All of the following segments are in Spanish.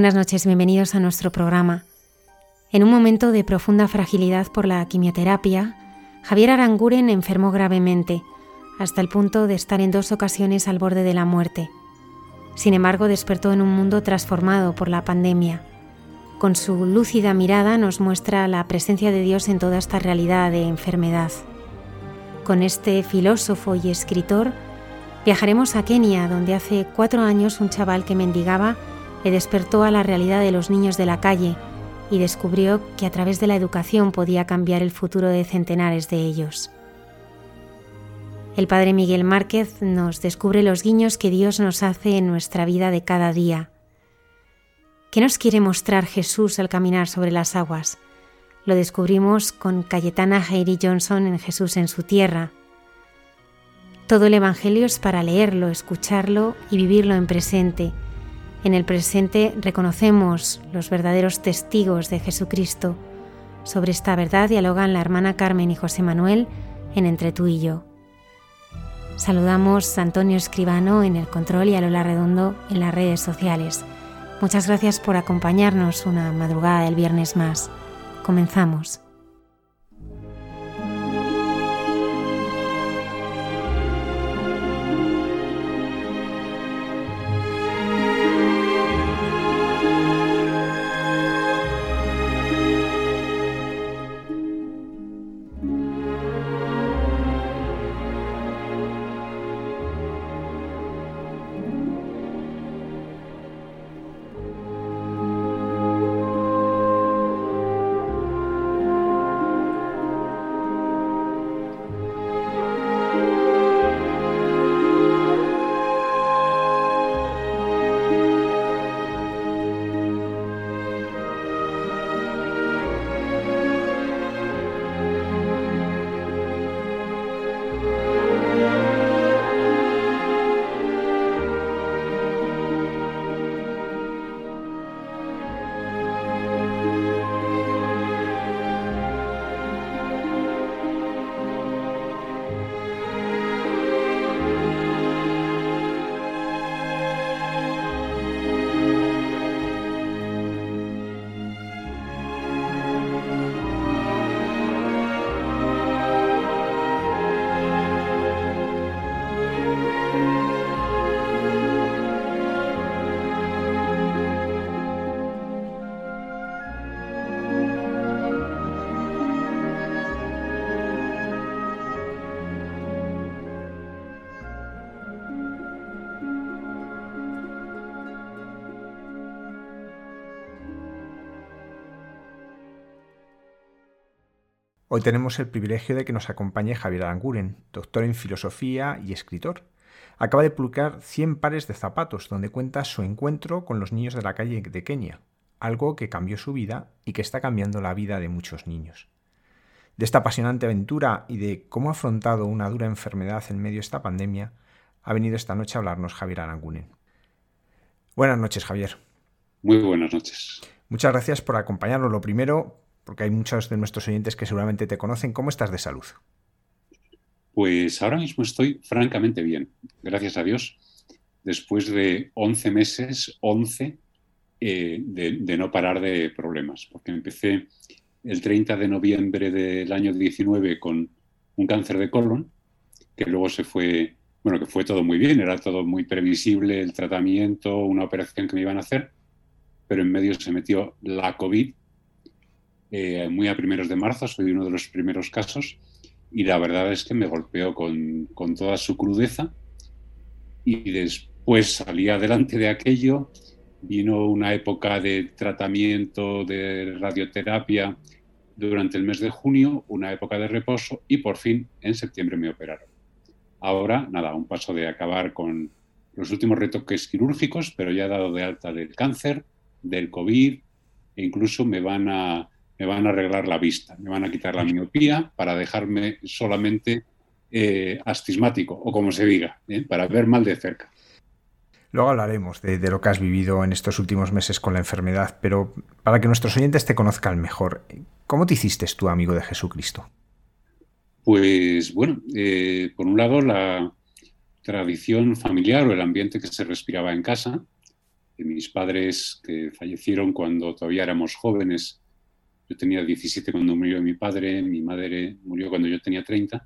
Buenas noches, bienvenidos a nuestro programa. En un momento de profunda fragilidad por la quimioterapia, Javier Aranguren enfermó gravemente, hasta el punto de estar en dos ocasiones al borde de la muerte. Sin embargo, despertó en un mundo transformado por la pandemia. Con su lúcida mirada nos muestra la presencia de Dios en toda esta realidad de enfermedad. Con este filósofo y escritor viajaremos a Kenia, donde hace cuatro años un chaval que mendigaba le despertó a la realidad de los niños de la calle y descubrió que a través de la educación podía cambiar el futuro de centenares de ellos. El padre Miguel Márquez nos descubre los guiños que Dios nos hace en nuestra vida de cada día. ¿Qué nos quiere mostrar Jesús al caminar sobre las aguas? Lo descubrimos con Cayetana Heiri Johnson en Jesús en su tierra. Todo el Evangelio es para leerlo, escucharlo y vivirlo en presente en el presente reconocemos los verdaderos testigos de Jesucristo. Sobre esta verdad dialogan la hermana Carmen y José Manuel en Entre tú y yo. Saludamos a Antonio Escribano en el control y a Lola Redondo en las redes sociales. Muchas gracias por acompañarnos una madrugada del viernes más. Comenzamos. Hoy tenemos el privilegio de que nos acompañe Javier Aranguren, doctor en filosofía y escritor. Acaba de publicar 100 pares de zapatos, donde cuenta su encuentro con los niños de la calle de Kenia, algo que cambió su vida y que está cambiando la vida de muchos niños. De esta apasionante aventura y de cómo ha afrontado una dura enfermedad en medio de esta pandemia, ha venido esta noche a hablarnos Javier Aranguren. Buenas noches, Javier. Muy buenas noches. Muchas gracias por acompañarnos. Lo primero, porque hay muchos de nuestros oyentes que seguramente te conocen. ¿Cómo estás de salud? Pues ahora mismo estoy francamente bien, gracias a Dios, después de 11 meses, 11 eh, de, no parar de problemas, porque empecé el 30 de noviembre del año 19 con un cáncer de colon, que luego se fue, bueno, que fue todo muy bien, era todo muy previsible, el tratamiento, una operación que me iban a hacer, pero en medio se metió la COVID, eh, muy a primeros de marzo, soy uno de los primeros casos, y la verdad es que me golpeó con, con toda su crudeza y después salí adelante de aquello, vino una época de tratamiento de radioterapia durante el mes de junio, una época de reposo y por fin en septiembre me operaron. Ahora, nada, un paso de acabar con los últimos retoques quirúrgicos, pero ya he dado de alta del cáncer, del COVID e incluso me van a, me van a arreglar la vista, me van a quitar la miopía para dejarme solamente eh, astigmático o como se diga, ¿eh? para ver mal de cerca. Luego hablaremos de, lo que has vivido en estos últimos meses con la enfermedad, pero para que nuestros oyentes te conozcan mejor, ¿cómo te hiciste tú amigo de Jesucristo? Pues bueno, eh, por un lado la tradición familiar o el ambiente que se respiraba en casa, de mis padres que fallecieron cuando todavía éramos jóvenes, yo tenía 17 cuando murió mi padre, mi madre murió cuando yo tenía 30,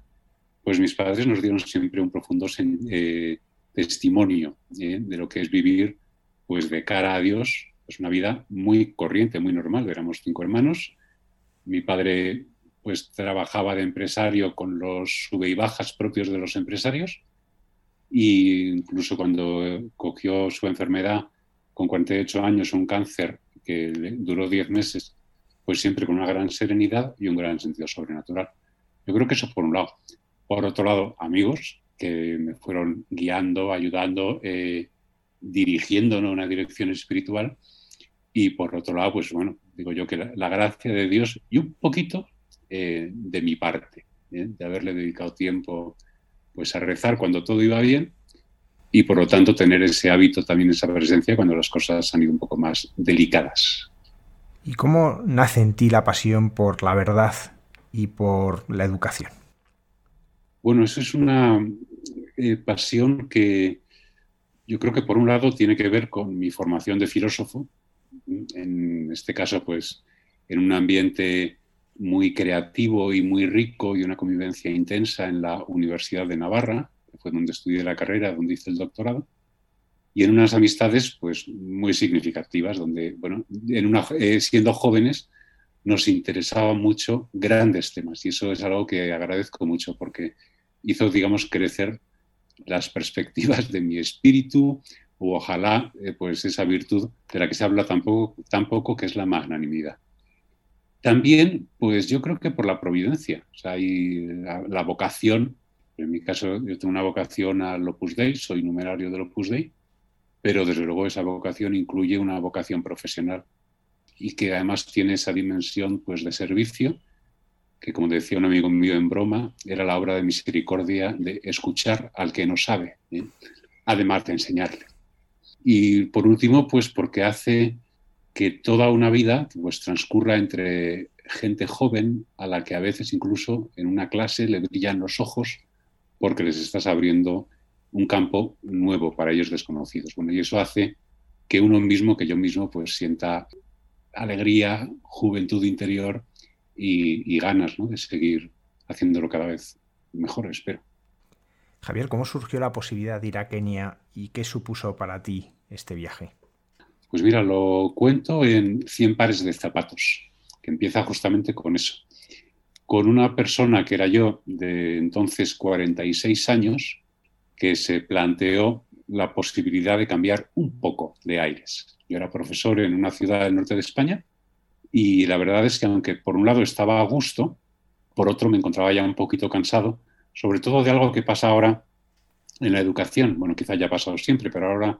pues mis padres nos dieron siempre un profundo eh, testimonio eh, de lo que es vivir pues de cara a Dios, pues una vida muy corriente, muy normal. Éramos cinco hermanos. Mi padre pues trabajaba de empresario con los sube y bajas propios de los empresarios e incluso cuando cogió su enfermedad con 48 años, un cáncer que duró 10 meses, pues siempre con una gran serenidad y un gran sentido sobrenatural. Yo creo que eso por un lado. Por otro lado, amigos que me fueron guiando, ayudando, eh, dirigiendo en una dirección espiritual. Y por otro lado, pues bueno, digo yo que la, gracia de Dios y un poquito eh, de mi parte, ¿eh? de haberle dedicado tiempo pues a rezar cuando todo iba bien y por lo tanto tener ese hábito también, esa presencia cuando las cosas han ido un poco más delicadas. ¿Y cómo nace en ti la pasión por la verdad y por la educación? Bueno, eso es una eh, pasión que yo creo que por un lado tiene que ver con mi formación de filósofo, en este caso pues en un ambiente muy creativo y muy rico y una convivencia intensa en la Universidad de Navarra, que fue donde estudié la carrera, donde hice el doctorado, y en unas amistades pues muy significativas, donde, bueno, en una, eh, siendo jóvenes nos interesaban mucho grandes temas y eso es algo que agradezco mucho porque hizo, digamos, crecer las perspectivas de mi espíritu o ojalá eh, pues esa virtud de la que se habla tan poco, que es la magnanimidad. También, pues yo creo que por la providencia, o sea, hay la, vocación, en mi caso yo tengo una vocación al Opus Dei, soy numerario del Opus Dei, pero desde luego esa vocación incluye una vocación profesional y que además tiene esa dimensión pues de servicio que como decía un amigo mío en broma, era la obra de misericordia de escuchar al que no sabe, ¿eh? además de enseñarle. Y por último, pues porque hace que toda una vida pues, transcurra entre gente joven a la que a veces incluso en una clase le brillan los ojos porque les estás abriendo un campo nuevo para ellos desconocidos. Bueno, y eso hace que uno mismo, que yo mismo, pues sienta alegría, juventud interior y, ganas de seguir haciéndolo cada vez mejor, espero. Javier, ¿cómo surgió la posibilidad de ir a Kenia y qué supuso para ti este viaje? Pues mira, lo cuento en 100 pares de zapatos, que empieza justamente con eso. Con una persona que era yo de entonces 46 años, que se planteó la posibilidad de cambiar un poco de aires. Yo era profesor en una ciudad del norte de España y la verdad es que aunque por un lado estaba a gusto, por otro me encontraba ya un poquito cansado, sobre todo de algo que pasa ahora en la educación. Bueno, quizá haya pasado siempre, pero ahora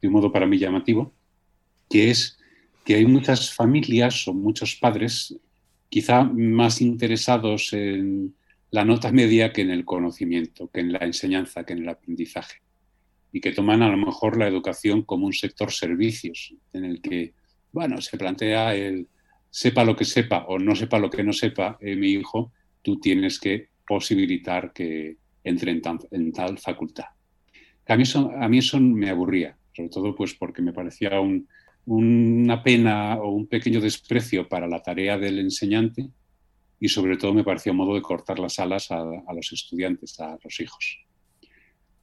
de un modo para mí llamativo, que es que hay muchas familias o muchos padres quizá más interesados en la nota media que en el conocimiento, que en la enseñanza, que en el aprendizaje. Y que toman a lo mejor la educación como un sector servicios, en el que, bueno, se plantea el sepa lo que sepa o no sepa lo que no sepa eh, mi hijo, tú tienes que posibilitar que entre en, tal facultad. A mí, eso, a mí eso me aburría, sobre todo pues porque me parecía una pena o un pequeño desprecio para la tarea del enseñante y sobre todo me parecía un modo de cortar las alas a, los estudiantes, a los hijos.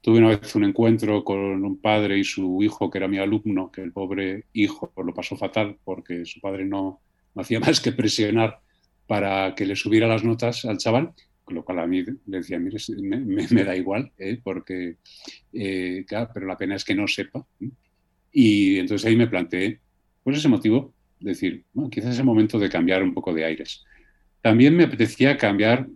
Tuve una vez un encuentro con un padre y su hijo, que era mi alumno, que el pobre hijo lo pasó fatal porque su padre no, hacía más que presionar para que le subiera las notas al chaval, con lo cual a mí le decía, mire, me, da igual, ¿eh? porque, eh, pero la pena es que no sepa. Y entonces ahí me planteé, por ese motivo, decir, bueno, quizás es el momento de cambiar un poco de aires. También me apetecía cambiar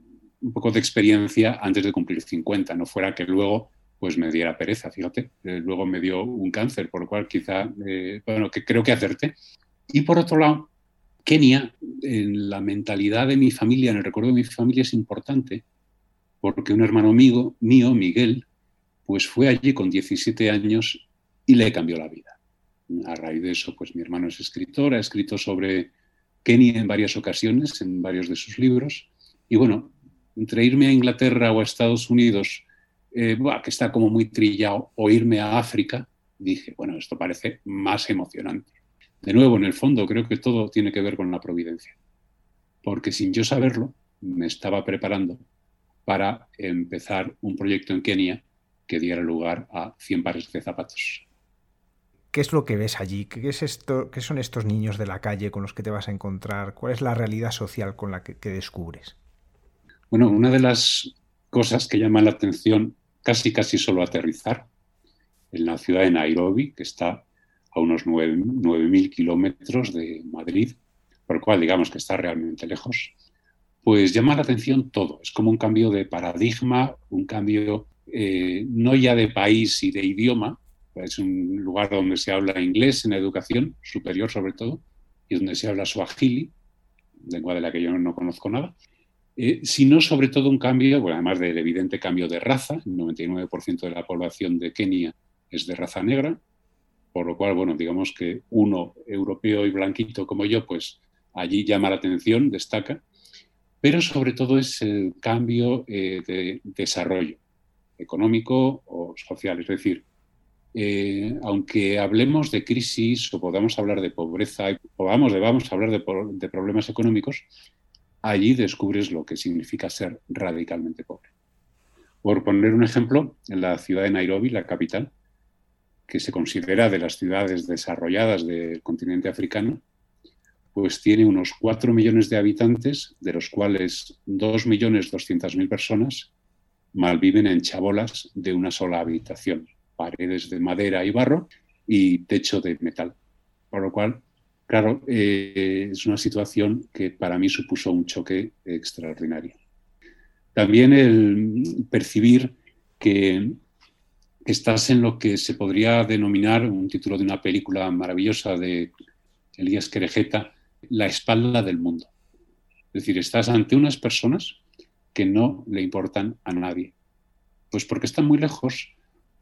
un poco de experiencia antes de cumplir 50, no fuera que luego pues me diera pereza, fíjate. Eh, luego me dio un cáncer, por lo cual quizá, eh, bueno, que creo que hacerte. Y por otro lado, Kenia, en la mentalidad de mi familia, en el recuerdo de mi familia, es importante, porque un hermano amigo mío, Miguel, pues fue allí con 17 años y le cambió la vida. A raíz de eso, pues mi hermano es escritor, ha escrito sobre Kenia en varias ocasiones, en varios de sus libros. Y bueno, entre irme a Inglaterra o a Estados Unidos eh, que está como muy trillado, o irme a África, dije, bueno, esto parece más emocionante. De nuevo, en el fondo, creo que todo tiene que ver con la providencia, porque sin yo saberlo, me estaba preparando para empezar un proyecto en Kenia que diera lugar a 100 pares de zapatos. ¿Qué es lo que ves allí? ¿Qué, es esto, ¿Qué son estos niños de la calle con los que te vas a encontrar? ¿Cuál es la realidad social con la que, descubres? Bueno, una de las cosas que llama la atención casi casi solo aterrizar en la ciudad de Nairobi, que está a unos 9.000 kilómetros de Madrid, por lo cual digamos que está realmente lejos, pues llama la atención todo. Es como un cambio de paradigma, un cambio eh, no ya de país y de idioma, es un lugar donde se habla inglés en educación superior sobre todo, y donde se habla swahili, lengua de la que yo no conozco nada, eh, sino sobre todo un cambio, bueno, además del evidente cambio de raza, el 99% de la población de Kenia es de raza negra, por lo cual, bueno, digamos que uno europeo y blanquito como yo, pues allí llama la atención, destaca, pero sobre todo es el cambio eh, de desarrollo económico o social, es decir, eh, aunque hablemos de crisis o podamos hablar de pobreza o podamos, debamos hablar de problemas económicos, allí descubres lo que significa ser radicalmente pobre. Por poner un ejemplo, en la ciudad de Nairobi, la capital, que se considera de las ciudades desarrolladas del continente africano, pues tiene unos 4 millones de habitantes, de los cuales 2.200.000 personas malviven en chabolas de una sola habitación, paredes de madera y barro y techo de metal. Por lo cual, Claro, eh, es una situación que para mí supuso un choque extraordinario. También el percibir que estás en lo que se podría denominar, un título de una película maravillosa de Elías Querejeta, la espalda del mundo. Es decir, estás ante unas personas que no le importan a nadie. Pues porque están muy lejos,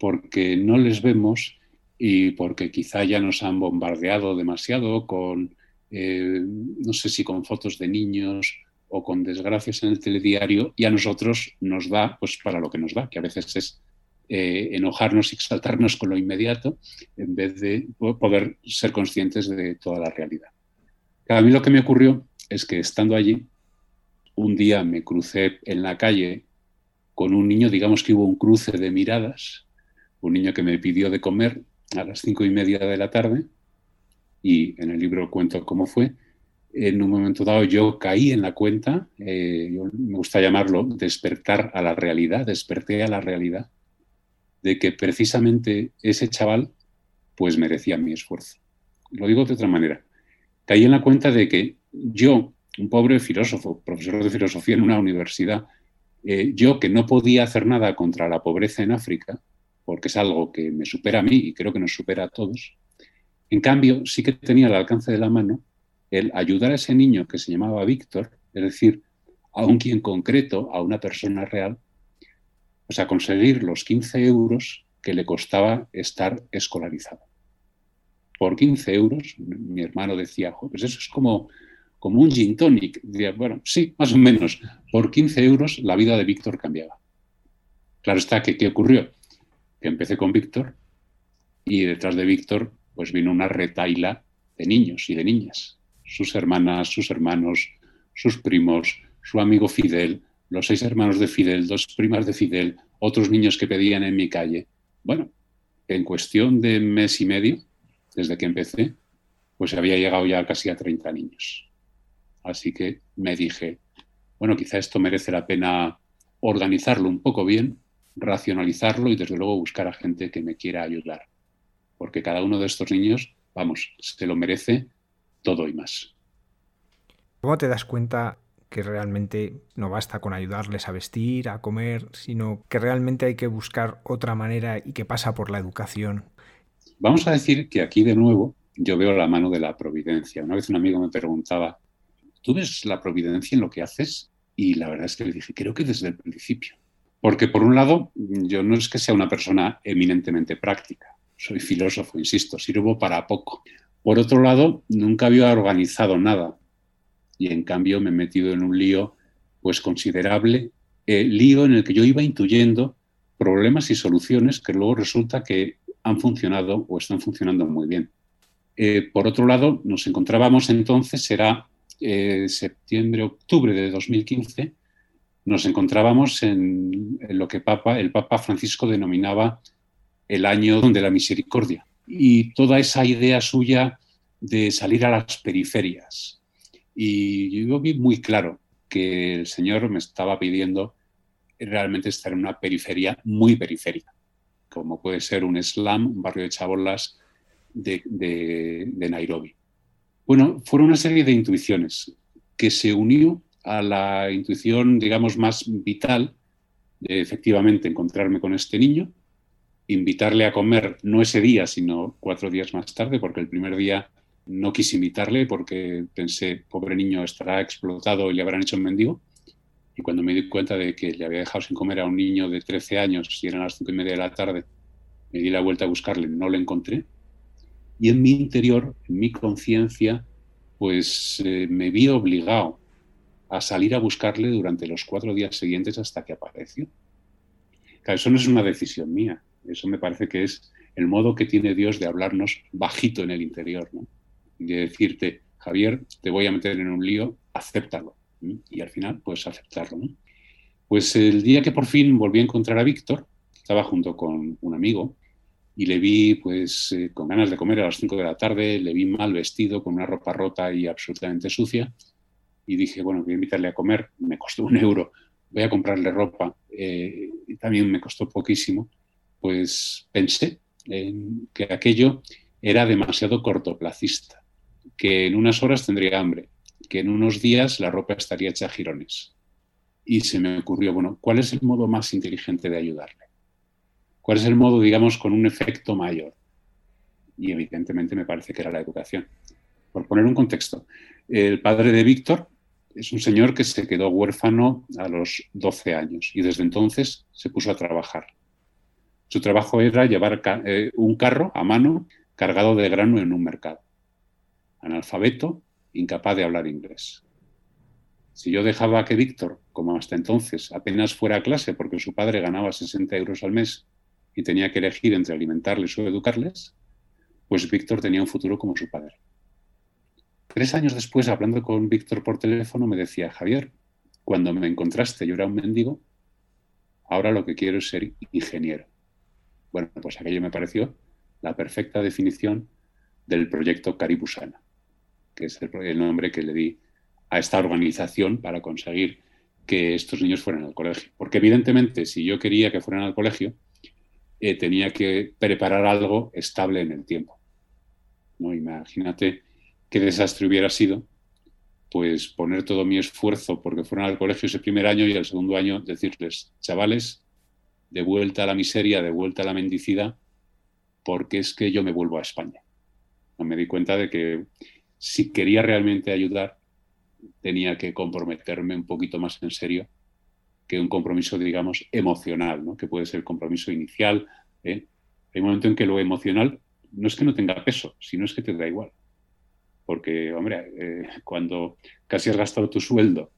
porque no les vemos y porque quizá ya nos han bombardeado demasiado con, eh, no sé si con fotos de niños o con desgracias en el telediario y a nosotros nos da pues para lo que nos da, que a veces es eh, enojarnos y exaltarnos con lo inmediato en vez de poder ser conscientes de toda la realidad. A mí lo que me ocurrió es que estando allí, un día me crucé en la calle con un niño, digamos que hubo un cruce de miradas, un niño que me pidió de comer a las cinco y media de la tarde y en el libro cuento cómo fue. En un momento dado yo caí en la cuenta, eh, me gusta llamarlo despertar a la realidad, desperté a la realidad de que precisamente ese chaval pues merecía mi esfuerzo. Lo digo de otra manera. Caí en la cuenta de que yo, un pobre filósofo, profesor de filosofía en una universidad, eh, yo que no podía hacer nada contra la pobreza en África, porque es algo que me supera a mí y creo que nos supera a todos. En cambio, sí que tenía al alcance de la mano el ayudar a ese niño que se llamaba Víctor, es decir, a un quien concreto, a una persona real, pues a conseguir los 15 euros que le costaba estar escolarizado. Por 15 euros, mi hermano decía, pues eso es como, como un gin tonic. bueno, sí, más o menos. Por 15 euros la vida de Víctor cambiaba. Claro está que, ¿qué ocurrió? Empecé con Víctor y detrás de Víctor pues vino una retaila de niños y de niñas, sus hermanas, sus hermanos, sus primos, su amigo Fidel, los seis hermanos de Fidel, dos primas de Fidel, otros niños que pedían en mi calle. Bueno, en cuestión de mes y medio, desde que empecé, pues había llegado ya casi a 30 niños. Así que me dije, bueno, quizá esto merece la pena organizarlo un poco bien, racionalizarlo y desde luego buscar a gente que me quiera ayudar. Porque cada uno de estos niños, vamos, se lo merece todo y más. ¿Cómo te das cuenta que realmente no basta con ayudarles a vestir, a comer, sino que realmente hay que buscar otra manera y que pasa por la educación? Vamos a decir que aquí de nuevo yo veo la mano de la providencia. Una vez un amigo me preguntaba, ¿tú ves la providencia en lo que haces? Y la verdad es que le dije, creo que desde el principio. Porque por un lado, yo no es que sea una persona eminentemente práctica, soy filósofo, insisto, sirvo para poco. Por otro lado, nunca había organizado nada y en cambio me he metido en un lío pues considerable, eh, lío en el que yo iba intuyendo problemas y soluciones que luego resulta que han funcionado o están funcionando muy bien. Eh, por otro lado, nos encontrábamos entonces, será eh, septiembre, octubre de 2015, nos encontrábamos en, lo que el Papa Francisco denominaba el año de la misericordia. Y toda esa idea suya de salir a las periferias. Y yo vi muy claro que el Señor me estaba pidiendo realmente estar en una periferia muy periférica, como puede ser un slam, un barrio de chabolas de, de Nairobi. Bueno, fueron una serie de intuiciones que se unió a la intuición, digamos, más vital de efectivamente encontrarme con este niño, invitarle a comer no ese día, sino cuatro días más tarde, porque el primer día no quise invitarle porque pensé, pobre niño, estará explotado y le habrán hecho un mendigo. Y cuando me di cuenta de que le había dejado sin comer a un niño de 13 años y eran las cinco y media de la tarde, me di la vuelta a buscarle, no lo encontré y en mi interior, en mi conciencia, pues eh, me vi obligado a salir a buscarle durante los cuatro días siguientes hasta que apareció. Eso no es una decisión mía, eso me parece que es el modo que tiene Dios de hablarnos bajito en el interior, ¿no? de decirte, Javier, te voy a meter en un lío, acéptalo. Y al final, pues aceptarlo. Pues el día que por fin volví a encontrar a Víctor, estaba junto con un amigo, y le vi pues eh, con ganas de comer a las 5 de la tarde, le vi mal vestido, con una ropa rota y absolutamente sucia, y dije, bueno, voy a invitarle a comer, me costó un euro, voy a comprarle ropa, eh, también me costó poquísimo, pues pensé en que aquello era demasiado cortoplacista, que en unas horas tendría hambre, que en unos días la ropa estaría hecha a jirones. Y se me ocurrió, bueno, ¿cuál es el modo más inteligente de ayudarle? ¿Cuál es el modo, digamos, con un efecto mayor? Y evidentemente me parece que era la educación. Por poner un contexto, el padre de Víctor es un señor que se quedó huérfano a los 12 años y desde entonces se puso a trabajar. Su trabajo era llevar eh, un carro a mano cargado de grano en un mercado. Analfabeto, incapaz de hablar inglés. Si yo dejaba que Víctor, como hasta entonces, apenas fuera a clase porque su padre ganaba 60 euros al mes y tenía que elegir entre alimentarles o educarles, pues Víctor tenía un futuro como su padre. Tres años después, hablando con Víctor por teléfono, me decía, Javier, cuando me encontraste yo era un mendigo, ahora lo que quiero es ser ingeniero. Bueno, pues aquello me pareció la perfecta definición del proyecto Caribusana, que es el, nombre que le di a esta organización para conseguir que estos niños fueran al colegio. Porque evidentemente, si yo quería que fueran al colegio, eh, tenía que preparar algo estable en el tiempo. ¿no? Imagínate qué desastre hubiera sido, pues poner todo mi esfuerzo porque fueron al colegio ese primer año y el segundo año decirles, chavales, de vuelta a la miseria, de vuelta a la mendicidad, porque es que yo me vuelvo a España. Me di cuenta de que si quería realmente ayudar, tenía que comprometerme un poquito más en serio que un compromiso, digamos, emocional, ¿no? que puede ser el compromiso inicial. ¿eh? Hay un momento en que lo emocional no es que no tenga peso, sino es que te da igual. Porque, hombre, eh, cuando casi has gastado tu sueldo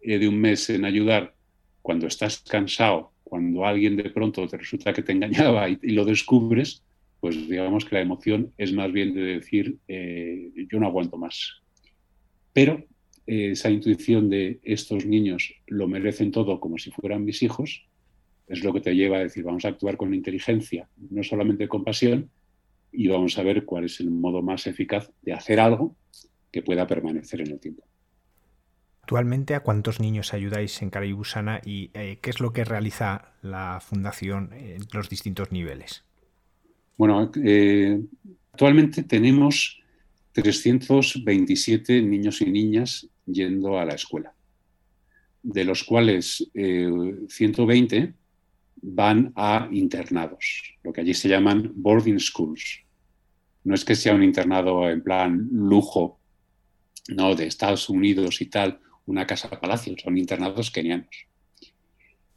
eh, de un mes en ayudar, cuando estás cansado, cuando alguien de pronto te resulta que te engañaba y, lo descubres, pues digamos que la emoción es más bien de decir, yo no aguanto más. Pero esa intuición de estos niños lo merecen todo como si fueran mis hijos, es lo que te lleva a decir, vamos a actuar con inteligencia, no solamente con pasión, y vamos a ver cuál es el modo más eficaz de hacer algo que pueda permanecer en el tiempo. Actualmente, ¿a cuántos niños ayudáis en Caraibusana y eh, qué es lo que realiza la Fundación en los distintos niveles? Bueno, eh, actualmente tenemos 327 niños y niñas yendo a la escuela, de los cuales 120 eh, van a internados, lo que allí se llaman boarding schools. No es que sea un internado en plan lujo, no, de Estados Unidos y tal, una casa palacio, son internados kenianos.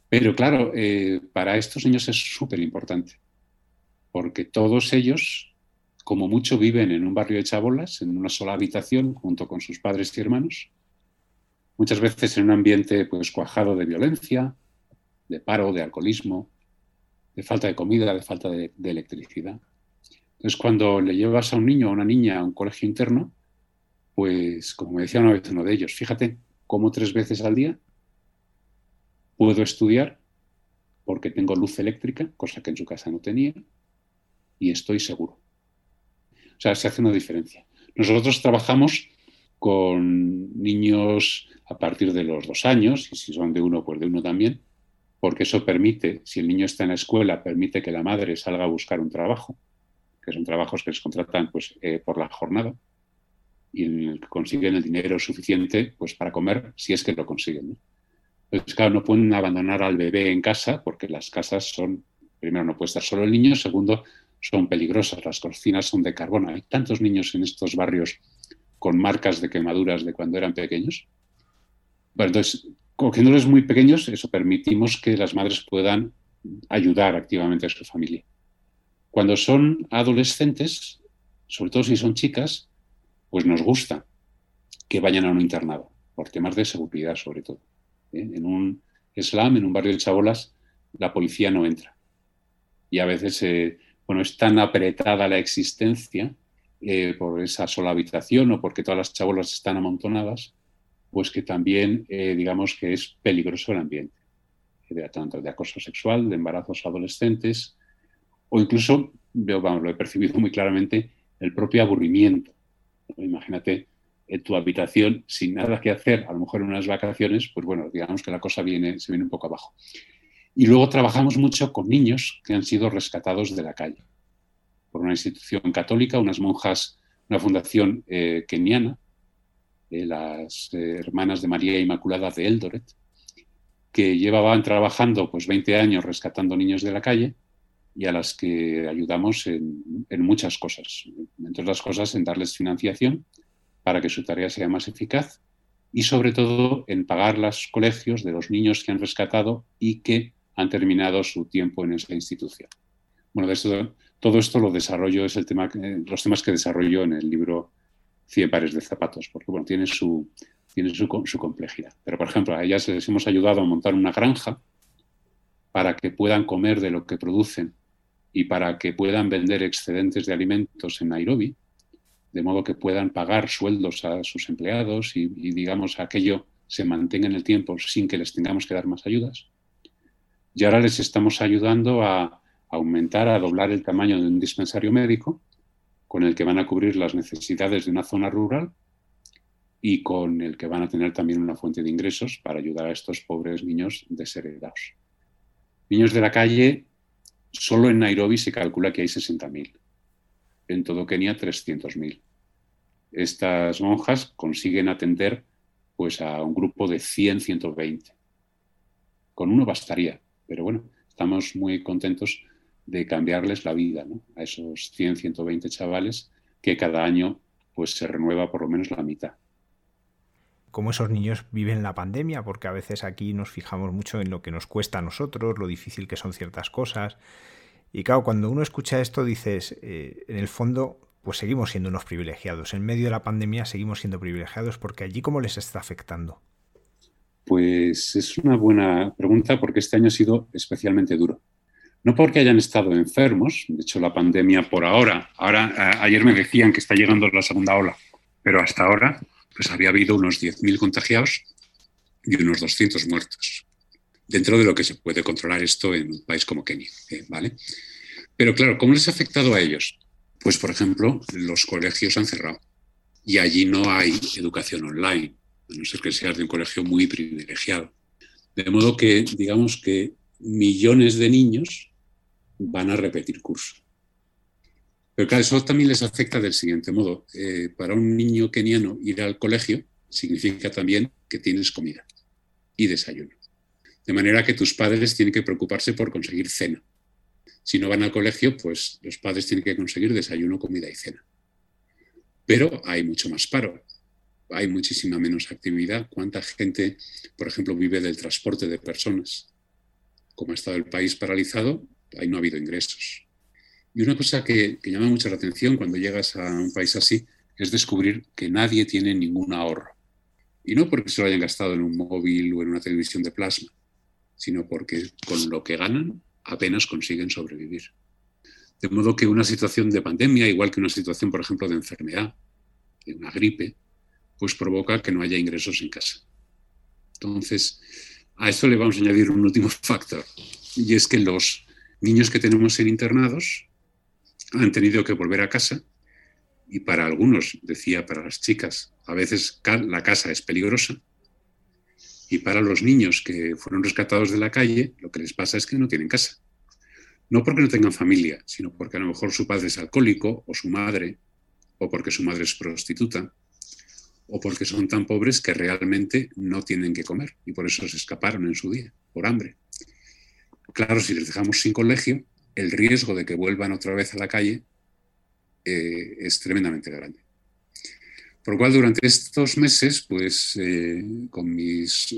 Pero claro, eh, para estos niños es súper importante, porque todos ellos, como mucho, viven en un barrio de chabolas, en una sola habitación, junto con sus padres y hermanos, muchas veces en un ambiente pues cuajado de violencia, de paro, de alcoholismo, de falta de comida, de falta de, electricidad. Entonces, cuando le llevas a un niño o a una niña a un colegio interno, pues, como me decía una vez uno de ellos, fíjate cómo tres veces al día puedo estudiar porque tengo luz eléctrica, cosa que en su casa no tenía, y estoy seguro. O sea, se hace una diferencia. Nosotros trabajamos con niños a partir de los dos años, y si son de uno, pues de uno también, porque eso permite, si el niño está en la escuela, permite que la madre salga a buscar un trabajo, que son trabajos que les contratan pues, eh, por la jornada y que consiguen el dinero suficiente pues, para comer, si es que lo consiguen. Entonces, claro, no pueden abandonar al bebé en casa porque las casas son, primero, no puede estar solo el niño, segundo, son peligrosas, las cocinas son de carbono. Hay tantos niños en estos barrios con marcas de quemaduras de cuando eran pequeños. Bueno, entonces, cogiéndoles muy pequeños, eso permitimos que las madres puedan ayudar activamente a su familia. Cuando son adolescentes, sobre todo si son chicas, pues nos gusta que vayan a un internado, por temas de seguridad sobre todo. ¿eh? En un slam, en un barrio de chabolas, la policía no entra. Y a veces, eh, bueno, es tan apretada la existencia eh, por esa sola habitación o porque todas las chabolas están amontonadas, pues que también eh, digamos que es peligroso el ambiente, de, tanto de acoso sexual, de embarazos adolescentes, o incluso, yo vamos, lo he percibido muy claramente, el propio aburrimiento. Imagínate en tu habitación sin nada que hacer, a lo mejor en unas vacaciones, pues bueno, digamos que la cosa viene, se viene un poco abajo. Y luego trabajamos mucho con niños que han sido rescatados de la calle por una institución católica, unas monjas, una fundación eh, keniana, las eh, hermanas de María Inmaculada de Eldoret, que llevaban trabajando pues 20 años rescatando niños de la calle y a las que ayudamos en, muchas cosas. Entre otras cosas, en darles financiación para que su tarea sea más eficaz y sobre todo en pagar los colegios de los niños que han rescatado y que han terminado su tiempo en esa institución. Bueno, todo esto lo desarrollo, es el tema, los temas que desarrollo en el libro 100 pares de zapatos, porque bueno, tiene, su, tiene su, complejidad. Pero, por ejemplo, a ellas les hemos ayudado a montar una granja para que puedan comer de lo que producen y para que puedan vender excedentes de alimentos en Nairobi, de modo que puedan pagar sueldos a sus empleados y, y, digamos, aquello se mantenga en el tiempo sin que les tengamos que dar más ayudas. Y ahora les estamos ayudando a aumentar, a doblar el tamaño de un dispensario médico con el que van a cubrir las necesidades de una zona rural y con el que van a tener también una fuente de ingresos para ayudar a estos pobres niños desheredados. Niños de la calle, solo en Nairobi se calcula que hay 60.000. En todo Kenia, 300.000. Estas monjas consiguen atender pues, a un grupo de 100, 120. Con uno bastaría, pero bueno, estamos muy contentos de cambiarles la vida a esos 100, 120 chavales que cada año pues se renueva por lo menos la mitad. Cómo esos niños viven la pandemia, porque a veces aquí nos fijamos mucho en lo que nos cuesta a nosotros, lo difícil que son ciertas cosas. Y claro, cuando uno escucha esto dices, eh, en el fondo, pues seguimos siendo unos privilegiados. En medio de la pandemia seguimos siendo privilegiados porque allí cómo les está afectando. Pues es una buena pregunta porque este año ha sido especialmente duro. No porque hayan estado enfermos, de hecho la pandemia por ahora, ahora ayer me decían que está llegando la segunda ola, pero hasta ahora pues había habido unos 10.000 contagiados y unos 200 muertos. dentro de lo que se puede controlar esto en un país como Kenia, eh, ¿vale? Pero claro, ¿cómo les ha afectado a ellos? Pues, por ejemplo, los colegios han cerrado y allí no hay educación online, a no ser que seas de un colegio muy privilegiado. De modo que, digamos que millones de niños van a repetir curso. Pero claro, eso también les afecta del siguiente modo. Eh, para un niño keniano ir al colegio significa también que tienes comida y desayuno. De manera que tus padres tienen que preocuparse por conseguir cena. Si no van al colegio, pues los padres tienen que conseguir desayuno, comida y cena. Pero hay mucho más paro, hay muchísima menos actividad. ¿Cuánta gente, por ejemplo, vive del transporte de personas? Como ha estado el país paralizado, ahí no ha habido ingresos. Y una cosa que, llama mucho la atención cuando llegas a un país así es descubrir que nadie tiene ningún ahorro. Y no porque se lo hayan gastado en un móvil o en una televisión de plasma, sino porque con lo que ganan apenas consiguen sobrevivir. De modo que una situación de pandemia, igual que una situación, por ejemplo, de enfermedad, de una gripe, pues provoca que no haya ingresos en casa. Entonces, a esto le vamos a añadir un último factor, y es que los niños que tenemos en internados han tenido que volver a casa, y para algunos, decía para las chicas, a veces la casa es peligrosa, y para los niños que fueron rescatados de la calle, lo que les pasa es que no tienen casa. No porque no tengan familia, sino porque a lo mejor su padre es alcohólico o su madre, o porque su madre es prostituta, o porque son tan pobres que realmente no tienen que comer y por eso se escaparon en su día, por hambre. Claro, si les dejamos sin colegio, el riesgo de que vuelvan otra vez a la calle eh, es tremendamente grande. Por lo cual, durante estos meses, pues eh, con mis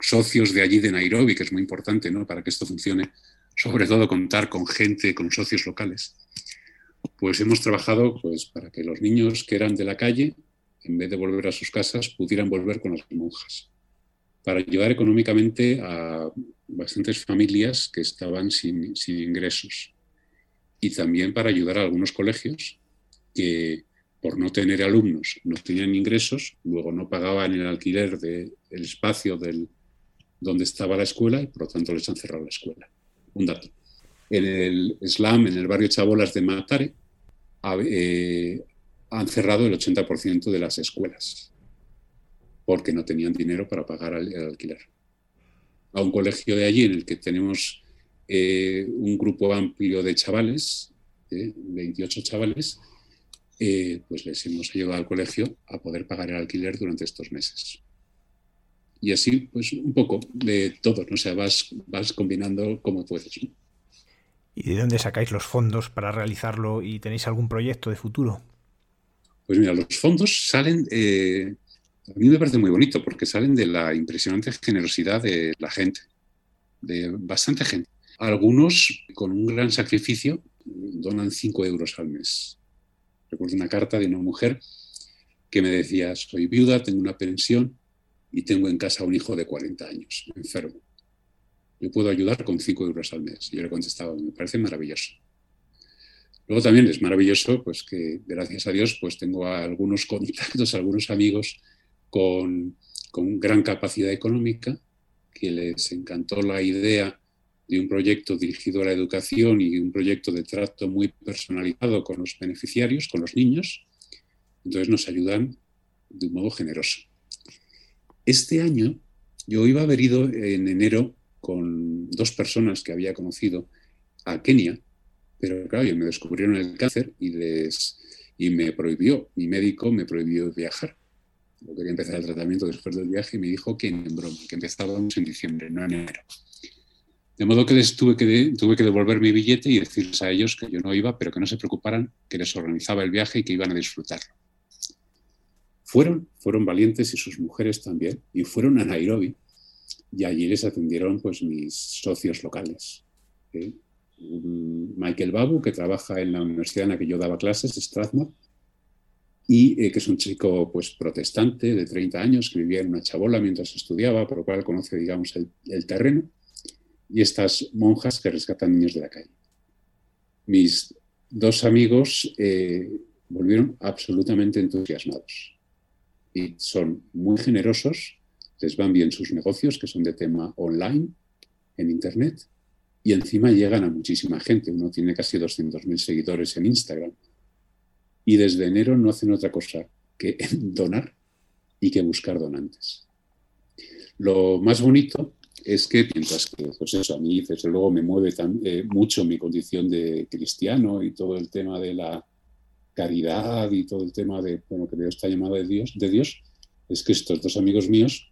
socios de allí de Nairobi, que es muy importante ¿no? para que esto funcione, sobre todo contar con gente, con socios locales, pues hemos trabajado pues, para que los niños que eran de la calle, en vez de volver a sus casas, pudieran volver con las monjas, para ayudar económicamente a bastantes familias que estaban sin, ingresos y también para ayudar a algunos colegios que por no tener alumnos, no tenían ingresos, luego no pagaban el alquiler del espacio del, donde estaba la escuela y por lo tanto les han cerrado la escuela. Un dato. En el SLAM, en el barrio Chabolas de Matare, eh, han cerrado el 80% de las escuelas porque no tenían dinero para pagar el, alquiler. A un colegio de allí en el que tenemos eh, un grupo amplio de chavales, 28 eh, chavales, eh, pues les hemos ayudado al colegio a poder pagar el alquiler durante estos meses. Y así, pues un poco de todo, ¿no? O sea, vas, vas combinando como puedes. ¿Y de dónde sacáis los fondos para realizarlo y tenéis algún proyecto de futuro? Pues mira, los fondos salen, eh, a mí me parece muy bonito porque salen de la impresionante generosidad de la gente, de bastante gente. Algunos, con un gran sacrificio, donan 5 euros al mes. Recuerdo una carta de una mujer que me decía, soy viuda, tengo una pensión y tengo en casa un hijo de 40 años, enfermo. Yo puedo ayudar con 5 euros al mes. Y yo le contestaba, me parece maravilloso. Luego también es maravilloso pues, que, gracias a Dios, pues tengo algunos contactos, algunos amigos con, con gran capacidad económica, que les encantó la idea de un proyecto dirigido a la educación y un proyecto de trato muy personalizado con los beneficiarios, con los niños. Entonces nos ayudan de un modo generoso. Este año yo iba a haber ido en enero con dos personas que había conocido a Kenia, pero claro, me descubrieron el cáncer y, les, y me prohibió, mi médico me prohibió viajar. Yo quería empezar el tratamiento después del viaje y me dijo que en broma, que empezábamos en diciembre, no en enero. De modo que les tuve que, tuve que devolver mi billete y decirles a ellos que yo no iba, pero que no se preocuparan, que les organizaba el viaje y que iban a disfrutarlo. Fueron, fueron valientes y sus mujeres también, y fueron a Nairobi. Y allí les atendieron pues, mis socios locales. ¿eh? Michael Babu, que trabaja en la universidad en la que yo daba clases, Strathmore, y eh, que es un chico pues, protestante de 30 años que vivía en una chabola mientras estudiaba, por lo cual conoce digamos, el terreno y estas monjas que rescatan niños de la calle. Mis dos amigos eh, volvieron absolutamente entusiasmados y son muy generosos, les van bien sus negocios, que son de tema online, en Internet y encima llegan a muchísima gente. Uno tiene casi 200.000 seguidores en Instagram. Y desde enero no hacen otra cosa que donar y que buscar donantes. Lo más bonito es que mientras que, pues eso, a mí desde luego me mueve eh, mucho mi condición de cristiano y todo el tema de la caridad y todo el tema de, bueno, que Dios está llamado de Dios, de Dios, es que estos dos amigos míos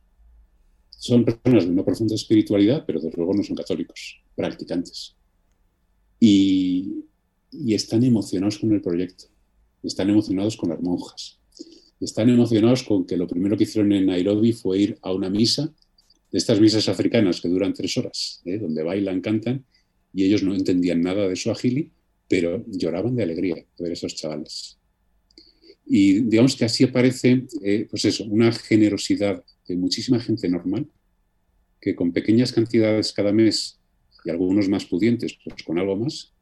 son personas de una profunda espiritualidad, pero desde luego no son católicos, practicantes. Y están emocionados con el proyecto, están emocionados con las monjas, están emocionados con que lo primero que hicieron en Nairobi fue ir a una misa de estas misas africanas que duran tres horas, ¿eh? donde bailan, cantan, y ellos no entendían nada de su agili, pero lloraban de alegría de ver a esos chavales. Y digamos que así aparece, eh, pues eso, una generosidad de muchísima gente normal, que con pequeñas cantidades cada mes, y algunos más pudientes, pues con algo más,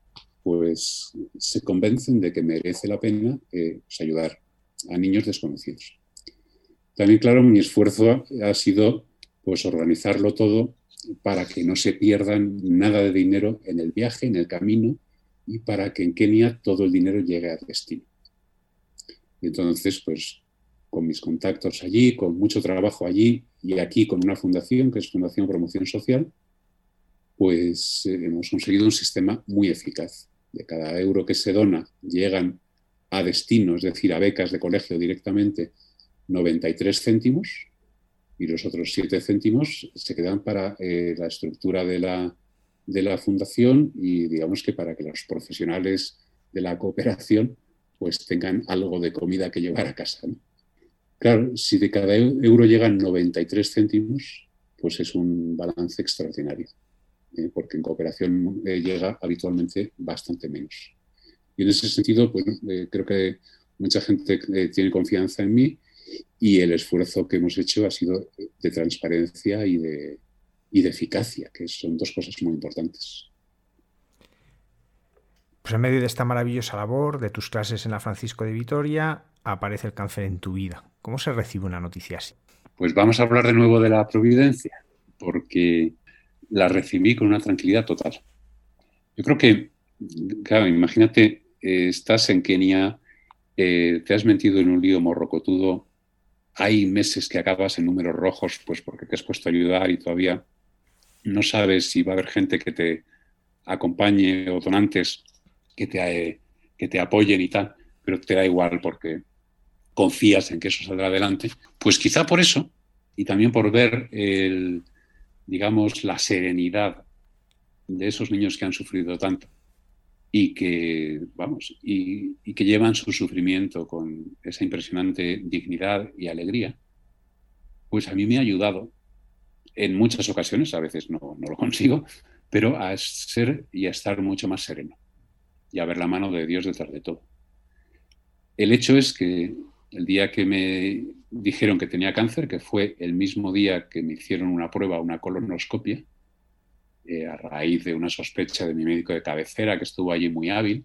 pues se convencen de que merece la pena eh, pues ayudar a niños desconocidos. También, claro, mi esfuerzo ha sido pues organizarlo todo para que no se pierdan nada de dinero en el viaje, en el camino, y para que en Kenia todo el dinero llegue a destino. Y entonces, pues con mis contactos allí, con mucho trabajo allí y aquí con una fundación, que es Fundación Promoción Social, pues eh, hemos conseguido un sistema muy eficaz. De cada euro que se dona llegan a destino, es decir, a becas de colegio directamente, 93 céntimos, y los otros siete céntimos se quedan para eh, la estructura de la, de la fundación y digamos que para que los profesionales de la cooperación pues tengan algo de comida que llevar a casa. Claro, si de cada euro llegan 93 céntimos, pues es un balance extraordinario, ¿eh? porque en cooperación eh, llega habitualmente bastante menos. Y en ese sentido, pues, creo que mucha gente tiene confianza en mí y el esfuerzo que hemos hecho ha sido de transparencia y de, y de eficacia, que son dos cosas muy importantes. Pues en medio de esta maravillosa labor, de tus clases en la Francisco de Vitoria, aparece el cáncer en tu vida. ¿Cómo se recibe una noticia así? Pues vamos a hablar de nuevo de la providencia, porque la recibí con una tranquilidad total. Yo creo que, claro, imagínate, eh, estás en Kenia, eh, te has metido en un lío morrocotudo hay meses que acabas en números rojos, pues porque te has puesto a ayudar y todavía no sabes si va a haber gente que te acompañe o donantes que te, que te apoyen y tal, pero te da igual porque confías en que eso saldrá adelante. Pues quizá por eso, y también por ver el, digamos, la serenidad de esos niños que han sufrido tanto y que, vamos, y, que llevan su sufrimiento con esa impresionante dignidad y alegría, pues a mí me ha ayudado en muchas ocasiones, a veces no, no lo consigo, pero a ser y a estar mucho más sereno y a ver la mano de Dios detrás de todo. El hecho es que el día que me dijeron que tenía cáncer, que fue el mismo día que me hicieron una prueba, una colonoscopia, eh, a raíz de una sospecha de mi médico de cabecera que estuvo allí muy hábil.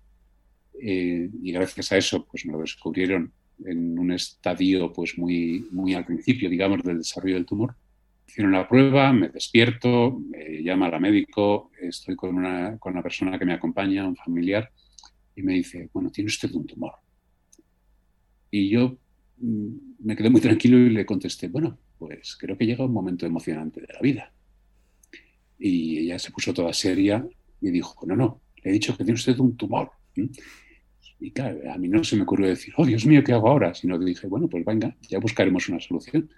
Eh, y gracias a eso pues me lo descubrieron en un estadio pues muy, muy al principio, digamos, del desarrollo del tumor. Hicieron la prueba, me despierto, me llama la médico, estoy con una, con una persona que me acompaña, un familiar, y me dice, bueno, tiene usted un tumor. Y yo me quedé muy tranquilo y le contesté, bueno, pues creo que llega un momento emocionante de la vida. Y ella se puso toda seria y dijo, no, no, le he dicho que tiene usted un tumor. Y claro, a mí no se me ocurrió decir, oh Dios mío, ¿qué hago ahora? Sino dije, bueno, pues venga, ya buscaremos una solución.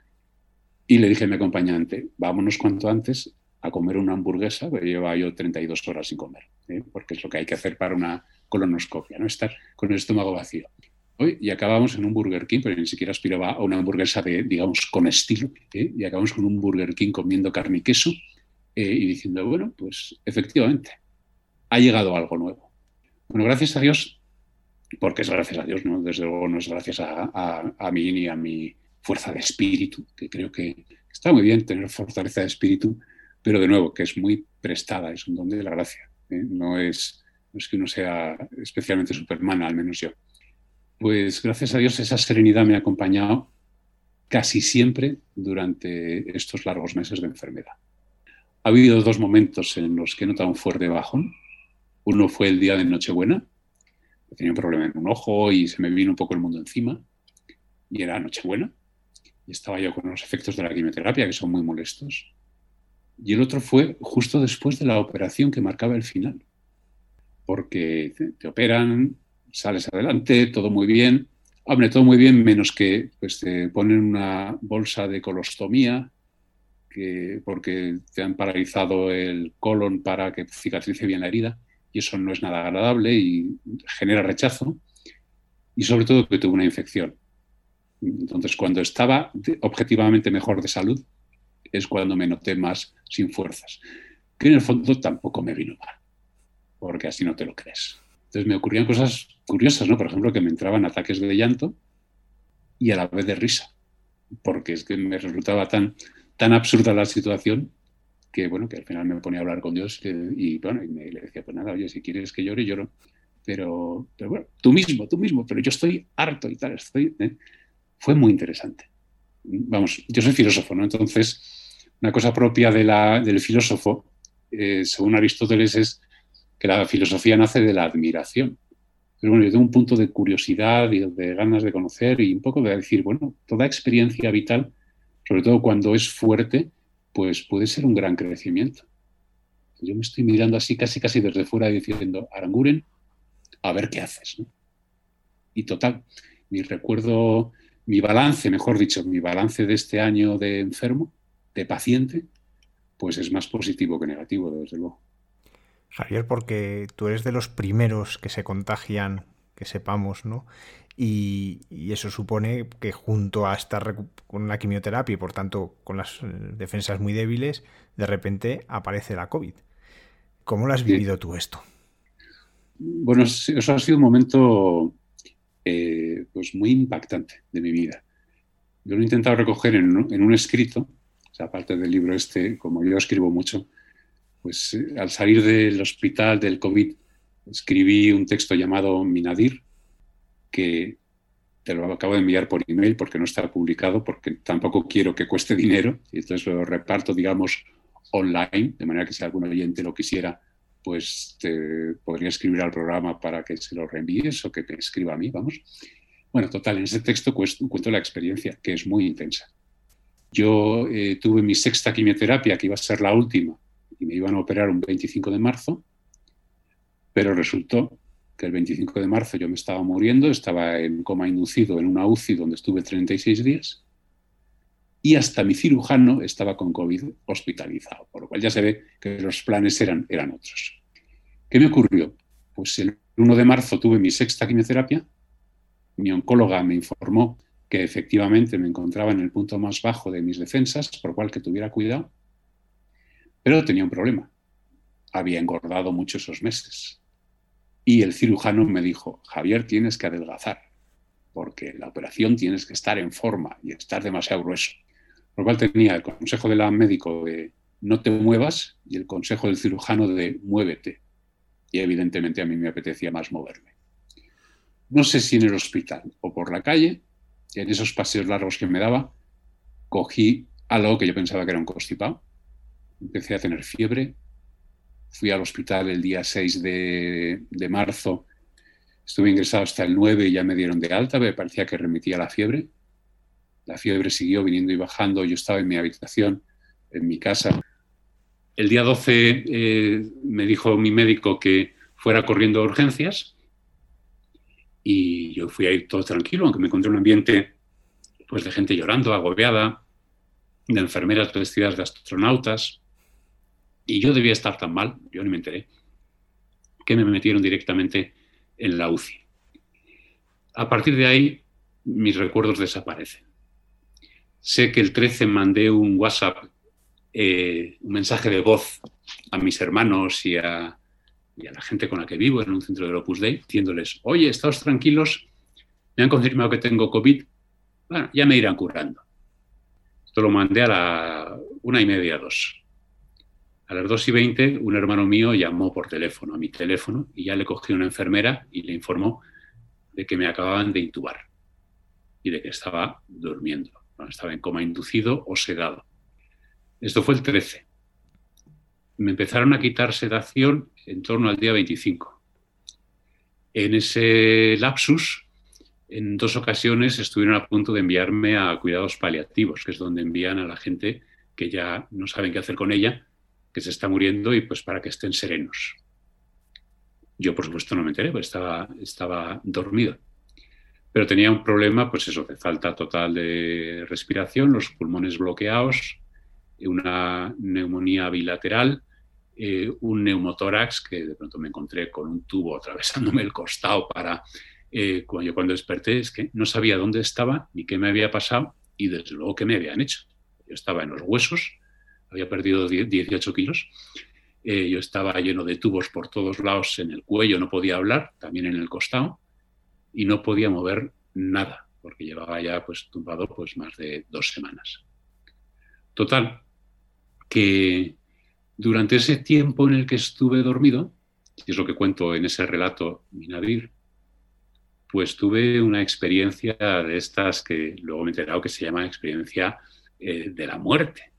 Y le dije a mi acompañante, vámonos cuanto antes a comer una hamburguesa, porque lleva yo 32 horas sin comer, ¿eh? porque es lo que hay que hacer para una colonoscopia, no estar con el estómago vacío. Y acabamos en un Burger King, pero ni siquiera aspiraba a una hamburguesa de, digamos, con estilo, ¿eh? y acabamos con un Burger King comiendo carne y queso, eh, y diciendo, bueno, pues efectivamente, ha llegado algo nuevo. Bueno, gracias a Dios, porque es gracias a Dios, ¿no? Desde luego no es gracias a, a, mí ni a mi fuerza de espíritu, que creo que está muy bien tener fortaleza de espíritu, pero de nuevo, que es muy prestada, es un don de la gracia. ¿eh? No, es, no es que uno sea especialmente superman, al menos yo. Pues gracias a Dios esa serenidad me ha acompañado casi siempre durante estos largos meses de enfermedad. Ha habido dos momentos en los que he notado un fuerte bajón. Uno fue el día de Nochebuena, tenía un problema en un ojo y se me vino un poco el mundo encima, y era Nochebuena, y estaba yo con los efectos de la quimioterapia, que son muy molestos. Y el otro fue justo después de la operación que marcaba el final, porque te, operan, sales adelante, todo muy bien, Hombre, todo muy bien, menos que pues, te ponen una bolsa de colostomía, que, porque te han paralizado el colon para que cicatrice bien la herida, y eso no es nada agradable y genera rechazo, y sobre todo que tuve una infección. Entonces, cuando estaba objetivamente mejor de salud, es cuando me noté más sin fuerzas, que en el fondo tampoco me vino mal, porque así no te lo crees. Entonces me ocurrían cosas curiosas, ¿no? Por ejemplo, que me entraban ataques de llanto y a la vez de risa, porque es que me resultaba tan, tan absurda la situación que, bueno, que al final me ponía a hablar con Dios y, bueno, y me, le decía, pues nada, oye, si quieres que llore, lloro, pero, pero bueno, tú mismo, tú mismo, pero yo estoy harto y tal, estoy... ¿eh? Fue muy interesante. Vamos, yo soy filósofo, ¿no? Entonces, una cosa propia de la, del filósofo, eh, según Aristóteles, es que la filosofía nace de la admiración. Pero bueno, desde un punto de curiosidad y de ganas de conocer y un poco de decir, bueno, toda experiencia vital, sobre todo cuando es fuerte, pues puede ser un gran crecimiento. Yo me estoy mirando así casi casi desde fuera diciendo, Aranguren, a ver qué haces. Y total, mi recuerdo, mi balance, mejor dicho, mi balance de este año de enfermo, de paciente, pues es más positivo que negativo, desde luego. Javier, porque tú eres de los primeros que se contagian, que sepamos, ¿no? Y, eso supone que junto a estar con la quimioterapia y por tanto con las eh, defensas muy débiles, de repente aparece la COVID. ¿Cómo lo has vivido tú esto? Bueno, eso ha sido un momento eh, pues muy impactante de mi vida. Yo lo he intentado recoger en un, en un escrito, o sea, aparte del libro este, como yo escribo mucho, pues eh, al salir del hospital del COVID escribí un texto llamado Minadir, que te lo acabo de enviar por email porque no está publicado, porque tampoco quiero que cueste dinero, y entonces lo reparto, digamos, online, de manera que si algún oyente lo quisiera, pues te podría escribir al programa para que se lo reenvíes o que te escriba a mí, vamos. Bueno, total, en ese texto cuento la experiencia, que es muy intensa. Yo eh, tuve mi sexta quimioterapia, que iba a ser la última, y me iban a operar un 25 de marzo, pero resultó que el 25 de marzo yo me estaba muriendo, estaba en coma inducido en una UCI donde estuve 36 días y hasta mi cirujano estaba con COVID hospitalizado, por lo cual ya se ve que los planes eran, eran otros. ¿Qué me ocurrió? Pues el 1 de marzo tuve mi sexta quimioterapia, mi oncóloga me informó que efectivamente me encontraba en el punto más bajo de mis defensas, por lo cual que tuviera cuidado, pero tenía un problema. Había engordado mucho esos meses. Y el cirujano me dijo, Javier, tienes que adelgazar, porque la operación tienes que estar en forma y estar demasiado grueso. Por lo cual tenía el consejo del médico de no te muevas y el consejo del cirujano de muévete. Y evidentemente a mí me apetecía más moverme. No sé si en el hospital o por la calle, en esos paseos largos que me daba, cogí algo que yo pensaba que era un constipado empecé a tener fiebre. Fui al hospital el día 6 de, marzo. Estuve ingresado hasta el 9 y ya me dieron de alta, me parecía que remitía la fiebre. La fiebre siguió viniendo y bajando. Yo estaba en mi habitación, en mi casa. El día 12 eh, me dijo mi médico que fuera corriendo a urgencias y yo fui a ir todo tranquilo, aunque me encontré un ambiente pues, de gente llorando, agobiada, de enfermeras vestidas de astronautas, y yo debía estar tan mal, yo ni me enteré, que me metieron directamente en la UCI. A partir de ahí, mis recuerdos desaparecen. Sé que el 13 mandé un WhatsApp, eh, un mensaje de voz a mis hermanos y a, la gente con la que vivo en un centro del Opus Dei, diciéndoles, oye, estáos tranquilos, me han confirmado que tengo COVID, bueno, ya me irán curando. Esto lo mandé a la una y media, dos. A las 2 y 20, un hermano mío llamó por teléfono a mi teléfono y ya le cogió una enfermera y le informó de que me acababan de intubar y de que estaba durmiendo. estaba en coma inducido o sedado. Esto fue el 13. me empezaron a quitar sedación en torno al día 25. En ese lapsus, en dos ocasiones estuvieron a punto de enviarme a cuidados paliativos, que es donde envían a la gente que ya no saben qué hacer con ella, que se está muriendo y pues para que estén serenos. Yo, por supuesto, no me enteré, porque estaba, estaba dormido. Pero tenía un problema, pues eso, de falta total de respiración, los pulmones bloqueados, una neumonía bilateral, eh, un neumotórax que de pronto me encontré con un tubo atravesándome el costado para... Eh, cuando, yo cuando desperté es que no sabía dónde estaba ni qué me había pasado y desde luego qué me habían hecho. Yo estaba en los huesos, había perdido 18 kilos, eh, yo estaba lleno de tubos por todos lados en el cuello, no podía hablar, también en el costado, y no podía mover nada, porque llevaba ya pues tumbado pues más de dos semanas. Total, que durante ese tiempo en el que estuve dormido, y es lo que cuento en ese relato Minadir, pues tuve una experiencia de estas que luego me he enterado que se llama experiencia eh, de la muerte.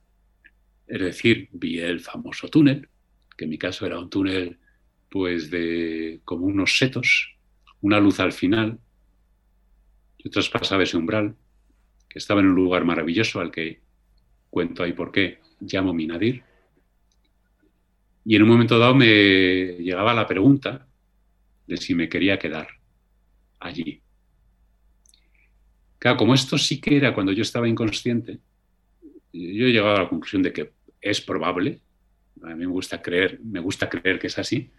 Es decir, vi el famoso túnel, que en mi caso era un túnel pues de como unos setos, una luz al final. Yo traspasaba ese umbral, que estaba en un lugar maravilloso al que cuento ahí por qué llamo Minadir. Y en un momento dado me llegaba la pregunta de si me quería quedar allí. Claro, como esto sí que era cuando yo estaba inconsciente, yo he llegado a la conclusión de que es probable, a mí me gusta creer, me gusta creer que es así,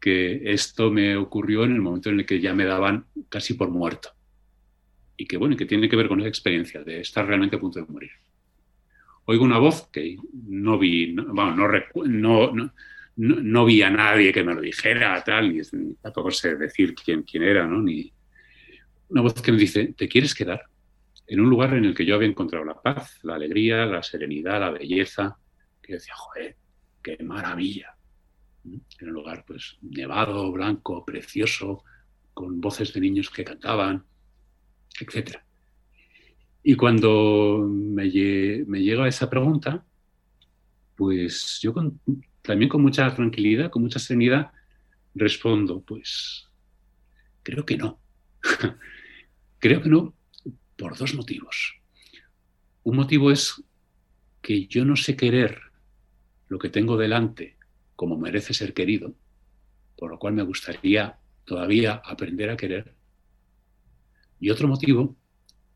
que esto me ocurrió en el momento en el que ya me daban casi por muerto. Y que bueno, que tiene que ver con esa experiencia de estar realmente a punto de morir oigo una voz que no vi, no, no, no, no, vi a nadie que me lo dijera, tal, ni, tampoco sé decir quién, quién era, ¿no? Ni una voz que me dice, ¿te quieres quedar? En un lugar en el que yo había encontrado la paz, la alegría, la serenidad, la belleza, que yo decía, joder, qué maravilla. En un lugar, pues, nevado, blanco, precioso, con voces de niños que cantaban, etcétera. Y cuando me, llega esa pregunta, pues yo también con mucha tranquilidad, con mucha serenidad, respondo, pues creo que no. creo que no por dos motivos. Un motivo es que yo no sé querer lo que tengo delante como merece ser querido, por lo cual me gustaría todavía aprender a querer. Y otro motivo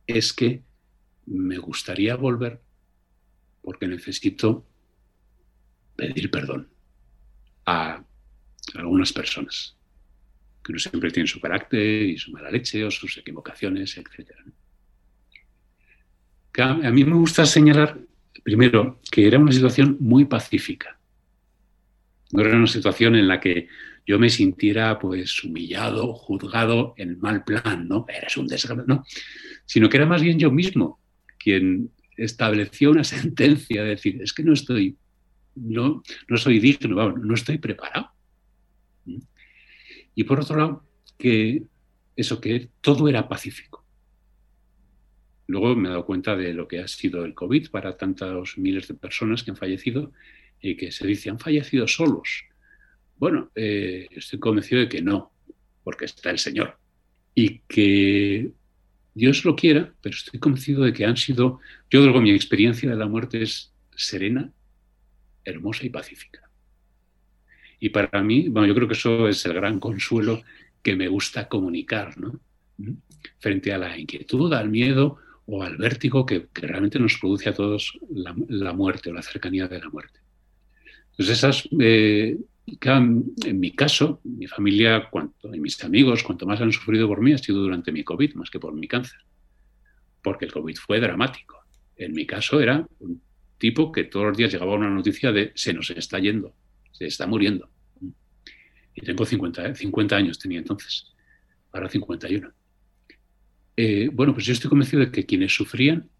es que me gustaría volver porque necesito pedir perdón a algunas personas que no siempre tienen su carácter y su mala leche o sus equivocaciones, etc. A mí me gusta señalar, primero, que era una situación muy pacífica. No era una situación en la que yo me sintiera pues humillado, juzgado en mal plan, ¿no? Eres un desgraciado, no. Sino que era más bien yo mismo quien estableció una sentencia de decir, es que no estoy, no, no soy digno, no estoy preparado. Y por otro lado, que eso, que todo era pacífico. Luego me he dado cuenta de lo que ha sido el COVID para tantos miles de personas que han fallecido y que se dice, han fallecido solos. Bueno, eh, estoy convencido de que no, porque está el Señor. Y que Dios lo quiera, pero estoy convencido de que han sido, yo digo, mi experiencia de la muerte es serena, hermosa y pacífica. Y para mí, bueno, yo creo que eso es el gran consuelo que me gusta comunicar, ¿no? Frente a la inquietud, al miedo o al vértigo que, realmente nos produce a todos la, muerte o la cercanía de la muerte. Entonces, esas, eh, en mi caso, mi familia cuanto, y mis amigos, cuanto más han sufrido por mí, ha sido durante mi COVID, más que por mi cáncer. Porque el COVID fue dramático. En mi caso era un tipo que todos los días llegaba una noticia de se nos está yendo, se está muriendo. Y tengo 50, 50 años, tenía entonces, ahora 51. Eh, bueno, pues yo estoy convencido de que quienes sufrían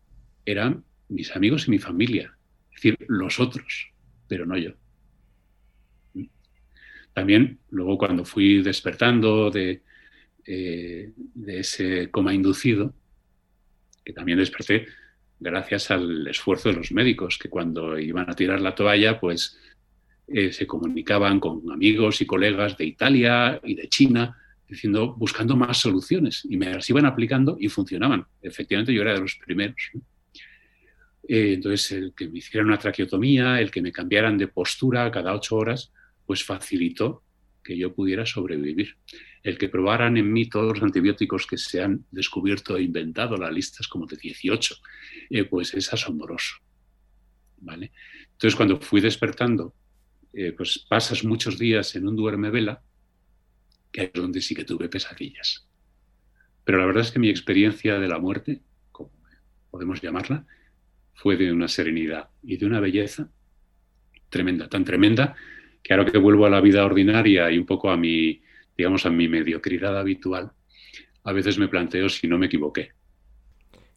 eran mis amigos y mi familia, es decir, los otros, pero no yo. También luego cuando fui despertando de, eh, ese coma inducido, que también desperté gracias al esfuerzo de los médicos, que cuando iban a tirar la toalla, pues eh, se comunicaban con amigos y colegas de Italia y de China, diciendo, buscando más soluciones. Y me las iban aplicando y funcionaban. Efectivamente, yo era de los primeros. Eh, entonces, el que me hicieran una traqueotomía, el que me cambiaran de postura cada ocho horas, pues facilitó que yo pudiera sobrevivir. El que probaran en mí todos los antibióticos que se han descubierto e inventado, la lista es como de 18, eh, pues es asombroso. ¿vale? Entonces, cuando fui despertando, eh, pues pasas muchos días en un duerme vela, que es donde sí que tuve pesadillas. Pero la verdad es que mi experiencia de la muerte, como podemos llamarla, fue de una serenidad y de una belleza tremenda, tan tremenda que ahora que vuelvo a la vida ordinaria y un poco a mi, digamos, a mi mediocridad habitual, a veces me planteo si no me equivoqué.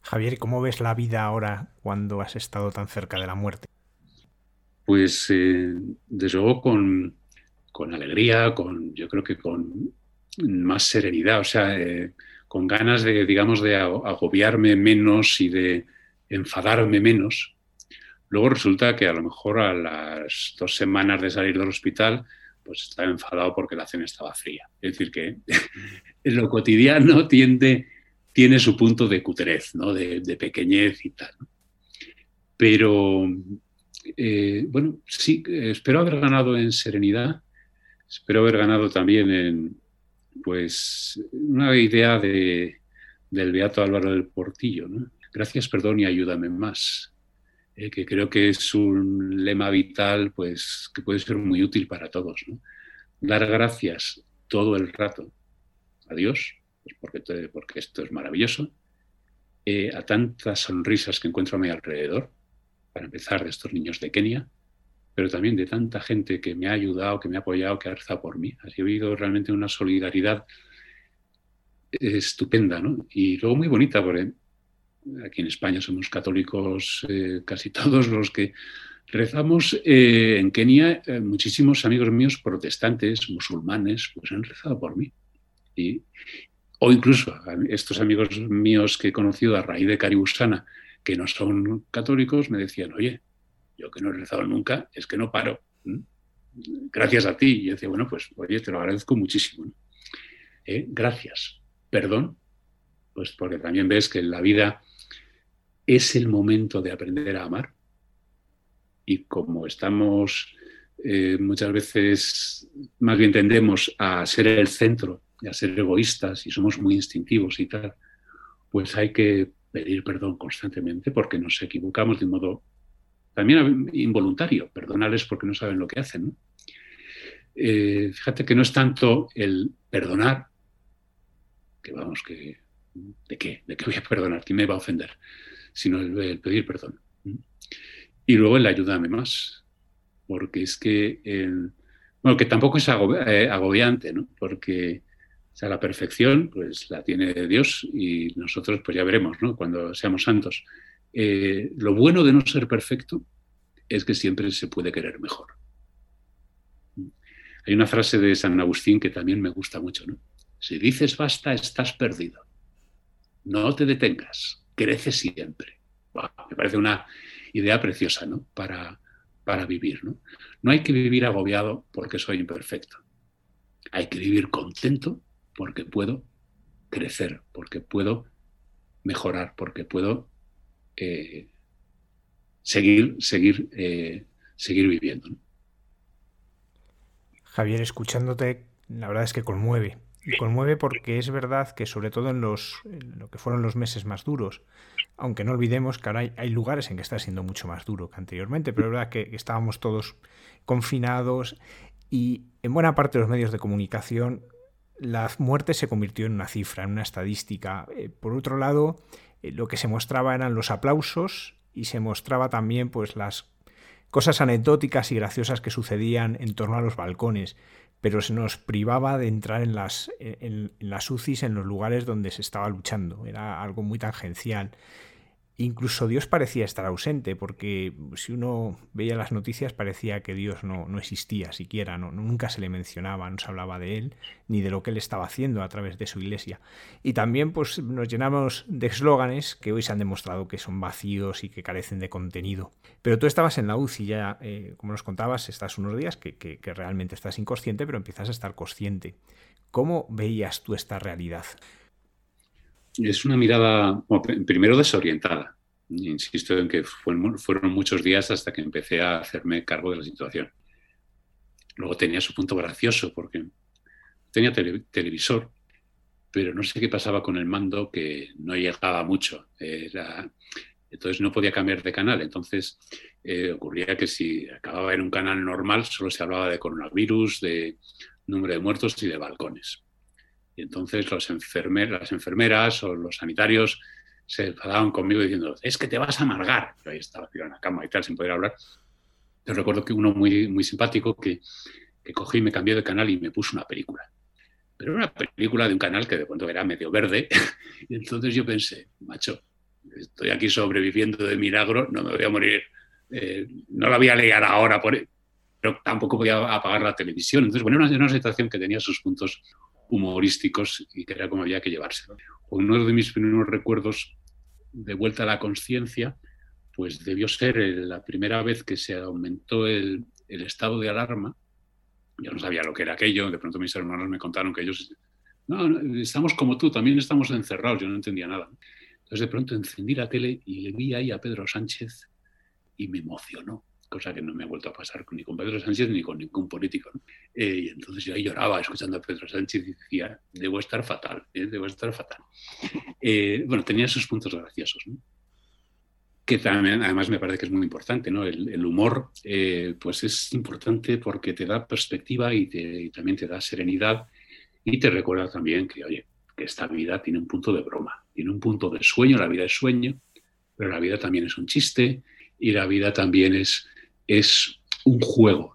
Javier, ¿cómo ves la vida ahora cuando has estado tan cerca de la muerte? Pues eh, desde luego con, alegría, con, yo creo que con más serenidad, o sea, eh, con ganas de, digamos, de agobiarme menos y de enfadarme menos. Luego resulta que a lo mejor a las dos semanas de salir del hospital, pues estaba enfadado porque la cena estaba fría. Es decir, que en lo cotidiano tiende tiene su punto de cutrez, ¿no? de, pequeñez y tal. Pero, eh, bueno, sí, espero haber ganado en serenidad, espero haber ganado también en, pues, una idea de, del Beato Álvaro del Portillo. Gracias, perdón y ayúdame más, eh, que creo que es un lema vital, pues, que puede ser muy útil para todos. Dar gracias todo el rato a Dios pues porque, porque esto es maravilloso, eh, a tantas sonrisas que encuentro a mi alrededor, para empezar de estos niños de Kenia, pero también de tanta gente que me ha ayudado, que me ha apoyado, que ha rezado por mí. Ha habido realmente una solidaridad estupenda, ¿no? Y luego muy bonita, porque aquí en España somos católicos eh, casi todos los que rezamos. Eh, en Kenia, muchísimos amigos míos protestantes, musulmanes, pues han rezado por mí. Y, o incluso estos amigos míos que he conocido a raíz de Caribusana, que no son católicos, me decían, oye, yo que no he rezado nunca, es que no paro. Gracias a ti. Y yo decía, bueno, pues oye, te lo agradezco muchísimo. ¿Eh? Gracias. Perdón, pues porque también ves que la vida es el momento de aprender a amar. Y como estamos eh, muchas veces, más bien tendemos a ser el centro a ser egoístas y somos muy instintivos y tal, pues hay que pedir perdón constantemente porque nos equivocamos de un modo también involuntario, perdonarles porque no saben lo que hacen. Eh, fíjate que no es tanto el perdonar, que vamos, que ¿de qué? ¿De qué voy a perdonar? ¿Quién me va a ofender? Sino el, pedir perdón. Y luego el ayúdame más, porque es que, bueno, que tampoco es eh, agobiante, ¿no? Porque sea, la perfección, pues la tiene Dios y nosotros, pues ya veremos, ¿no? Cuando seamos santos. Eh, lo bueno de no ser perfecto es que siempre se puede querer mejor. Hay una frase de San Agustín que también me gusta mucho, ¿no? Si dices basta, estás perdido. No te detengas, crece siempre. me parece una idea preciosa, ¿no? Para, para vivir, ¿no? No hay que vivir agobiado porque soy imperfecto. Hay que vivir contento porque puedo crecer, porque puedo mejorar, porque puedo eh, seguir, seguir, eh, seguir viviendo. Javier, escuchándote, la verdad es que conmueve. Y conmueve porque es verdad que sobre todo en, los, lo que fueron los meses más duros, aunque no olvidemos que ahora hay, lugares en que está siendo mucho más duro que anteriormente, pero es verdad que estábamos todos confinados y en buena parte de los medios de comunicación la muerte se convirtió en una cifra, en una estadística. Eh, por otro lado, eh, lo que se mostraba eran los aplausos y se mostraba también pues las cosas anecdóticas y graciosas que sucedían en torno a los balcones, pero se nos privaba de entrar en las, en, las UCIs en los lugares donde se estaba luchando. Era algo muy tangencial. Incluso Dios parecía estar ausente, porque si uno veía las noticias parecía que Dios no, no existía siquiera, no, nunca se le mencionaba, no se hablaba de él, ni de lo que él estaba haciendo a través de su iglesia. Y también pues, nos llenamos de eslóganes que hoy se han demostrado que son vacíos y que carecen de contenido. Pero tú estabas en la UCI ya, eh, como nos contabas, estás unos días que, que, que realmente estás inconsciente, pero empiezas a estar consciente. ¿Cómo veías tú esta realidad? Es una mirada, primero desorientada. Insisto en que fueron, muchos días hasta que empecé a hacerme cargo de la situación. Luego tenía su punto gracioso porque tenía televisor, pero no sé qué pasaba con el mando que no llegaba mucho. entonces no podía cambiar de canal. Entonces eh, ocurría que si acababa en un canal normal solo se hablaba de coronavirus, de número de muertos y de balcones. Y entonces los las enfermeras o los sanitarios se enfadaban conmigo diciendo, es que te vas a amargar. Yo ahí estaba tirado en la cama y tal, sin poder hablar. Yo recuerdo que uno muy, muy simpático que, cogí y me cambió de canal y me puso una película. Pero una película de un canal que de pronto era medio verde. y entonces yo pensé, macho, estoy aquí sobreviviendo de milagro, no me voy a morir, eh, no la voy a leer ahora, por, pero tampoco voy a apagar la televisión. Entonces, bueno, era una situación que tenía sus puntos humorísticos y que era como había que llevarse. Uno de mis primeros recuerdos de vuelta a la conciencia, pues debió ser la primera vez que se aumentó el, estado de alarma. Yo no sabía lo que era aquello, de pronto mis hermanos me contaron que ellos, no, estamos como tú, también estamos encerrados, yo no entendía nada. Entonces de pronto encendí la tele y le vi ahí a Pedro Sánchez y me emocionó cosa que no me ha vuelto a pasar ni con Pedro Sánchez ni con ningún político. Eh, y entonces yo ahí lloraba escuchando a Pedro Sánchez y decía, debo estar fatal, eh, debo estar fatal. Eh, bueno, tenía esos puntos graciosos, que también además me parece que es muy importante, ¿no? El, humor pues es importante porque te da perspectiva y, y, también te da serenidad y te recuerda también que, oye, que esta vida tiene un punto de broma, tiene un punto de sueño, la vida es sueño, pero la vida también es un chiste y la vida también es es un juego.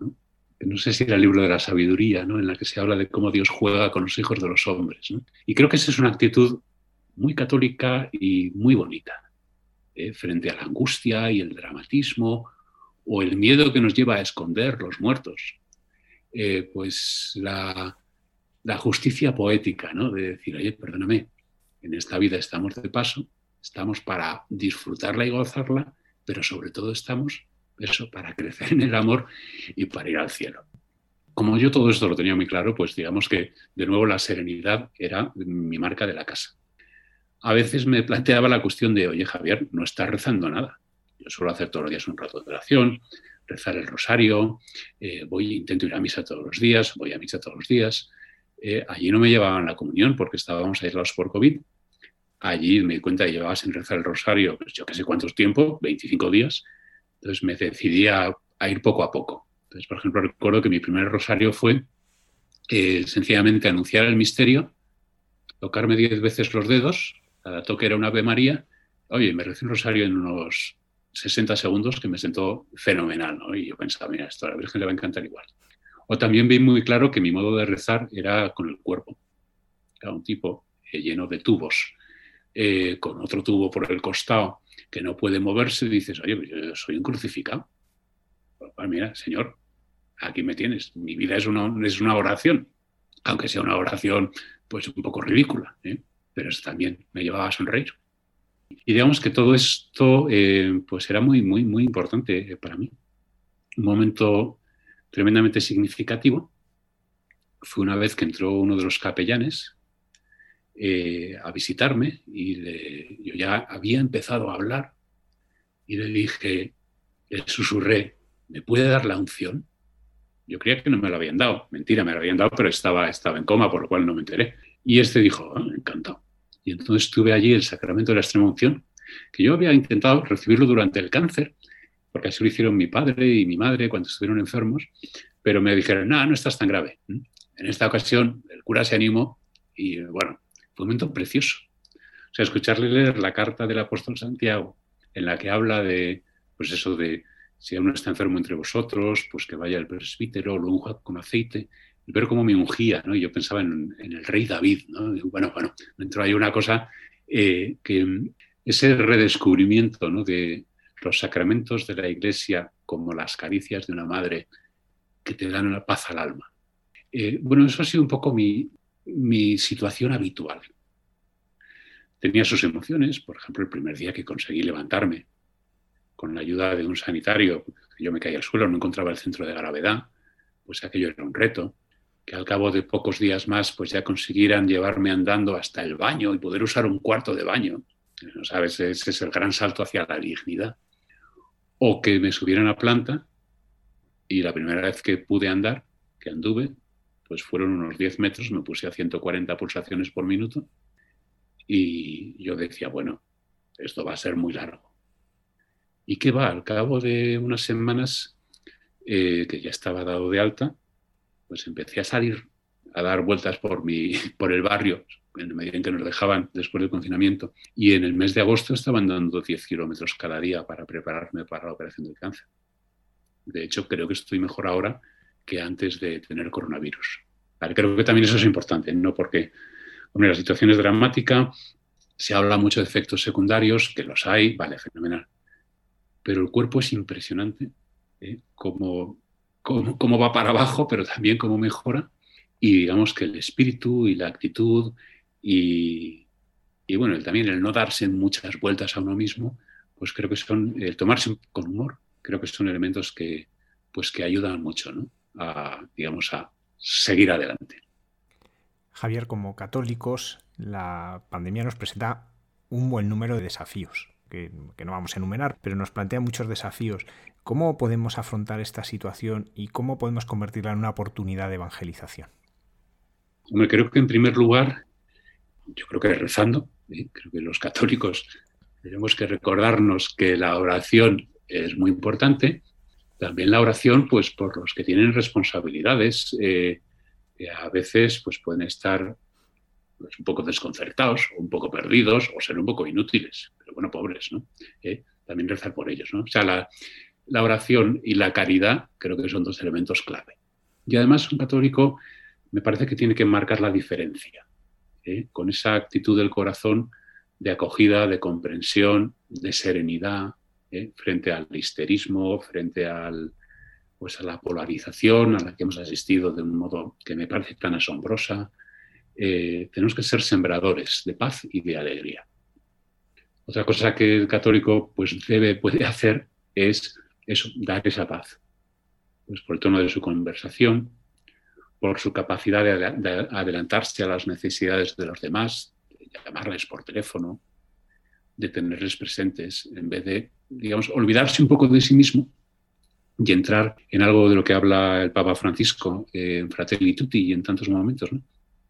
¿no? sé si era el libro de la sabiduría, ¿no? en la que se habla de cómo Dios juega con los hijos de los hombres. Y creo que esa es una actitud muy católica y muy bonita, ¿eh? frente a la angustia y el dramatismo o el miedo que nos lleva a esconder los muertos. Eh, pues la, la, justicia poética, ¿no? de decir, oye, perdóname, en esta vida estamos de paso, estamos para disfrutarla y gozarla, pero sobre todo estamos eso, para crecer en el amor y para ir al cielo. Como yo todo esto lo tenía muy claro, pues digamos que de nuevo la serenidad era mi marca de la casa. A veces me planteaba la cuestión de, oye Javier, no estás rezando nada. Yo suelo hacer todos los días un rato de oración, rezar el rosario, eh, voy, intento ir a misa todos los días, voy a misa todos los días. Eh, allí no me llevaban la comunión porque estábamos aislados por COVID. Allí me di cuenta que llevabas en rezar el rosario, pues yo qué sé cuántos tiempo, 25 días, entonces me decidí a, ir poco a poco. Entonces, por ejemplo, recuerdo que mi primer rosario fue eh, sencillamente anunciar el misterio, tocarme diez veces los dedos, cada toque era una Ave María. Oye, me recé un rosario en unos 60 segundos que me sentó fenomenal, ¿no? Y yo pensaba, mira, esto a la Virgen le va a encantar igual. O también vi muy claro que mi modo de rezar era con el cuerpo. Era un tipo eh, lleno de tubos, eh, con otro tubo por el costado, que no puede moverse, dices, oye, pues yo soy un crucificado. Pues, mira, Señor, aquí me tienes. Mi vida es una, es una oración, aunque sea una oración pues un poco ridícula, ¿eh? pero eso también me llevaba a sonreír. Y digamos que todo esto eh, pues era muy, muy, muy importante para mí. Un momento tremendamente significativo fue una vez que entró uno de los capellanes eh, a visitarme y yo ya había empezado a hablar y le dije, le susurré, ¿me puede dar la unción? Yo creía que no me lo habían dado. Mentira, me lo habían dado, pero estaba, estaba en coma, por lo cual no me enteré. Y este dijo, ah, encantado. Y entonces tuve allí el sacramento de la extrema unción, que yo había intentado recibirlo durante el cáncer, porque así lo hicieron mi padre y mi madre cuando estuvieron enfermos, pero me dijeron, no, no estás tan grave. En esta ocasión el cura se animó y bueno, un momento precioso. O sea, escucharle leer la carta del apóstol Santiago, en la que habla de, pues eso de, si uno está enfermo entre vosotros, pues que vaya al presbítero, lo unja con aceite, y ver cómo me ungía, ¿no? Y yo pensaba en, el rey David, ¿no? bueno, bueno, entró ahí una cosa eh, que ese redescubrimiento de los sacramentos de la Iglesia como las caricias de una madre que te dan una paz al alma. Eh, bueno, eso ha sido un poco mi, mi situación habitual. Tenía sus emociones, por ejemplo, el primer día que conseguí levantarme con la ayuda de un sanitario, yo me caía al suelo, no encontraba el centro de gravedad, pues aquello era un reto, que al cabo de pocos días más pues ya consiguieran llevarme andando hasta el baño y poder usar un cuarto de baño. ¿No sabes? Ese es el gran salto hacia la dignidad. O que me subieran a planta y la primera vez que pude andar, que anduve, pues fueron unos 10 metros, me puse a 140 pulsaciones por minuto y yo decía, bueno, esto va a ser muy largo. ¿Y qué va? Al cabo de unas semanas eh, que ya estaba dado de alta, pues empecé a salir a dar vueltas por, mi, por el barrio, en la medida en que nos dejaban después del confinamiento. Y en el mes de agosto estaban dando 10 kilómetros cada día para prepararme para la operación del cáncer. De hecho, creo que estoy mejor ahora que antes de tener coronavirus. creo que también eso es importante, ¿no? Porque Hombre, la situación es dramática, se habla mucho de efectos secundarios, que los hay, vale, fenomenal. Pero el cuerpo es impresionante, ¿eh? cómo, va para abajo, pero también cómo mejora. Y digamos que el espíritu y la actitud y, bueno, también el no darse muchas vueltas a uno mismo, pues creo que son, el tomarse con humor, creo que son elementos que, pues que ayudan mucho, ¿no? A, digamos, a seguir adelante. Javier, como católicos, la pandemia nos presenta un buen número de desafíos, que, no vamos a enumerar, pero nos plantea muchos desafíos. ¿Cómo podemos afrontar esta situación y cómo podemos convertirla en una oportunidad de evangelización? Hombre, creo que en primer lugar, yo creo que rezando, ¿eh? creo que los católicos tenemos que recordarnos que la oración es muy importante, también la oración, pues por los que tienen responsabilidades, eh, a veces pues, pueden estar pues, un poco desconcertados, un poco perdidos, o ser un poco inútiles, pero bueno, pobres, ¿no? Eh, también rezar por ellos, ¿no? O sea, la, oración y la caridad creo que son dos elementos clave. Y además un católico me parece que tiene que marcar la diferencia, ¿eh? con esa actitud del corazón de acogida, de comprensión, de serenidad, ¿eh? frente al histerismo, frente pues a la polarización a la que hemos asistido de un modo que me parece tan asombrosa. Eh, tenemos que ser sembradores de paz y de alegría. Otra cosa que el católico pues, debe, puede hacer es dar esa paz. Pues por el tono de su conversación, por su capacidad de, adelantarse a las necesidades de los demás, de llamarles por teléfono, de tenerles presentes, en vez de, digamos, olvidarse un poco de sí mismo y entrar en algo de lo que habla el Papa Francisco en Fratelli Tutti y en tantos momentos,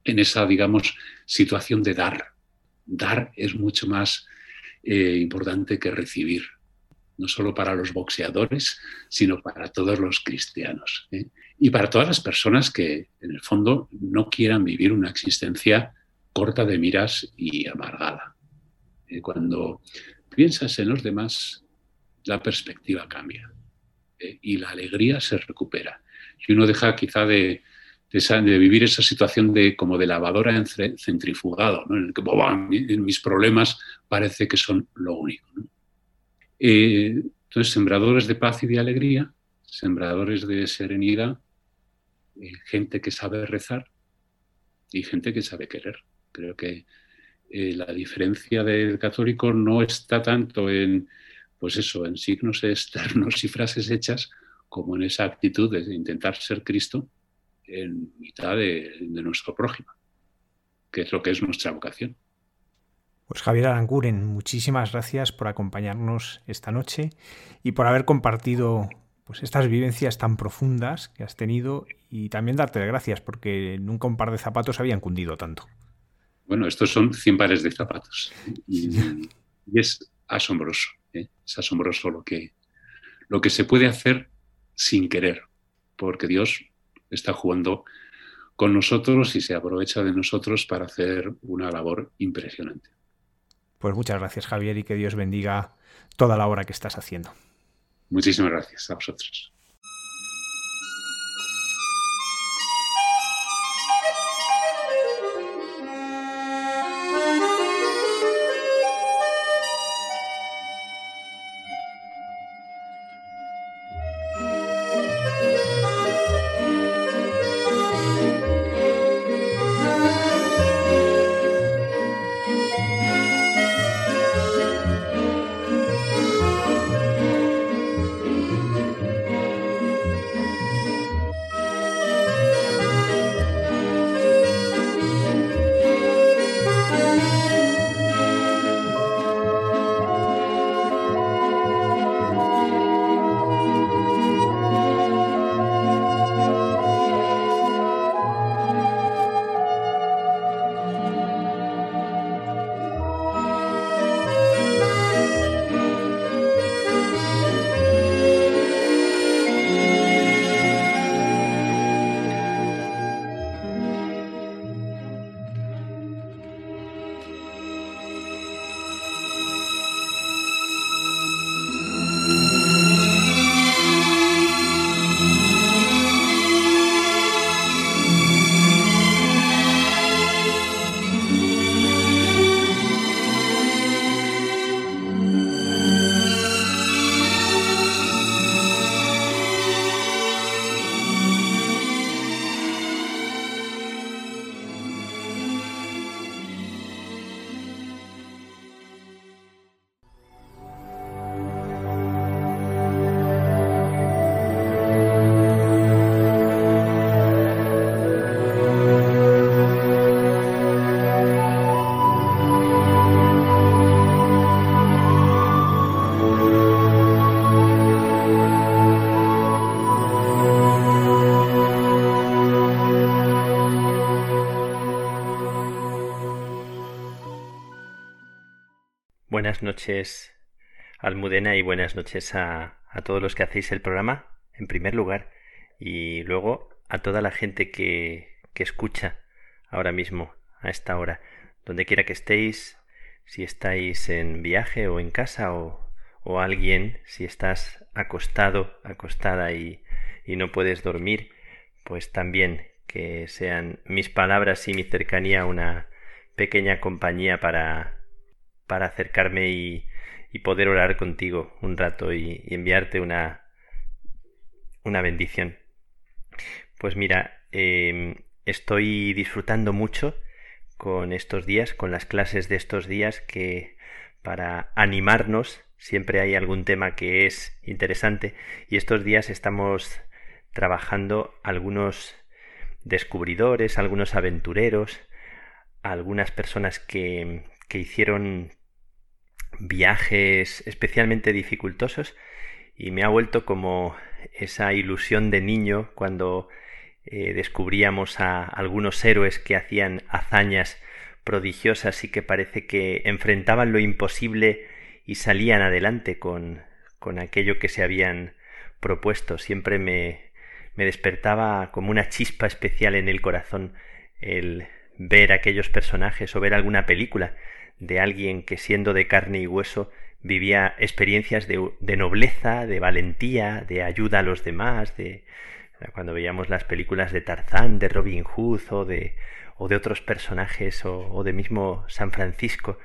en esa, digamos, situación de dar. Dar es mucho más eh, importante que recibir, no solo para los boxeadores, sino para todos los cristianos ¿eh? y para todas las personas que, en el fondo, no quieran vivir una existencia corta de miras y amargada. Eh, cuando piensas en los demás, la perspectiva cambia eh, y la alegría se recupera. Y uno deja quizá de, de, vivir esa situación de como de lavadora centrifugado, en el que en mis problemas parece que son lo único. Eh, entonces, sembradores de paz y de alegría, sembradores de serenidad, eh, gente que sabe rezar y gente que sabe querer. Creo que la diferencia del católico no está tanto en pues eso, en signos externos y frases hechas, como en esa actitud de intentar ser Cristo en mitad de, nuestro prójimo, que es lo que es nuestra vocación. Pues Javier Aranguren, muchísimas gracias por acompañarnos esta noche y por haber compartido pues estas vivencias tan profundas que has tenido y también darte las gracias porque nunca un par de zapatos habían cundido tanto. Bueno, estos son 100 pares de zapatos y es asombroso. ¿eh? Es asombroso lo que, lo que se puede hacer sin querer, porque Dios está jugando con nosotros y se aprovecha de nosotros para hacer una labor impresionante. Pues muchas gracias Javier y que Dios bendiga toda la obra que estás haciendo. Muchísimas gracias a vosotros. Noches Almudena y buenas noches a, a, todos los que hacéis el programa, en primer lugar, y luego a toda la gente que, que escucha ahora mismo, a esta hora, donde quiera que estéis, si estáis en viaje o en casa o, o alguien, si estás acostado, acostada y, y no puedes dormir, pues también que sean mis palabras y mi cercanía una pequeña compañía para, para acercarme y, poder orar contigo un rato y, enviarte una, una bendición. Pues mira, eh, estoy disfrutando mucho con estos días, con las clases de estos días que para animarnos siempre hay algún tema que es interesante y estos días estamos trabajando algunos descubridores, algunos aventureros, algunas personas que, que hicieron viajes especialmente dificultosos y me ha vuelto como esa ilusión de niño cuando eh, descubríamos a algunos héroes que hacían hazañas prodigiosas y que parece que enfrentaban lo imposible y salían adelante con, con aquello que se habían propuesto. Siempre me, me despertaba como una chispa especial en el corazón el ver aquellos personajes o ver alguna película de alguien que siendo de carne y hueso vivía experiencias de, nobleza, de valentía, de ayuda a los demás, de cuando veíamos las películas de Tarzán, de Robin Hood o de, o de otros personajes o, o de mismo San Francisco,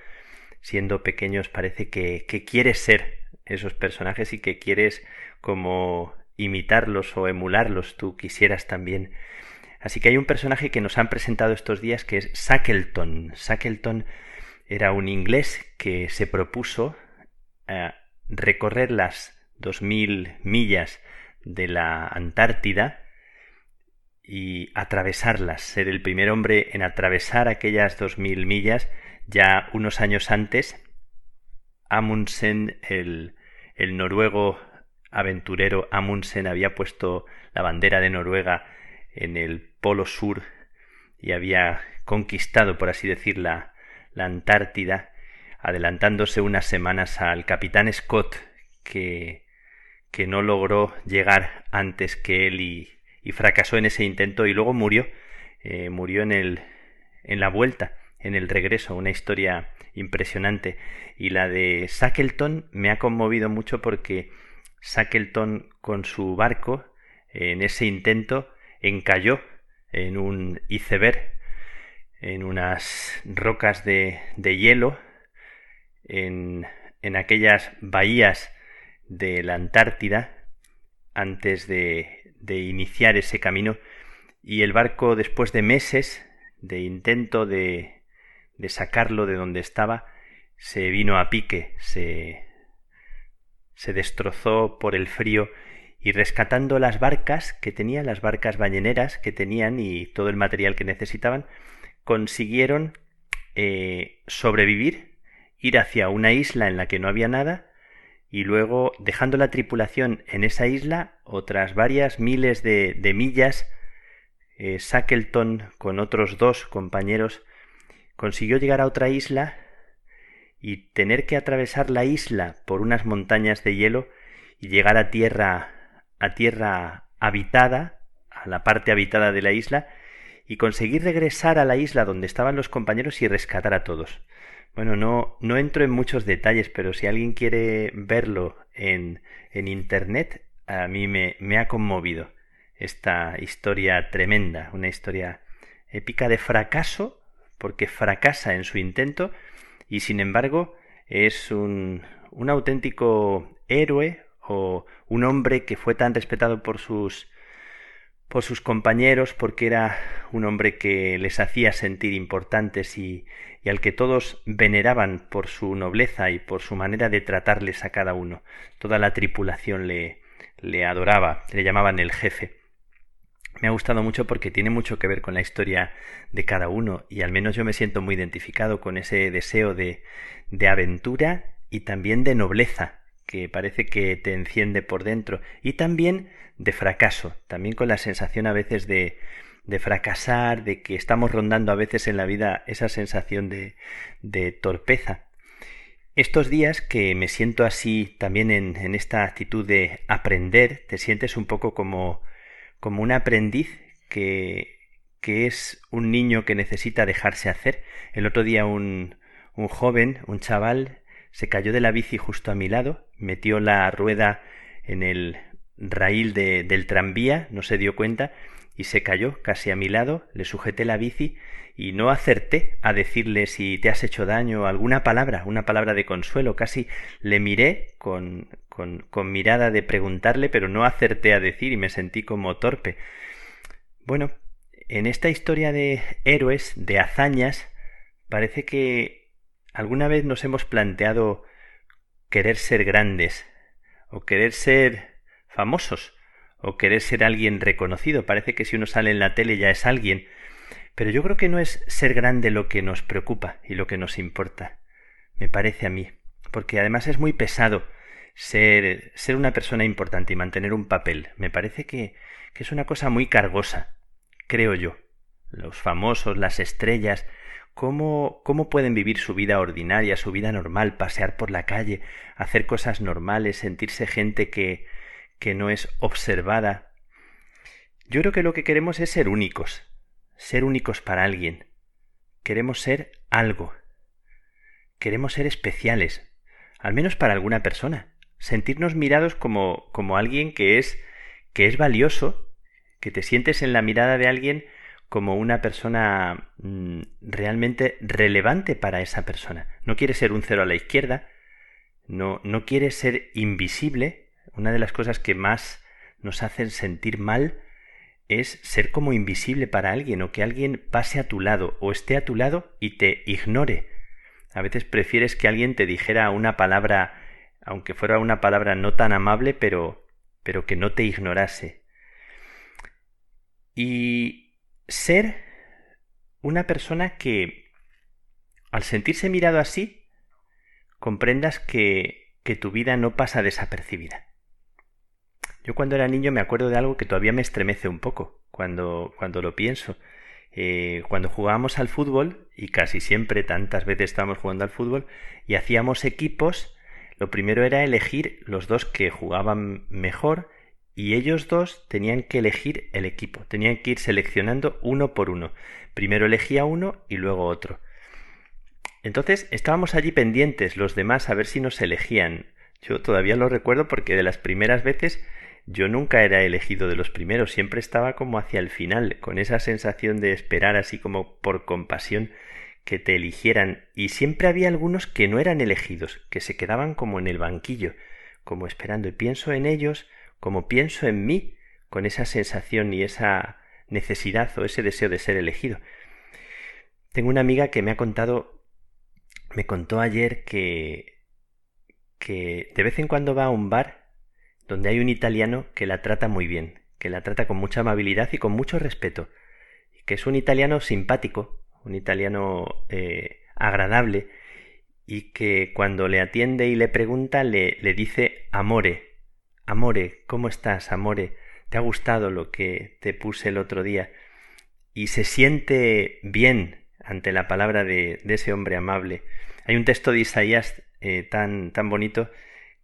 siendo pequeños parece que, que quieres ser esos personajes y que quieres como imitarlos o emularlos, tú quisieras también. Así que hay un personaje que nos han presentado estos días que es Shackleton. Shackleton era un inglés que se propuso eh, recorrer las dos mil millas de la Antártida y atravesarlas, ser el primer hombre en atravesar aquellas dos mil millas. Ya unos años antes, Amundsen, el, el noruego aventurero Amundsen había puesto la bandera de Noruega en el polo sur y había conquistado, por así decir, la, la Antártida, adelantándose unas semanas al capitán Scott, que, que no logró llegar antes que él y, y fracasó en ese intento y luego murió, eh, murió en, el, en la vuelta, en el regreso, una historia impresionante. Y la de Shackleton me ha conmovido mucho porque Shackleton con su barco en ese intento encalló en un iceberg, en unas rocas de, de hielo, en, en aquellas bahías de la Antártida antes de, de iniciar ese camino. Y el barco después de meses de intento de, de sacarlo de donde estaba se vino a pique, se, se destrozó por el frío y rescatando las barcas que tenían, las barcas balleneras que tenían y todo el material que necesitaban, consiguieron eh, sobrevivir, ir hacia una isla en la que no había nada y luego, dejando la tripulación en esa isla, otras varias miles de, millas, eh, Shackleton con otros dos compañeros consiguió llegar a otra isla y tener que atravesar la isla por unas montañas de hielo y llegar a tierra a tierra habitada, a la parte habitada de la isla, y conseguir regresar a la isla donde estaban los compañeros y rescatar a todos. Bueno, no, no entro en muchos detalles, pero si alguien quiere verlo en, en internet, a mí me, me ha conmovido esta historia tremenda, una historia épica de fracaso, porque fracasa en su intento, y sin embargo es un, un auténtico héroe o un hombre que fue tan respetado por sus por sus compañeros porque era un hombre que les hacía sentir importantes y, y, al que todos veneraban por su nobleza y por su manera de tratarles a cada uno. Toda la tripulación le, le adoraba, le llamaban el jefe. Me ha gustado mucho porque tiene mucho que ver con la historia de cada uno y al menos yo me siento muy identificado con ese deseo de, de aventura y también de nobleza que parece que te enciende por dentro y también de fracaso, también con la sensación a veces de, de fracasar, de que estamos rondando a veces en la vida esa sensación de, de torpeza. Estos días que me siento así también en, en, esta actitud de aprender, te sientes un poco como, como un aprendiz que, que es un niño que necesita dejarse hacer. El otro día un, un joven, un chaval, se cayó de la bici justo a mi lado, metió la rueda en el raíl de, del tranvía, no se dio cuenta y se cayó casi a mi lado, le sujeté la bici y no acerté a decirle si te has hecho daño, alguna palabra, una palabra de consuelo, casi le miré con, con, con mirada de preguntarle, pero no acerté a decir y me sentí como torpe. Bueno, en esta historia de héroes, de hazañas, parece que alguna vez nos hemos planteado querer ser grandes, o querer ser famosos, o querer ser alguien reconocido. Parece que si uno sale en la tele ya es alguien. Pero yo creo que no es ser grande lo que nos preocupa y lo que nos importa. Me parece a mí. Porque además es muy pesado ser, ser una persona importante y mantener un papel. Me parece que, que es una cosa muy cargosa, creo yo. Los famosos, las estrellas, ¿Cómo, ¿Cómo pueden vivir su vida ordinaria, su vida normal, pasear por la calle, hacer cosas normales, sentirse gente que, que no es observada? Yo creo que lo que queremos es ser únicos, ser únicos para alguien. Queremos ser algo. Queremos ser especiales, al menos para alguna persona. Sentirnos mirados como, como alguien que es, que es valioso, que te sientes en la mirada de alguien como una persona mm, realmente relevante para esa persona. No quiere ser un cero a la izquierda, no, no quiere ser invisible. Una de las cosas que más nos hacen sentir mal es ser como invisible para alguien o que alguien pase a tu lado o esté a tu lado y te ignore. A veces prefieres que alguien te dijera una palabra, aunque fuera una palabra no tan amable, pero, pero que no te ignorase. Y ser una persona que, al sentirse mirado así, comprendas que, que tu vida no pasa desapercibida. Yo cuando era niño me acuerdo de algo que todavía me estremece un poco cuando, cuando lo pienso. Eh, cuando jugábamos al fútbol, y casi siempre tantas veces estábamos jugando al fútbol, y hacíamos equipos, lo primero era elegir los dos que jugaban mejor y ellos dos tenían que elegir el equipo, tenían que ir seleccionando uno por uno. Primero elegía uno y luego otro. Entonces estábamos allí pendientes los demás a ver si nos elegían. Yo todavía lo recuerdo porque de las primeras veces yo nunca era elegido de los primeros, siempre estaba como hacia el final, con esa sensación de esperar así como por compasión que te eligieran, y siempre había algunos que no eran elegidos, que se quedaban como en el banquillo, como esperando, y pienso en ellos, como pienso en mí con esa sensación y esa necesidad o ese deseo de ser elegido. Tengo una amiga que me ha contado, me contó ayer que, que de vez en cuando va a un bar donde hay un italiano que la trata muy bien, que la trata con mucha amabilidad y con mucho respeto, que es un italiano simpático, un italiano eh, agradable, y que cuando le atiende y le pregunta le, le dice amore, Amore, ¿cómo estás, Amore? ¿Te ha gustado lo que te puse el otro día? Y se siente bien ante la palabra de, ese hombre amable. Hay un texto de Isaías eh, tan, tan bonito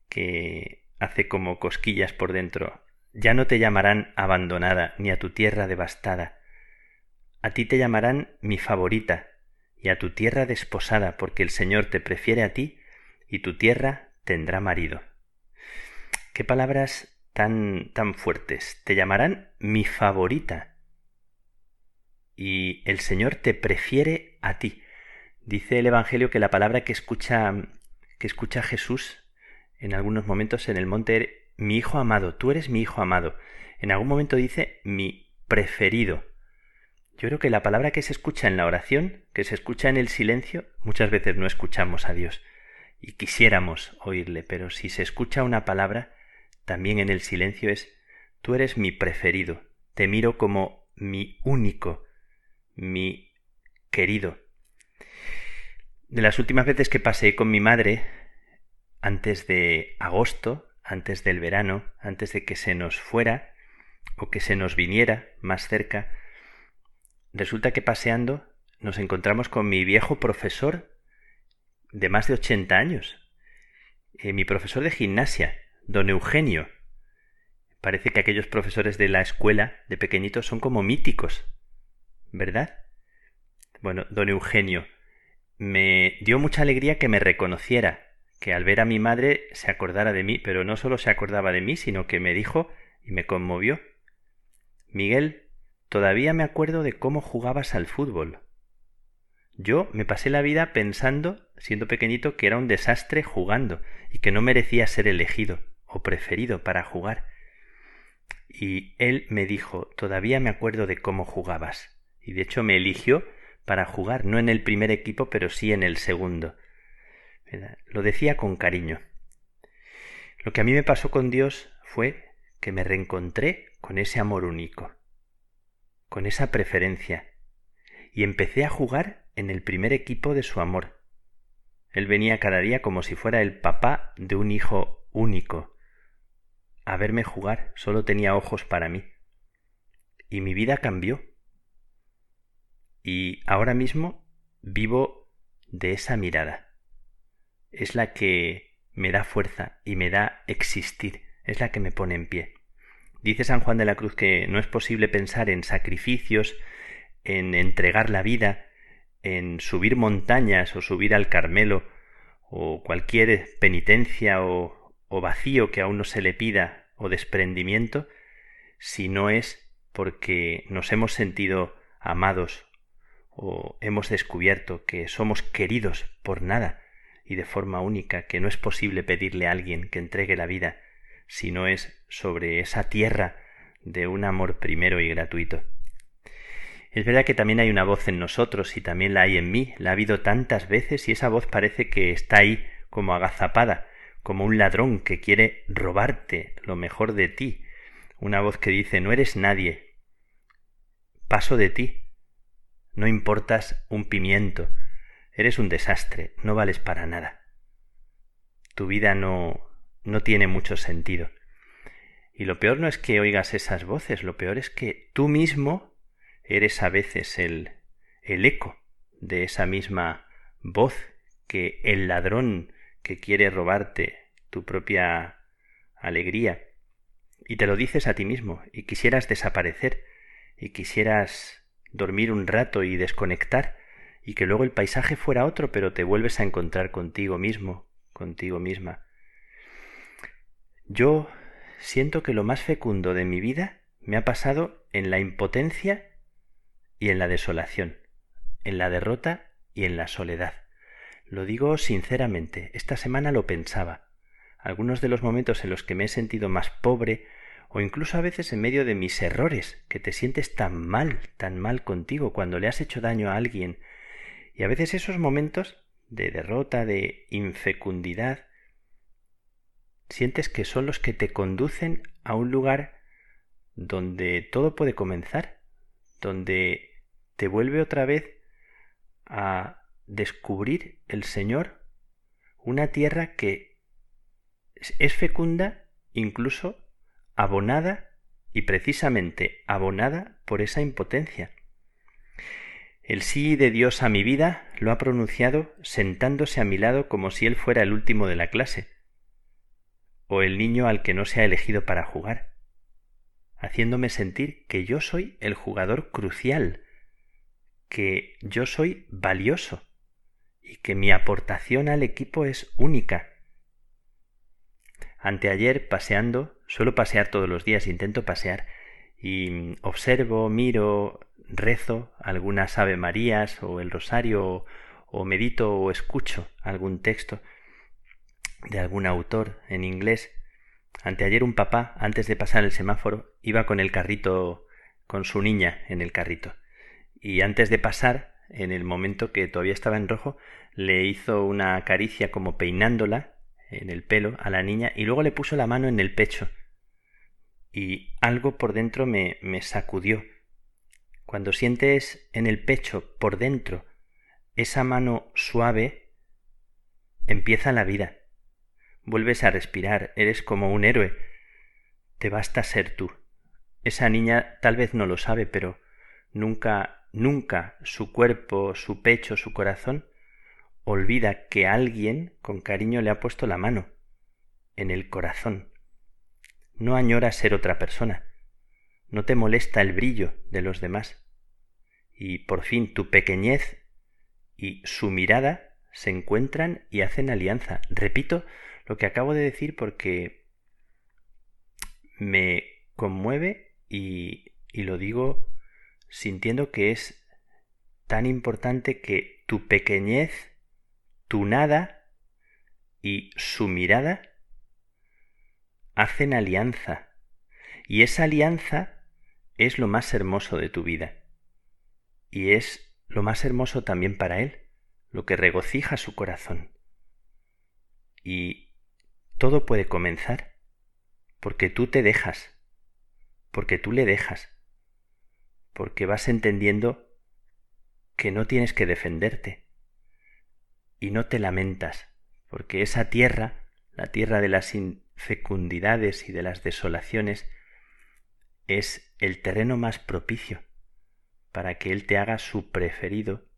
que hace como cosquillas por dentro. Ya no te llamarán abandonada ni a tu tierra devastada. A ti te llamarán mi favorita y a tu tierra desposada, porque el Señor te prefiere a ti y tu tierra tendrá marido. Qué palabras tan tan fuertes. Te llamarán mi favorita. Y el Señor te prefiere a ti. Dice el Evangelio que la palabra que escucha que escucha Jesús en algunos momentos en el monte mi hijo amado, tú eres mi hijo amado. En algún momento dice mi preferido. Yo creo que la palabra que se escucha en la oración, que se escucha en el silencio, muchas veces no escuchamos a Dios y quisiéramos oírle, pero si se escucha una palabra, también en el silencio es Tú eres mi preferido, te miro como mi único, mi querido. De las últimas veces que pasé con mi madre, antes de agosto, antes del verano, antes de que se nos fuera o que se nos viniera más cerca, resulta que paseando nos encontramos con mi viejo profesor de más de 80 años. Eh, mi profesor de gimnasia, don Eugenio. Parece que aquellos profesores de la escuela de pequeñitos son como míticos, ¿verdad? Bueno, don Eugenio, me dio mucha alegría que me reconociera, que al ver a mi madre se acordara de mí, pero no solo se acordaba de mí, sino que me dijo y me conmovió. Miguel, todavía me acuerdo de cómo jugabas al fútbol. Yo me pasé la vida pensando, siendo pequeñito, que era un desastre jugando y que no merecía ser elegido o preferido para jugar. Y él me dijo, todavía me acuerdo de cómo jugabas. Y de hecho me eligió para jugar, no en el primer equipo, pero sí en el segundo. Lo decía con cariño. Lo que a mí me pasó con Dios fue que me reencontré con ese amor único, con esa preferencia, y empecé a jugar en el primer equipo de su amor. Él venía cada día como si fuera el papá de un hijo único. A verme jugar solo tenía ojos para mí. Y mi vida cambió. Y ahora mismo vivo de esa mirada. Es la que me da fuerza y me da existir, es la que me pone en pie. Dice San Juan de la Cruz que no es posible pensar en sacrificios, en entregar la vida, en subir montañas o subir al Carmelo o cualquier penitencia o, o vacío que aún no se le pida o desprendimiento, si no es porque nos hemos sentido amados o hemos descubierto que somos queridos por nada y de forma única, que no es posible pedirle a alguien que entregue la vida, si no es sobre esa tierra de un amor primero y gratuito. Es verdad que también hay una voz en nosotros y también la hay en mí, la ha habido tantas veces y esa voz parece que está ahí como agazapada, como un ladrón que quiere robarte lo mejor de ti, una voz que dice no eres nadie, paso de ti, no importas un pimiento, eres un desastre, no vales para nada. Tu vida no no tiene mucho sentido. Y lo peor no es que oigas esas voces, lo peor es que tú mismo eres a veces el, el eco de esa misma voz que el ladrón que quiere robarte tu propia alegría y te lo dices a ti mismo y quisieras desaparecer y quisieras dormir un rato y desconectar y que luego el paisaje fuera otro pero te vuelves a encontrar contigo mismo, contigo misma. Yo siento que lo más fecundo de mi vida me ha pasado en la impotencia y en la desolación, en la derrota y en la soledad. Lo digo sinceramente, esta semana lo pensaba. Algunos de los momentos en los que me he sentido más pobre, o incluso a veces en medio de mis errores, que te sientes tan mal, tan mal contigo cuando le has hecho daño a alguien, y a veces esos momentos de derrota, de infecundidad, sientes que son los que te conducen a un lugar donde todo puede comenzar, donde te vuelve otra vez a descubrir el Señor una tierra que es fecunda, incluso abonada y precisamente abonada por esa impotencia. El sí de Dios a mi vida lo ha pronunciado sentándose a mi lado como si él fuera el último de la clase, o el niño al que no se ha elegido para jugar, haciéndome sentir que yo soy el jugador crucial, que yo soy valioso y que mi aportación al equipo es única. Anteayer paseando, suelo pasear todos los días, intento pasear, y observo, miro, rezo algunas Ave Marías o el Rosario o, medito o escucho algún texto de algún autor en inglés. Anteayer un papá, antes de pasar el semáforo, iba con el carrito, con su niña en el carrito y antes de pasar, en el momento que todavía estaba en rojo, le hizo una caricia como peinándola en el pelo a la niña y luego le puso la mano en el pecho. Y algo por dentro me, me sacudió. Cuando sientes en el pecho, por dentro, esa mano suave, empieza la vida. Vuelves a respirar, eres como un héroe. Te basta ser tú. Esa niña tal vez no lo sabe, pero nunca nunca su cuerpo, su pecho, su corazón olvida que alguien con cariño le ha puesto la mano en el corazón. No añora ser otra persona. No te molesta el brillo de los demás. Y por fin tu pequeñez y su mirada se encuentran y hacen alianza. Repito lo que acabo de decir porque me conmueve y, y lo digo sintiendo que es tan importante que tu pequeñez, tu nada y su mirada hacen alianza. Y esa alianza es lo más hermoso de tu vida. Y es lo más hermoso también para él, lo que regocija su corazón. Y todo puede comenzar porque tú te dejas, porque tú le dejas, porque vas entendiendo que no tienes que defenderte y no te lamentas, porque esa tierra, la tierra de las infecundidades y de las desolaciones, es el terreno más propicio para que Él te haga su preferido,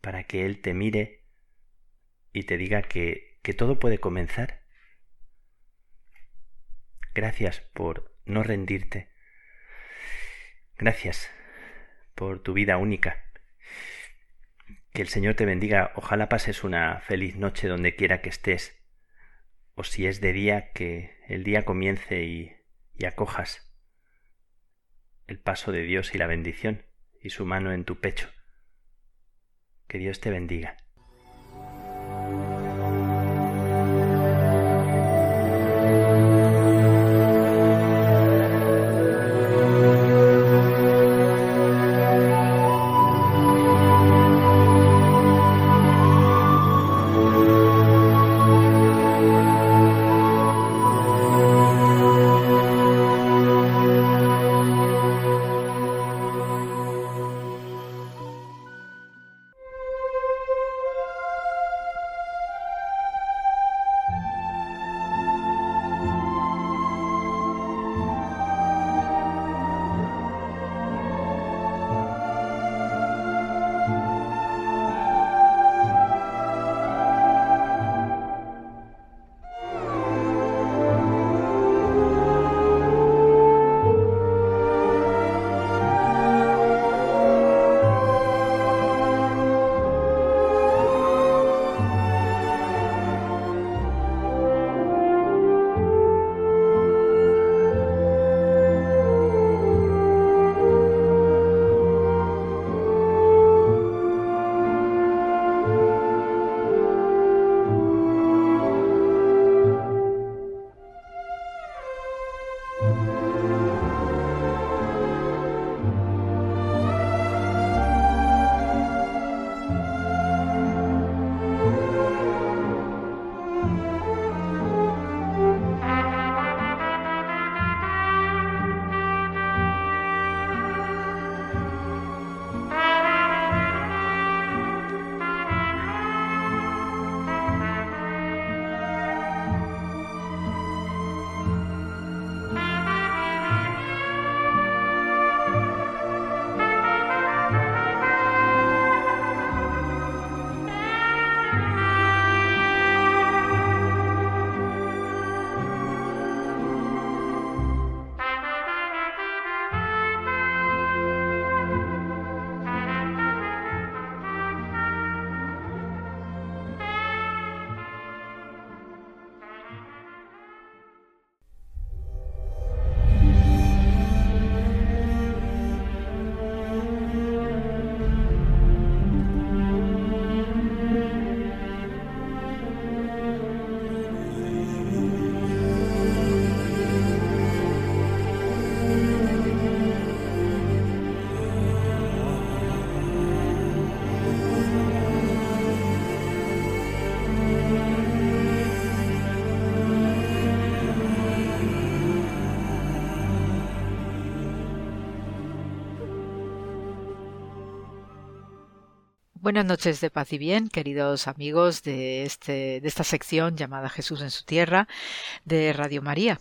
para que Él te mire y te diga que, que todo puede comenzar. Gracias por no rendirte. Gracias por tu vida única. Que el Señor te bendiga. Ojalá pases una feliz noche donde quiera que estés. O si es de día, que el día comience y, y acojas el paso de Dios y la bendición y su mano en tu pecho. Que Dios te bendiga. Buenas noches de paz y bien, queridos amigos de, este, de esta sección llamada Jesús en su tierra de Radio María.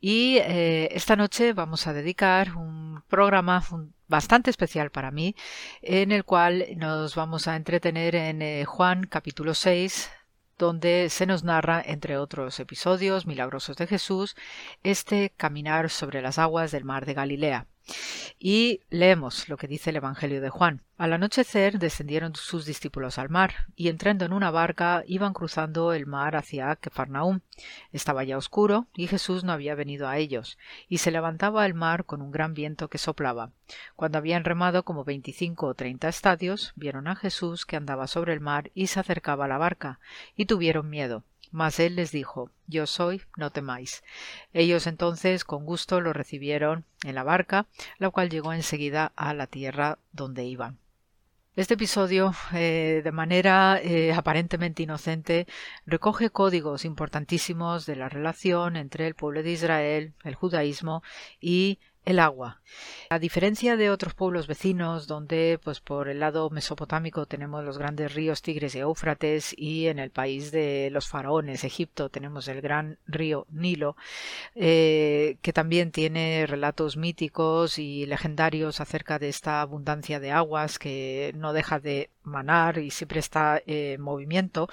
Y eh, esta noche vamos a dedicar un programa, bastante especial para mí, en el cual nos vamos a entretener en eh, Juan capítulo 6, donde se nos narra, entre otros episodios milagrosos de Jesús, este caminar sobre las aguas del mar de Galilea. Y leemos lo que dice el Evangelio de Juan. Al anochecer descendieron sus discípulos al mar, y entrando en una barca iban cruzando el mar hacia Kefarnaum. Estaba ya oscuro, y Jesús no había venido a ellos, y se levantaba el mar con un gran viento que soplaba. Cuando habían remado como veinticinco o treinta estadios, vieron a Jesús que andaba sobre el mar y se acercaba a la barca, y tuvieron miedo. Mas él les dijo Yo soy, no temáis. Ellos entonces con gusto lo recibieron en la barca, la cual llegó enseguida a la tierra donde iban. Este episodio, eh, de manera eh, aparentemente inocente, recoge códigos importantísimos de la relación entre el pueblo de Israel, el judaísmo y el agua. A diferencia de otros pueblos vecinos, donde pues por el lado mesopotámico tenemos los grandes ríos Tigres y Éufrates, y en el país de los faraones, Egipto, tenemos el gran río Nilo, eh, que también tiene relatos míticos y legendarios acerca de esta abundancia de aguas que no deja de manar y siempre está en movimiento.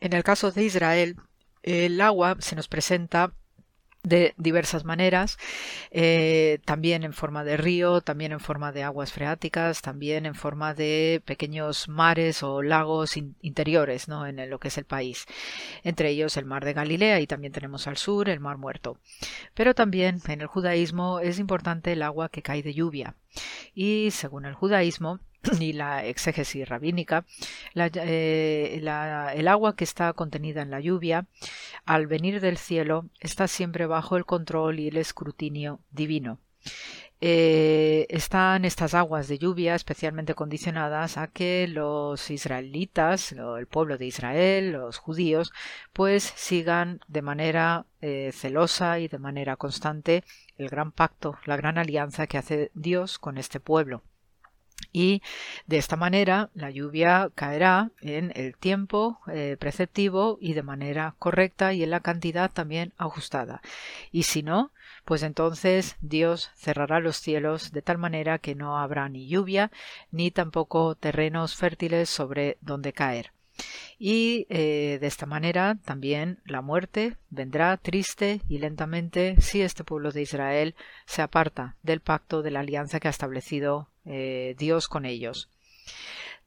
En el caso de Israel, el agua se nos presenta de diversas maneras, eh, también en forma de río, también en forma de aguas freáticas, también en forma de pequeños mares o lagos interiores ¿no? en lo que es el país, entre ellos el mar de Galilea y también tenemos al sur el mar muerto. Pero también en el judaísmo es importante el agua que cae de lluvia y según el judaísmo y la exégesis rabínica, eh, el agua que está contenida en la lluvia, al venir del cielo, está siempre bajo el control y el escrutinio divino. Eh, están estas aguas de lluvia especialmente condicionadas a que los israelitas, el pueblo de Israel, los judíos, pues sigan de manera eh, celosa y de manera constante el gran pacto, la gran alianza que hace Dios con este pueblo y de esta manera la lluvia caerá en el tiempo eh, preceptivo y de manera correcta y en la cantidad también ajustada. Y si no, pues entonces Dios cerrará los cielos de tal manera que no habrá ni lluvia ni tampoco terrenos fértiles sobre donde caer. Y eh, de esta manera también la muerte vendrá triste y lentamente si este pueblo de Israel se aparta del pacto de la alianza que ha establecido eh, Dios con ellos.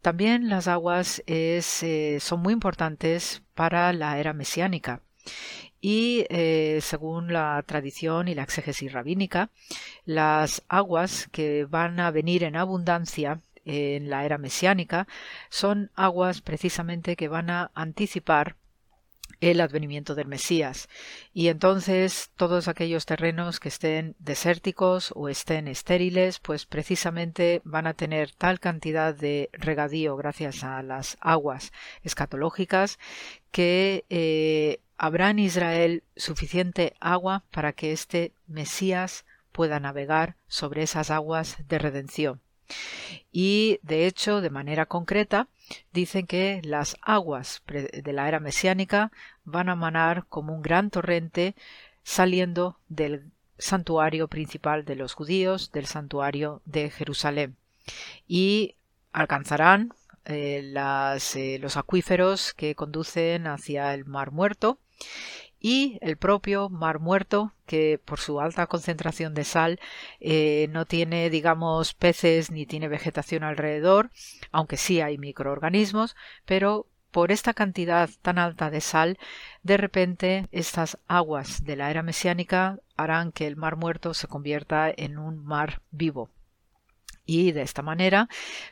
También las aguas eh, son muy importantes para la era mesiánica y según la tradición y la exégesis rabínica, las aguas que van a venir en abundancia en la era mesiánica son aguas precisamente que van a anticipar el advenimiento del Mesías. Y entonces todos aquellos terrenos que estén desérticos o estén estériles, pues precisamente van a tener tal cantidad de regadío gracias a las aguas escatológicas que eh, habrá en Israel suficiente agua para que este Mesías pueda navegar sobre esas aguas de redención. Y de hecho, de manera concreta, dicen que las aguas de la era mesiánica van a manar como un gran torrente saliendo del santuario principal de los judíos, del santuario de Jerusalén. Y alcanzarán eh, eh, los acuíferos que conducen hacia el Mar Muerto y el propio Mar Muerto, que por su alta concentración de sal eh, no tiene, digamos, peces ni tiene vegetación alrededor, aunque sí hay microorganismos, pero por esta cantidad tan alta de sal, de repente estas aguas de la era mesiánica harán que el Mar Muerto se convierta en un mar vivo y de esta manera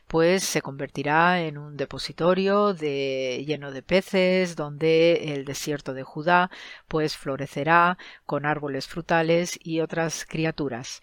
pues se convertirá en un depositorio de, lleno de peces donde el desierto de Judá pues florecerá con árboles frutales y otras criaturas.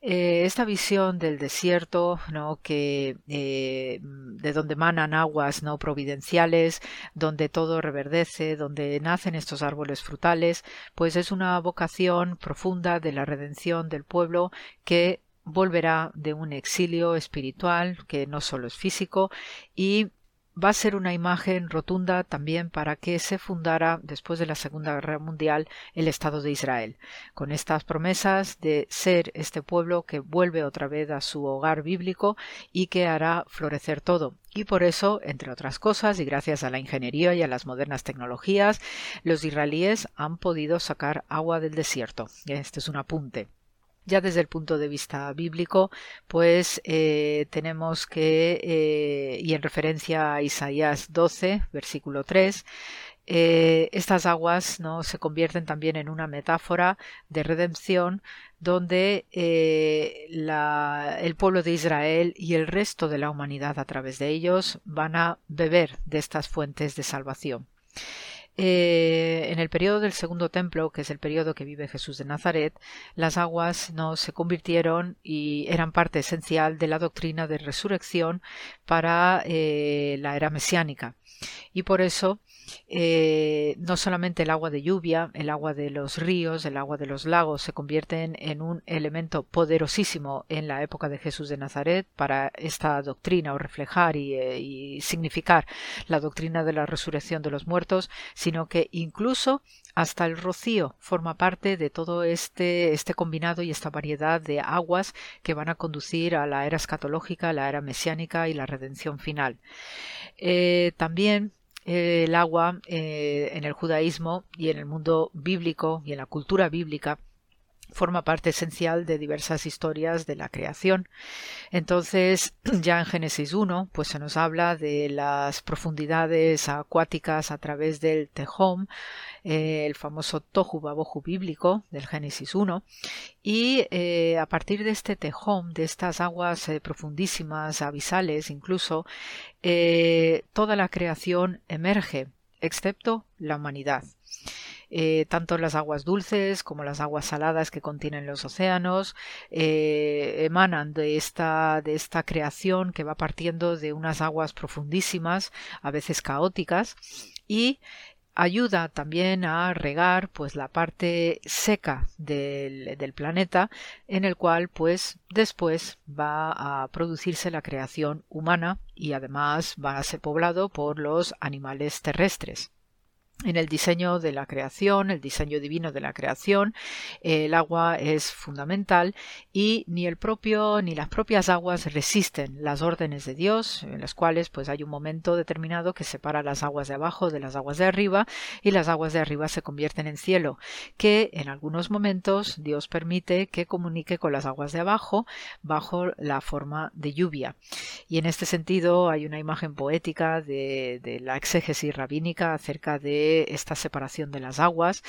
Eh, esta visión del desierto, ¿no? que eh, de donde manan aguas no providenciales, donde todo reverdece, donde nacen estos árboles frutales, pues es una vocación profunda de la redención del pueblo que volverá de un exilio espiritual que no solo es físico y va a ser una imagen rotunda también para que se fundara después de la Segunda Guerra Mundial el Estado de Israel, con estas promesas de ser este pueblo que vuelve otra vez a su hogar bíblico y que hará florecer todo. Y por eso, entre otras cosas, y gracias a la ingeniería y a las modernas tecnologías, los israelíes han podido sacar agua del desierto. Este es un apunte. Ya desde el punto de vista bíblico, pues eh, tenemos que, eh, y en referencia a Isaías 12, versículo 3, eh, estas aguas ¿no? se convierten también en una metáfora de redención donde el pueblo de Israel y el resto de la humanidad a través de ellos van a beber de estas fuentes de salvación. Eh, en el periodo del segundo templo, que es el periodo que vive Jesús de Nazaret, las aguas no se convirtieron y eran parte esencial de la doctrina de resurrección para eh, la era mesiánica. Y por eso eh, no solamente el agua de lluvia, el agua de los ríos, el agua de los lagos se convierten en un elemento poderosísimo en la época de Jesús de Nazaret para esta doctrina o reflejar y, eh, y significar la doctrina de la resurrección de los muertos, sino que incluso hasta el rocío forma parte de todo este, este combinado y esta variedad de aguas que van a conducir a la era escatológica, la era mesiánica y la redención final. Eh, también eh, el agua eh, en el judaísmo y en el mundo bíblico y en la cultura bíblica forma parte esencial de diversas historias de la creación. Entonces, ya en Génesis 1, pues se nos habla de las profundidades acuáticas a través del Tejom, eh, el famoso Tohu Babohu bíblico del Génesis 1, y eh, a partir de este Tejom, de estas aguas eh, profundísimas, abisales incluso, toda la creación emerge, excepto la humanidad. Tanto las aguas dulces como las aguas saladas que contienen los océanos eh, emanan de esta, de esta creación que va partiendo de unas aguas profundísimas, a veces caóticas, y ayuda también a regar pues la parte seca del, del, planeta en el cual pues después va a producirse la creación humana y además va a ser poblado por los animales terrestres en el diseño de la creación, el diseño divino de la creación, el agua es fundamental y ni el propio ni las propias aguas resisten las órdenes de Dios, en las cuales pues hay un momento determinado que separa las aguas de abajo de las aguas de arriba y las aguas de arriba se convierten en cielo, que en algunos momentos Dios permite que comunique con las aguas de abajo bajo la forma de lluvia. Y en este sentido hay una imagen poética de, de la exégesis rabínica acerca de esta separación de las aguas,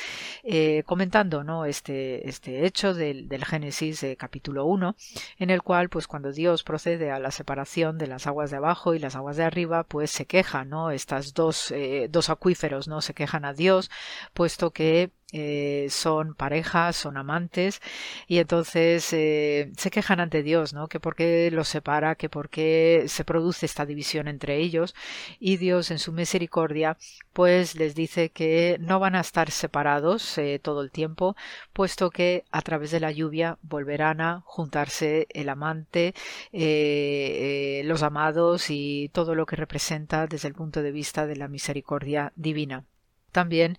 eh, comentando ¿no? este, este hecho del, Génesis capítulo 1, en el cual, pues cuando Dios procede a la separación de las aguas de abajo y las aguas de arriba, pues se quejan, ¿no? Estas dos, eh, dos acuíferos, ¿no? Se quejan a Dios, puesto que eh, son parejas, son amantes y entonces eh, se quejan ante Dios, ¿no? Que por qué los separa, que por qué se produce esta división entre ellos y Dios en su misericordia pues les dice que no van a estar separados eh, todo el tiempo, puesto que a través de la lluvia volverán a juntarse el amante, los amados y todo lo que representa desde el punto de vista de la misericordia divina. También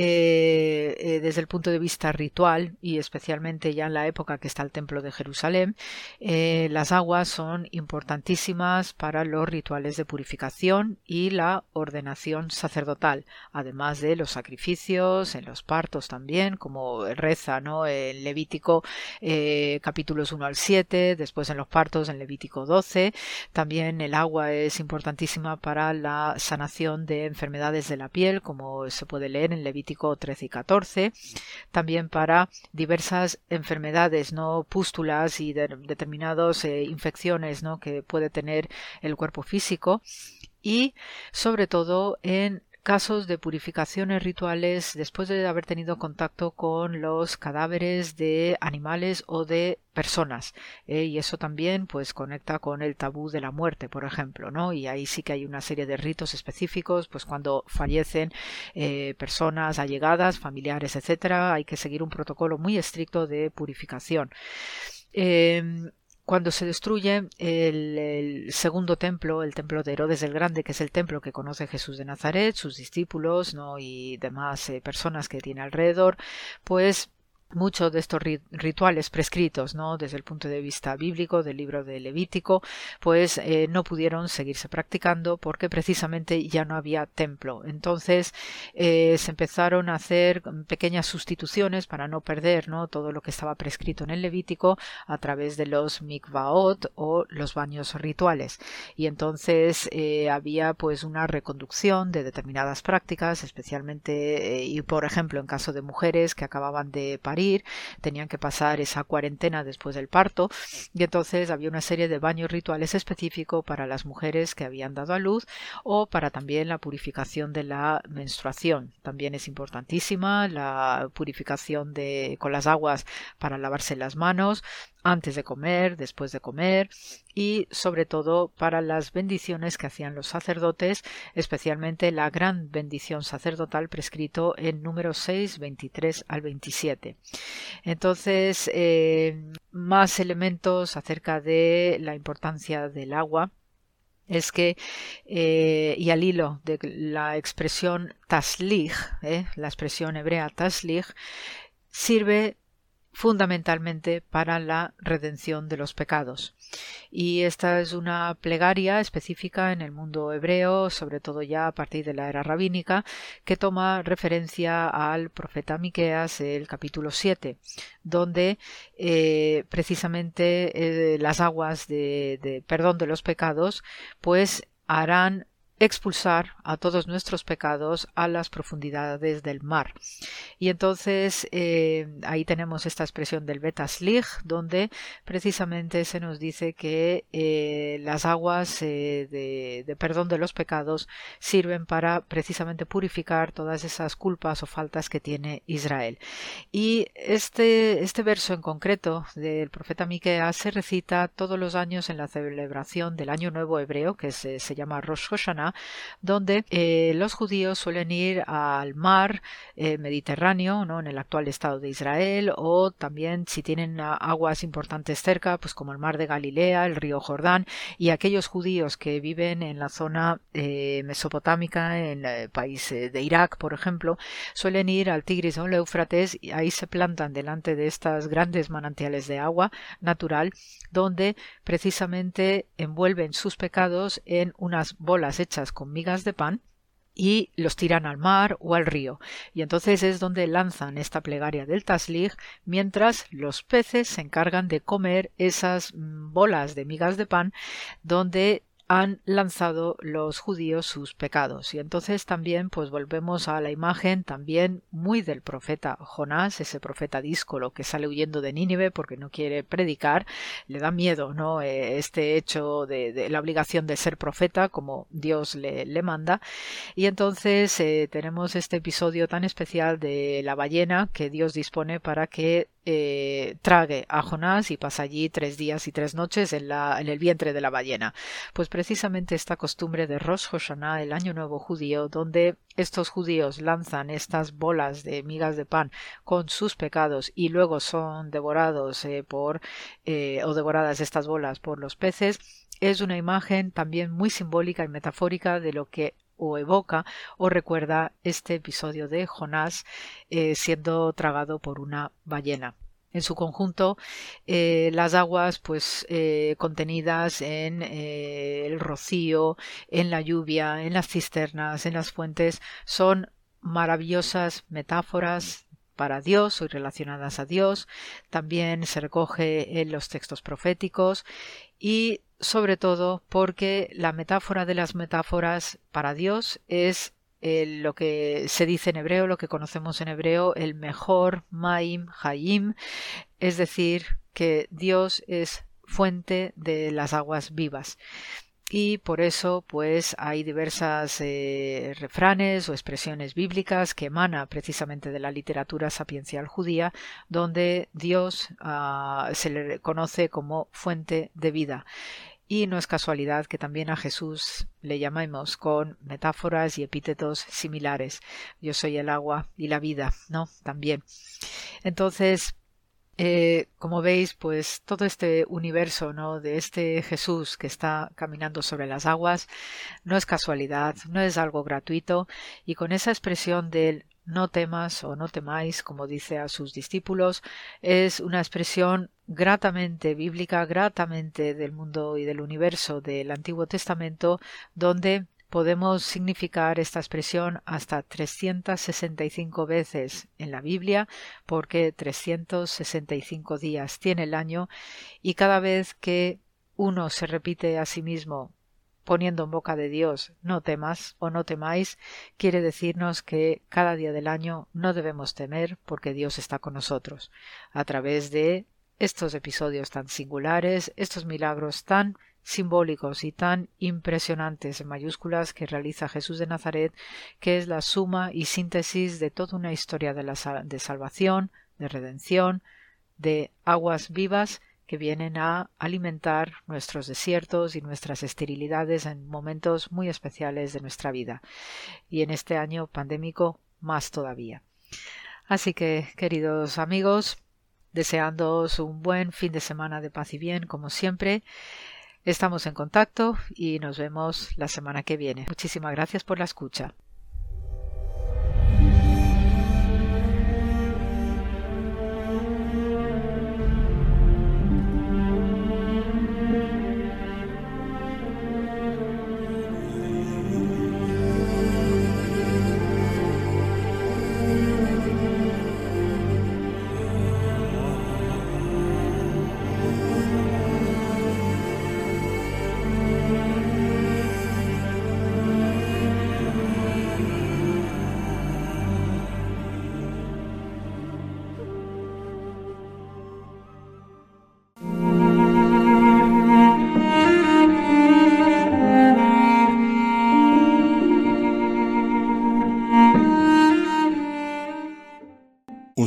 eh, eh, desde el punto de vista ritual y especialmente ya en la época que está el templo de Jerusalén, eh, las aguas son importantísimas para los rituales de purificación y la ordenación sacerdotal, además de los sacrificios, en los partos también, como reza ¿no? en Levítico capítulos 1 al 7, después en los partos en Levítico 12, también el agua es importantísima para la sanación de enfermedades de la piel, como se puede leer en Levítico 13 y 14, también para diversas enfermedades, no pústulas y determinadas eh, infecciones ¿no? que puede tener el cuerpo físico y sobre todo en casos de purificaciones rituales después de haber tenido contacto con los cadáveres de animales o de personas eh, y eso también pues conecta con el tabú de la muerte por ejemplo no y ahí sí que hay una serie de ritos específicos pues cuando fallecen eh, personas allegadas familiares etcétera hay que seguir un protocolo muy estricto de purificación. Em, cuando se destruye el, segundo templo, el templo de Herodes el Grande, que es el templo que conoce Jesús de Nazaret, sus discípulos ¿no? y demás eh, personas que tiene alrededor, pues muchos de estos rituales prescritos, ¿no? Desde el punto de vista bíblico del libro de Levítico, pues eh, no pudieron seguirse practicando porque precisamente ya no había templo. Entonces eh, se empezaron a hacer pequeñas sustituciones para no perder, ¿no? Todo lo que estaba prescrito en el Levítico a través de los mikvaot o los baños rituales. Y entonces eh, había pues una reconducción de determinadas prácticas, especialmente y por ejemplo en caso de mujeres que acababan de parir tenían que pasar esa cuarentena después del parto y entonces había una serie de baños rituales específicos para las mujeres que habían dado a luz o para también la purificación de la menstruación. También es importantísima la purificación de con las aguas para lavarse las manos, antes de comer, después de comer y sobre todo para las bendiciones que hacían los sacerdotes, especialmente la gran bendición sacerdotal prescrito en número 6, 23 al 27. Entonces, eh, más elementos acerca de la importancia del agua es que, eh, y al hilo de la expresión taslig, eh, la expresión hebrea taslig, sirve fundamentalmente para la redención de los pecados. Y esta es una plegaria específica en el mundo hebreo, sobre todo ya a partir de la era rabínica, que toma referencia al profeta Miqueas, el capítulo 7, donde eh, precisamente eh, las aguas de, de perdón de los pecados pues harán expulsar a todos nuestros pecados a las profundidades del mar. Y entonces eh, ahí tenemos esta expresión del Betaslig, donde precisamente se nos dice que eh, las aguas eh, de, de, perdón de los pecados sirven para precisamente purificar todas esas culpas o faltas que tiene Israel. Y este, este verso en concreto del profeta Miqueas se recita todos los años en la celebración del Año Nuevo Hebreo, que se, se llama Rosh Hashanah, donde eh, los judíos suelen ir al mar eh, Mediterráneo, ¿no? en el actual Estado de Israel, o también si tienen aguas importantes cerca, pues como el mar de Galilea, el río Jordán, y aquellos judíos que viven en la zona eh, mesopotámica, en el país de Irak, por ejemplo, suelen ir al Tigris o al Éufrates y ahí se plantan delante de estas grandes manantiales de agua natural, donde precisamente envuelven sus pecados en unas bolas hechas con migas de pan y los tiran al mar o al río. Y entonces es donde lanzan esta plegaria del Taslig, mientras los peces se encargan de comer esas mm, bolas de migas de pan donde han lanzado los judíos sus pecados. Y entonces también pues volvemos a la imagen también muy del profeta Jonás, ese profeta díscolo que sale huyendo de Nínive porque no quiere predicar, le da miedo, ¿no? Eh, este hecho de, la obligación de ser profeta como Dios le, le manda. Y entonces eh, tenemos este episodio tan especial de la ballena que Dios dispone para que eh, trague a Jonás y pasa allí tres días y tres noches en, el vientre de la ballena. Pues precisamente esta costumbre de Rosh Hashanah, el año nuevo judío, donde estos judíos lanzan estas bolas de migas de pan con sus pecados y luego son devorados eh, por eh, o devoradas estas bolas por los peces, es una imagen también muy simbólica y metafórica de lo que o evoca o recuerda este episodio de Jonás eh, siendo tragado por una ballena. En su conjunto, eh, las aguas, pues, eh, contenidas en el rocío, en la lluvia, en las cisternas, en las fuentes, son maravillosas metáforas para Dios y relacionadas a Dios. También se recoge en los textos proféticos y sobre todo porque la metáfora de las metáforas para Dios es lo que se dice en hebreo, lo que conocemos en hebreo, el mejor Maim Hayim, es decir, que Dios es fuente de las aguas vivas y por eso pues hay diversas eh, refranes o expresiones bíblicas que emana precisamente de la literatura sapiencial judía donde Dios ah, se le conoce como fuente de vida. Y no es casualidad que también a Jesús le llamemos con metáforas y epítetos similares. Yo soy el agua y la vida no también. Entonces Eh, como veis, pues todo este universo, ¿no? De este Jesús que está caminando sobre las aguas, no es casualidad, no es algo gratuito, y con esa expresión del no temas o no temáis, como dice a sus discípulos, es una expresión gratamente bíblica, gratamente del mundo y del universo del Antiguo Testamento, donde podemos significar esta expresión hasta 365 veces en la Biblia, porque 365 días tiene el año, y cada vez que uno se repite a sí mismo poniendo en boca de Dios no temas o no temáis, quiere decirnos que cada día del año no debemos temer porque Dios está con nosotros, a través de estos episodios tan singulares, estos milagros tan simbólicos y tan impresionantes en mayúsculas que realiza Jesús de Nazaret, que es la suma y síntesis de toda una historia de, la, de salvación, de redención, de aguas vivas que vienen a alimentar nuestros desiertos y nuestras esterilidades en momentos muy especiales de nuestra vida. Y en este año pandémico más todavía. Así que, queridos amigos, deseándoos un buen fin de semana de paz y bien, como siempre. Estamos en contacto y nos vemos la semana que viene. Muchísimas gracias por la escucha.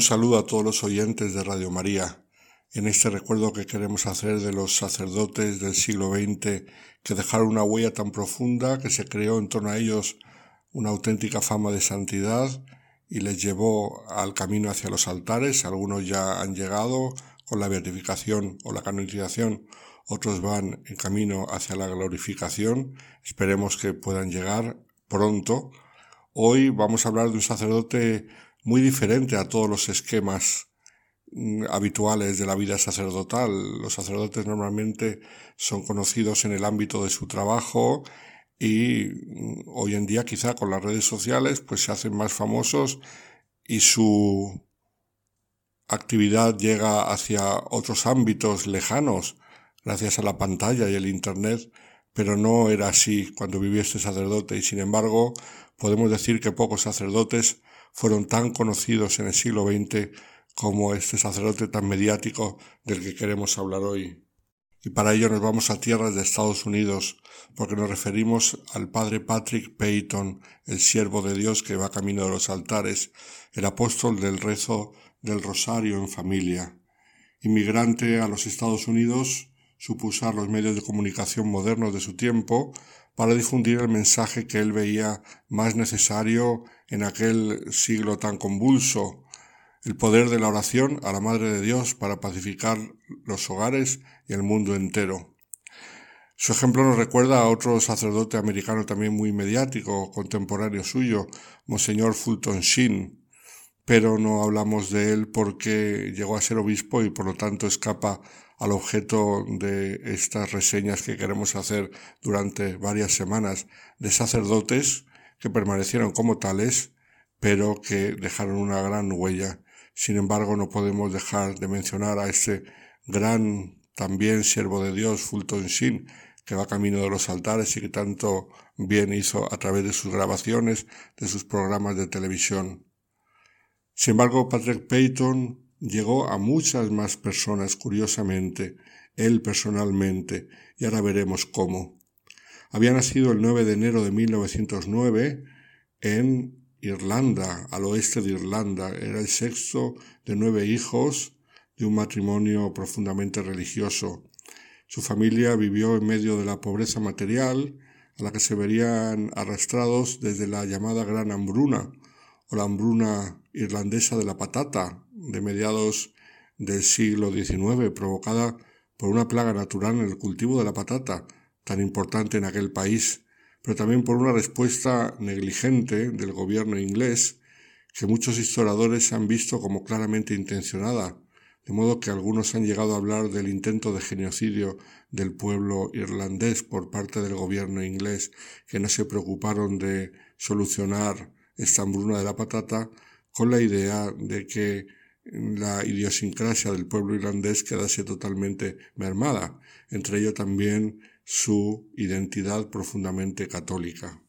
Un saludo a todos los oyentes de Radio María en este recuerdo que queremos hacer de los sacerdotes del siglo XX que dejaron una huella tan profunda que se creó en torno a ellos una auténtica fama de santidad y les llevó al camino hacia los altares. Algunos ya han llegado con la beatificación o la canonización, otros van en camino hacia la glorificación. Esperemos que puedan llegar pronto. Hoy vamos a hablar de un sacerdote muy diferente a todos los esquemas mm, habituales de la vida sacerdotal. Los sacerdotes normalmente son conocidos en el ámbito de su trabajo y mm, hoy en día quizá con las redes sociales pues se hacen más famosos y su actividad llega hacia otros ámbitos lejanos gracias a la pantalla y el internet, pero no era así cuando vivió este sacerdote y sin embargo podemos decir que pocos sacerdotes fueron tan conocidos en el siglo XX como este sacerdote tan mediático del que queremos hablar hoy. Y para ello nos vamos a tierras de Estados Unidos, porque nos referimos al padre Patrick Peyton, el siervo de Dios que va camino de los altares, el apóstol del rezo del rosario en familia. Inmigrante a los Estados Unidos, supo usar los medios de comunicación modernos de su tiempo para difundir el mensaje que él veía más necesario en aquel siglo tan convulso, el poder de la oración a la Madre de Dios para pacificar los hogares y el mundo entero. Su ejemplo nos recuerda a otro sacerdote americano también muy mediático, contemporáneo suyo, Monseñor Fulton Sheen, pero no hablamos de él porque llegó a ser obispo y por lo tanto escapa al objeto de estas reseñas que queremos hacer durante varias semanas de sacerdotes que permanecieron como tales, pero que dejaron una gran huella. Sin embargo, no podemos dejar de mencionar a este gran también siervo de Dios, Fulton Sheen, que va camino de los altares y que tanto bien hizo a través de sus grabaciones, de sus programas de televisión. Sin embargo, Patrick Peyton llegó a muchas más personas, curiosamente, él personalmente, y ahora veremos cómo. Había nacido el 9 de enero de 1909 en Irlanda, al oeste de Irlanda. Era el sexto de nueve hijos de un matrimonio profundamente religioso. Su familia vivió en medio de la pobreza material, a la que se verían arrastrados desde la llamada Gran Hambruna, o la hambruna irlandesa de la patata, de mediados del siglo XIX provocada por una plaga natural en el cultivo de la patata, tan importante en aquel país, pero también por una respuesta negligente del gobierno inglés que muchos historiadores han visto como claramente intencionada, de modo que algunos han llegado a hablar del intento de genocidio del pueblo irlandés por parte del gobierno inglés, que no se preocuparon de solucionar esta hambruna de la patata, con la idea de que la idiosincrasia del pueblo irlandés quedase totalmente mermada, entre ello también su identidad profundamente católica.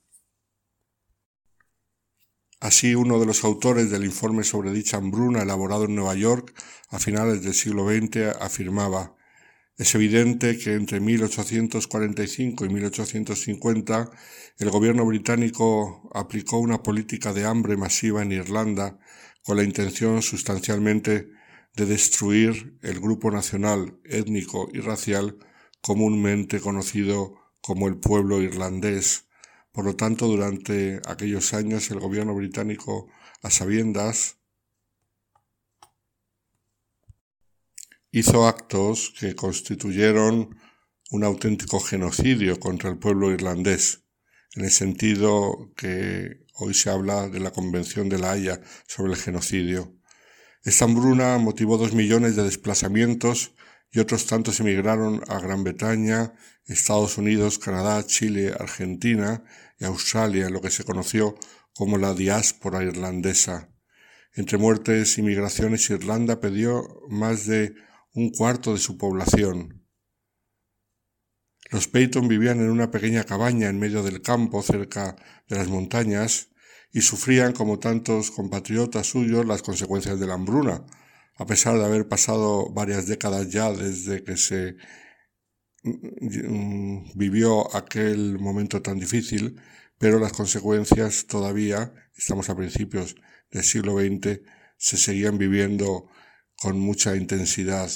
Así, uno de los autores del informe sobre dicha hambruna elaborado en Nueva York a finales del siglo XX afirmaba es evidente que entre 1845 y 1850 el gobierno británico aplicó una política de hambre masiva en Irlanda con la intención sustancialmente de destruir el grupo nacional, étnico y racial comúnmente conocido como el pueblo irlandés. Por lo tanto, durante aquellos años el gobierno británico, a sabiendas, hizo actos que constituyeron un auténtico genocidio contra el pueblo irlandés, en el sentido que hoy se habla de la Convención de la Haya sobre el genocidio. Esta hambruna motivó dos millones de desplazamientos y otros tantos emigraron a Gran Bretaña, Estados Unidos, Canadá, Chile, Argentina y Australia, lo que se conoció como la diáspora irlandesa. Entre muertes y migraciones, Irlanda perdió más de un cuarto de su población. Los Peyton vivían en una pequeña cabaña en medio del campo cerca de las montañas y sufrían, como tantos compatriotas suyos, las consecuencias de la hambruna, a pesar de haber pasado varias décadas ya desde que se mm, vivió aquel momento tan difícil, pero las consecuencias todavía, estamos a principios del siglo XX, se seguían viviendo con mucha intensidad.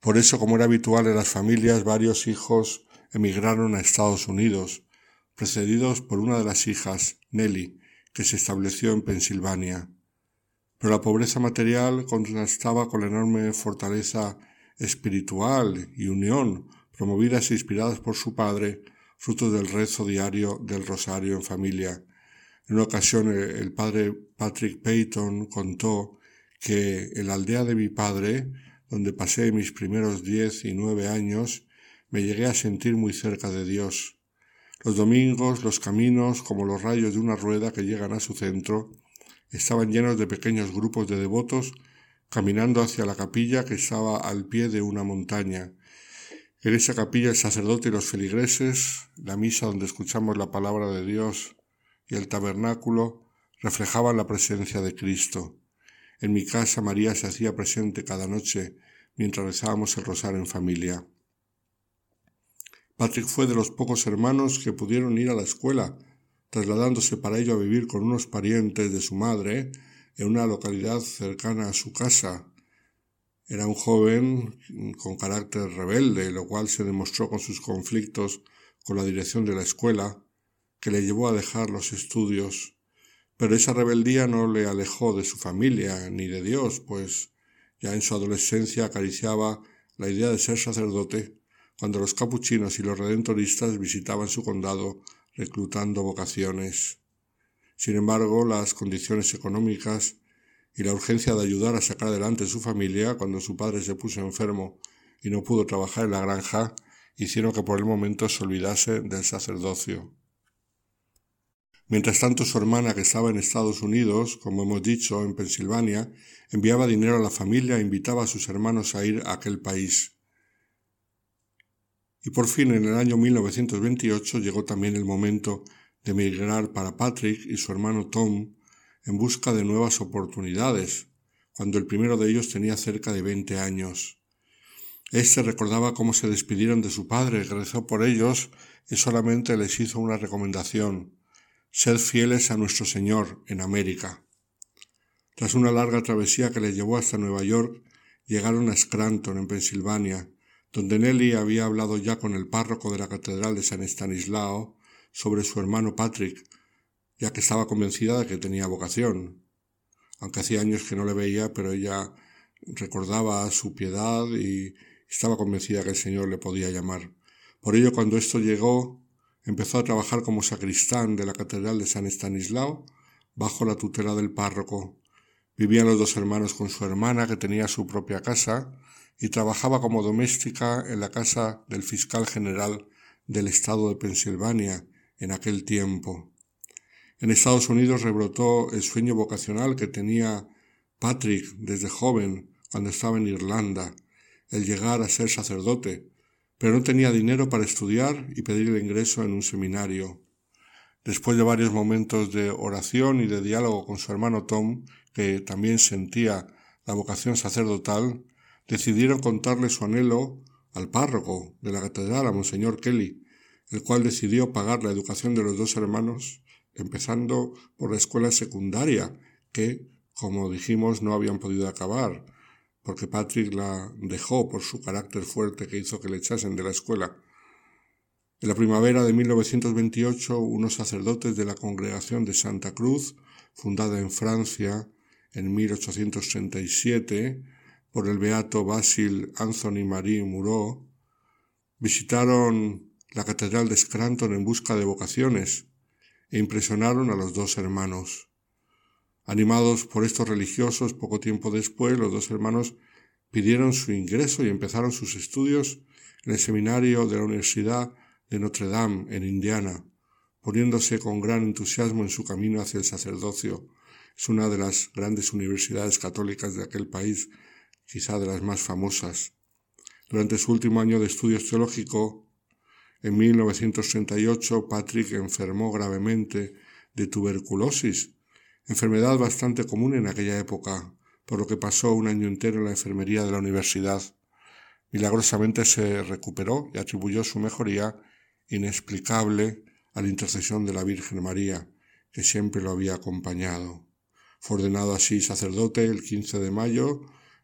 Por eso, como era habitual en las familias, varios hijos emigraron a Estados Unidos, precedidos por una de las hijas, Nelly, que se estableció en Pensilvania pero la pobreza material contrastaba con la enorme fortaleza espiritual y unión promovidas e inspiradas por su padre, fruto del rezo diario del rosario en familia. En una ocasión el padre Patrick Payton contó que en la aldea de mi padre, donde pasé mis primeros diez y nueve años, me llegué a sentir muy cerca de Dios. Los domingos, los caminos, como los rayos de una rueda que llegan a su centro, estaban llenos de pequeños grupos de devotos caminando hacia la capilla que estaba al pie de una montaña. En esa capilla el sacerdote y los feligreses, la misa donde escuchamos la palabra de Dios y el tabernáculo reflejaban la presencia de Cristo. En mi casa María se hacía presente cada noche mientras rezábamos el rosario en familia. Patrick fue de los pocos hermanos que pudieron ir a la escuela trasladándose para ello a vivir con unos parientes de su madre en una localidad cercana a su casa. Era un joven con carácter rebelde, lo cual se demostró con sus conflictos con la dirección de la escuela, que le llevó a dejar los estudios. Pero esa rebeldía no le alejó de su familia ni de Dios, pues ya en su adolescencia acariciaba la idea de ser sacerdote cuando los capuchinos y los redentoristas visitaban su condado reclutando vocaciones. Sin embargo, las condiciones económicas y la urgencia de ayudar a sacar adelante su familia cuando su padre se puso enfermo y no pudo trabajar en la granja hicieron que por el momento se olvidase del sacerdocio. Mientras tanto, su hermana, que estaba en Estados Unidos, como hemos dicho, en Pensilvania, enviaba dinero a la familia e invitaba a sus hermanos a ir a aquel país. Y por fin en el año 1928 llegó también el momento de emigrar para Patrick y su hermano Tom en busca de nuevas oportunidades, cuando el primero de ellos tenía cerca de 20 años. Este recordaba cómo se despidieron de su padre, rezó por ellos y solamente les hizo una recomendación, sed fieles a nuestro Señor en América. Tras una larga travesía que les llevó hasta Nueva York, llegaron a Scranton, en Pensilvania, donde Nelly había hablado ya con el párroco de la Catedral de San Estanislao sobre su hermano Patrick, ya que estaba convencida de que tenía vocación. Aunque hacía años que no le veía, pero ella recordaba su piedad y estaba convencida que el Señor le podía llamar. Por ello, cuando esto llegó, empezó a trabajar como sacristán de la Catedral de San Estanislao bajo la tutela del párroco. Vivían los dos hermanos con su hermana, que tenía su propia casa, y trabajaba como doméstica en la casa del fiscal general del estado de Pensilvania en aquel tiempo. En Estados Unidos rebrotó el sueño vocacional que tenía Patrick desde joven cuando estaba en Irlanda, el llegar a ser sacerdote, pero no tenía dinero para estudiar y pedir el ingreso en un seminario. Después de varios momentos de oración y de diálogo con su hermano Tom, que también sentía la vocación sacerdotal, decidieron contarle su anhelo al párroco de la catedral, a Monseñor Kelly, el cual decidió pagar la educación de los dos hermanos, empezando por la escuela secundaria, que, como dijimos, no habían podido acabar, porque Patrick la dejó por su carácter fuerte que hizo que le echasen de la escuela. En la primavera de 1928, unos sacerdotes de la congregación de Santa Cruz, fundada en Francia en 1837 por el beato Basil Anthony Marie Moreau, visitaron la catedral de Scranton en busca de vocaciones e impresionaron a los dos hermanos. Animados por estos religiosos, poco tiempo después los dos hermanos pidieron su ingreso y empezaron sus estudios en el seminario de la Universidad de Notre Dame, en Indiana, poniéndose con gran entusiasmo en su camino hacia el sacerdocio. Es una de las grandes universidades católicas de aquel país, quizá de las más famosas. Durante su último año de estudios teológico, en 1938, Patrick enfermó gravemente de tuberculosis enfermedad bastante común en aquella época, por lo que pasó un año entero en la enfermería de la universidad. Milagrosamente se recuperó y atribuyó su mejoría inexplicable a la intercesión de la Virgen María, que siempre lo había acompañado. Fue ordenado así sacerdote el 15 de mayo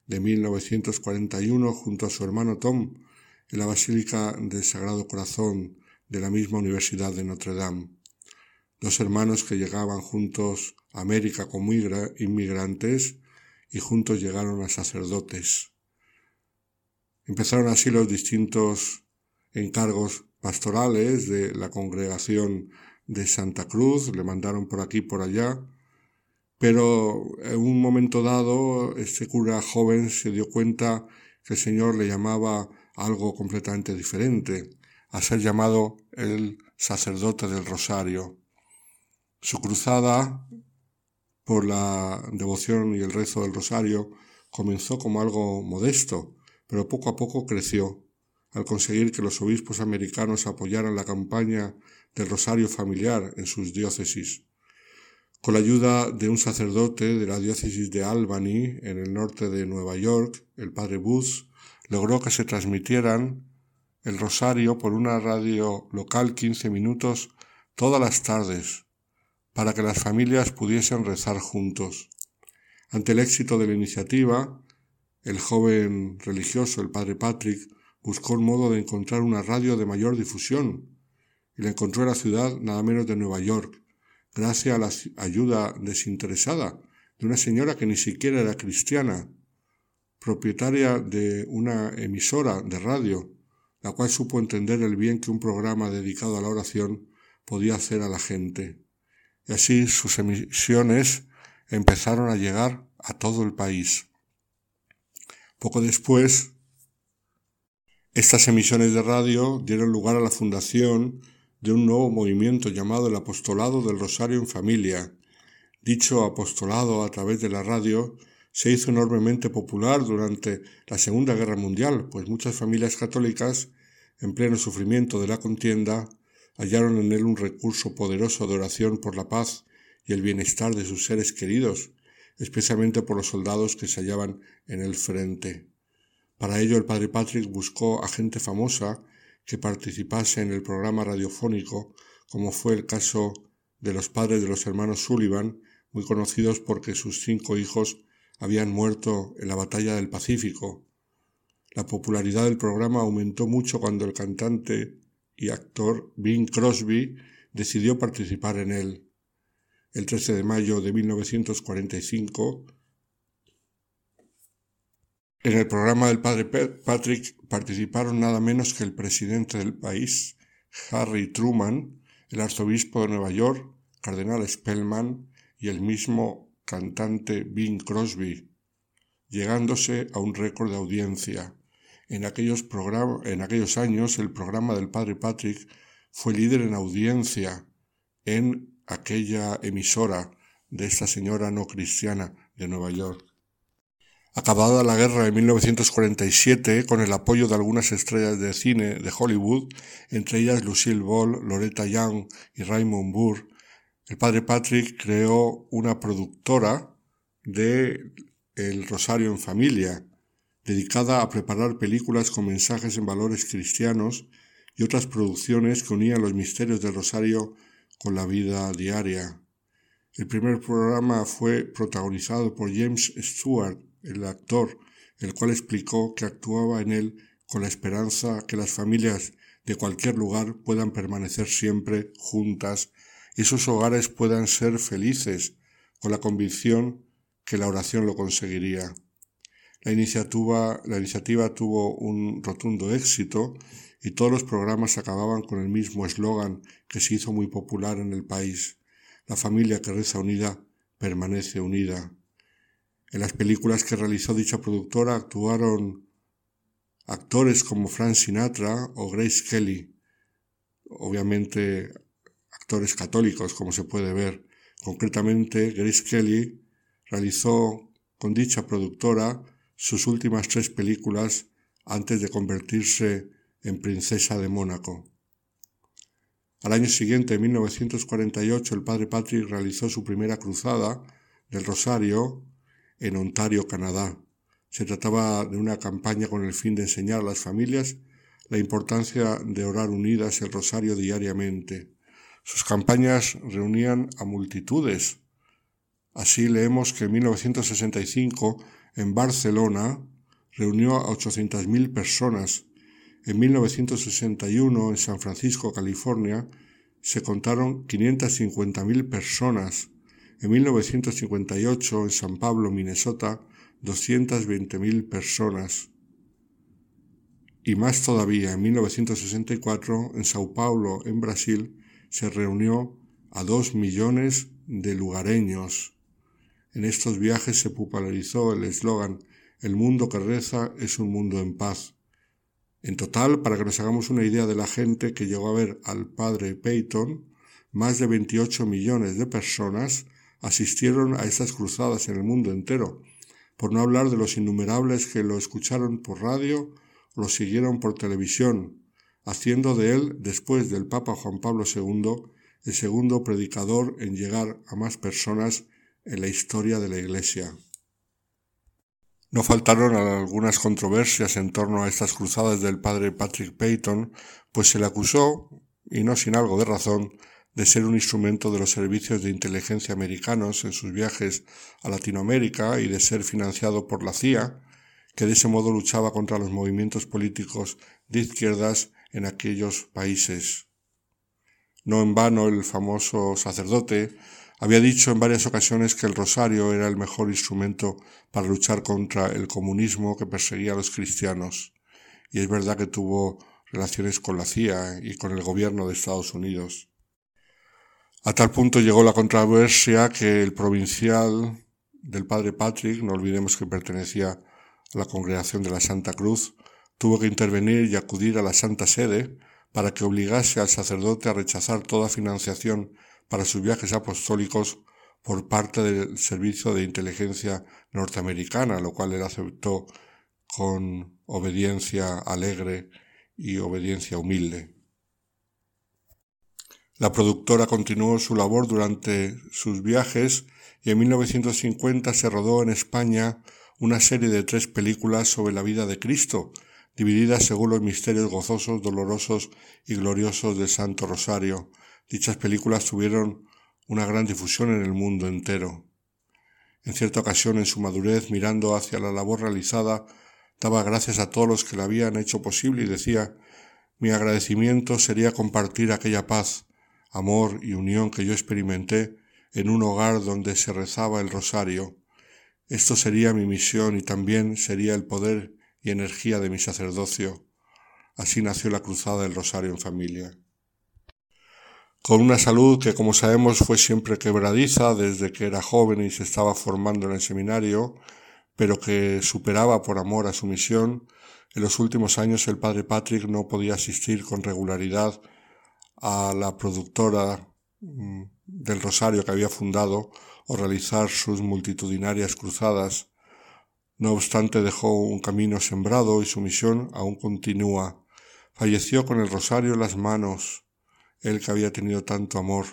de 1941 junto a su hermano Tom en la Basílica del Sagrado Corazón de la misma Universidad de Notre Dame. Dos hermanos que llegaban juntos América como inmigrantes y juntos llegaron a sacerdotes. Empezaron así los distintos encargos pastorales de la congregación de Santa Cruz, le mandaron por aquí por allá, pero en un momento dado este cura joven se dio cuenta que el Señor le llamaba algo completamente diferente, a ser llamado el sacerdote del rosario. Su cruzada por la devoción y el rezo del rosario comenzó como algo modesto, pero poco a poco creció, al conseguir que los obispos americanos apoyaran la campaña del rosario familiar en sus diócesis. Con la ayuda de un sacerdote de la diócesis de Albany, en el norte de Nueva York, el padre Booth, logró que se transmitieran el rosario por una radio local 15 minutos todas las tardes, para que las familias pudiesen rezar juntos. Ante el éxito de la iniciativa, el joven religioso, el padre Patrick, buscó un modo de encontrar una radio de mayor difusión y la encontró en la ciudad nada menos de Nueva York, gracias a la ayuda desinteresada de una señora que ni siquiera era cristiana, propietaria de una emisora de radio, la cual supo entender el bien que un programa dedicado a la oración podía hacer a la gente y así sus emisiones empezaron a llegar a todo el país. Poco después, estas emisiones de radio dieron lugar a la fundación de un nuevo movimiento llamado el Apostolado del Rosario en Familia. Dicho apostolado a través de la radio se hizo enormemente popular durante la Segunda Guerra Mundial, pues muchas familias católicas, en pleno sufrimiento de la contienda, hallaron en él un recurso poderoso de oración por la paz y el bienestar de sus seres queridos, especialmente por los soldados que se hallaban en el frente. Para ello el padre Patrick buscó a gente famosa que participase en el programa radiofónico, como fue el caso de los padres de los hermanos Sullivan, muy conocidos porque sus cinco hijos habían muerto en la batalla del Pacífico. La popularidad del programa aumentó mucho cuando el cantante y actor Bing Crosby decidió participar en él. El 13 de mayo de 1945, En el programa del padre Patrick participaron nada menos que el presidente del país, Harry Truman, el arzobispo de Nueva York, cardenal Spellman y el mismo cantante Bing Crosby, llegándose a un récord de audiencia. En aquellos, años el programa del padre Patrick fue líder en audiencia en aquella emisora de esta señora no cristiana de Nueva York. Acabada la guerra de 1947, con el apoyo de algunas estrellas de cine de Hollywood, entre ellas Lucille Ball, Loretta Young y Raymond Burr, el padre Patrick creó una productora de El Rosario en Familia, dedicada a preparar películas con mensajes en valores cristianos y otras producciones que unían los misterios del Rosario con la vida diaria. El primer programa fue protagonizado por James Stewart, el actor, el cual explicó que actuaba en él con la esperanza que las familias de cualquier lugar puedan permanecer siempre juntas y sus hogares puedan ser felices, con la convicción que la oración lo conseguiría. La iniciativa, la iniciativa tuvo un rotundo éxito y todos los programas acababan con el mismo eslogan que se hizo muy popular en el país. La familia que reza unida permanece unida. En las películas que realizó dicha productora actuaron actores como Frank Sinatra o Grace Kelly, obviamente actores católicos, como se puede ver. Concretamente, Grace Kelly realizó con dicha productora sus últimas tres películas antes de convertirse en princesa de Mónaco. Al año siguiente, en 1948, el padre Patrick realizó su primera cruzada del Rosario en Ontario, Canadá. Se trataba de una campaña con el fin de enseñar a las familias la importancia de orar unidas el rosario diariamente. Sus campañas reunían a multitudes. Así leemos que en 1965 en Barcelona reunió a 800.000 personas. En 1961 en San Francisco, California, se contaron 550.000 personas. En 1958, en San Pablo, Minnesota, 220.000 personas. Y más todavía, en 1964, en Sao Paulo, en Brasil, se reunió a dos millones de lugareños. En estos viajes se popularizó el eslogan El mundo que reza es un mundo en paz. En total, para que nos hagamos una idea de la gente que llegó a ver al padre Peyton, más de 28 millones de personas asistieron a estas cruzadas en el mundo entero, por no hablar de los innumerables que lo escucharon por radio o lo siguieron por televisión, haciendo de él, después del Papa Juan Pablo II, el segundo predicador en llegar a más personas en la historia de la Iglesia. No faltaron algunas controversias en torno a estas cruzadas del padre Patrick Peyton, pues se le acusó, y no sin algo de razón, de ser un instrumento de los servicios de inteligencia americanos en sus viajes a Latinoamérica y de ser financiado por la CIA, que de ese modo luchaba contra los movimientos políticos de izquierdas en aquellos países. No en vano el famoso sacerdote había dicho en varias ocasiones que el rosario era el mejor instrumento para luchar contra el comunismo que perseguía a los cristianos. Y es verdad que tuvo relaciones con la CIA y con el gobierno de Estados Unidos. A tal punto llegó la controversia que el provincial del padre Patrick, no olvidemos que pertenecía a la congregación de la Santa Cruz, tuvo que intervenir y acudir a la Santa Sede para que obligase al sacerdote a rechazar toda financiación para sus viajes apostólicos por parte del Servicio de Inteligencia norteamericana, lo cual él aceptó con obediencia alegre y obediencia humilde. La productora continuó su labor durante sus viajes y en 1950 se rodó en España una serie de tres películas sobre la vida de Cristo, divididas según los misterios gozosos, dolorosos y gloriosos del Santo Rosario. Dichas películas tuvieron una gran difusión en el mundo entero. En cierta ocasión, en su madurez, mirando hacia la labor realizada, daba gracias a todos los que la habían hecho posible y decía, mi agradecimiento sería compartir aquella paz, amor y unión que yo experimenté en un hogar donde se rezaba el rosario. Esto sería mi misión y también sería el poder y energía de mi sacerdocio. Así nació la Cruzada del Rosario en familia. Con una salud que, como sabemos, fue siempre quebradiza desde que era joven y se estaba formando en el seminario, pero que superaba por amor a su misión, en los últimos años el padre Patrick no podía asistir con regularidad a la productora mm, del Rosario que había fundado o realizar sus multitudinarias cruzadas. No obstante dejó un camino sembrado y su misión aún continúa. Falleció con el Rosario en las manos. Él que había tenido tanto amor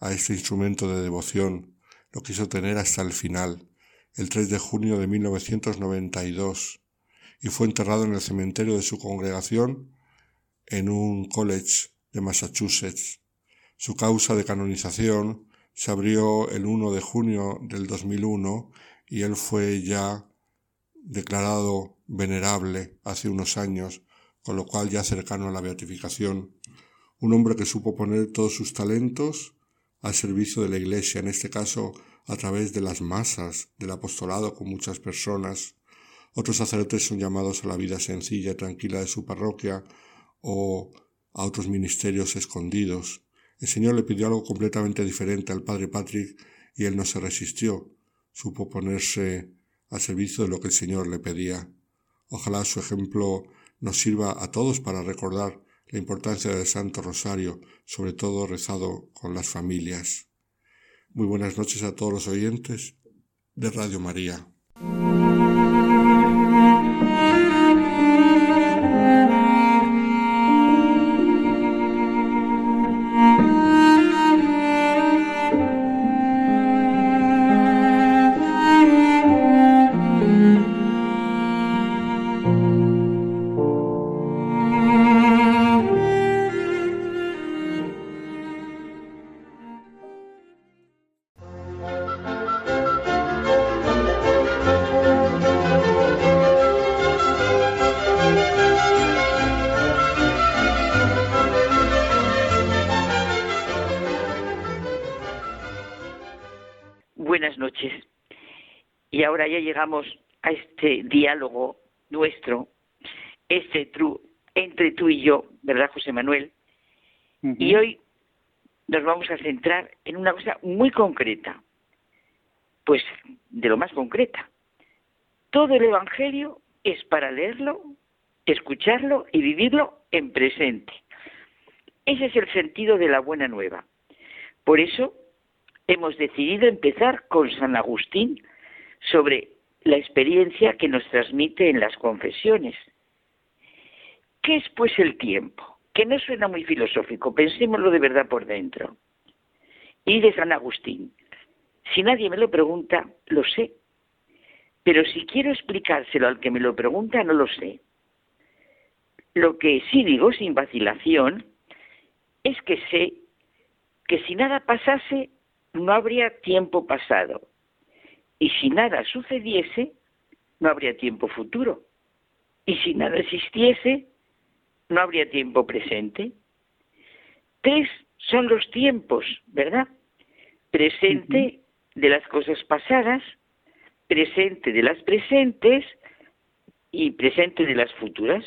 a este instrumento de devoción, lo quiso tener hasta el final, el 3 de junio de 1992 y fue enterrado en el cementerio de su congregación en un college de Massachusetts. Su causa de canonización se abrió el 1 de junio del 2001 y él fue ya declarado venerable hace unos años, con lo cual ya cercano a la beatificación. Un hombre que supo poner todos sus talentos al servicio de la Iglesia, en este caso a través de las masas, del apostolado con muchas personas, otros sacerdotes son llamados a la vida sencilla y tranquila de su parroquia o a otros ministerios escondidos. El Señor le pidió algo completamente diferente al Padre Patrick y él no se resistió. Supo ponerse al servicio de lo que el Señor le pedía. Ojalá su ejemplo nos sirva a todos para recordar la importancia del Santo Rosario, sobre todo rezado con las familias. Muy buenas noches a todos los oyentes de Radio María. Llegamos a este diálogo nuestro, este entre tú y yo, ¿verdad, José Manuel? Y hoy nos vamos a centrar en una cosa muy concreta, pues de lo más concreta. Todo el Evangelio es para leerlo, escucharlo y vivirlo en presente. Ese es el sentido de la buena nueva. Por eso hemos decidido empezar con San Agustín sobre la experiencia que nos transmite en las confesiones. ¿Qué es pues el tiempo? Que no suena muy filosófico, pensémoslo de verdad por dentro. Y de San Agustín, si nadie me lo pregunta, lo sé. Pero si quiero explicárselo al que me lo pregunta, no lo sé. Lo que sí digo sin vacilación es que sé que si nada pasase, no habría tiempo pasado y si nada sucediese, no habría tiempo futuro. Y si nada existiese, no habría tiempo presente. Tres son los tiempos, ¿verdad? Presente de las cosas pasadas, presente de las presentes y presente de las futuras.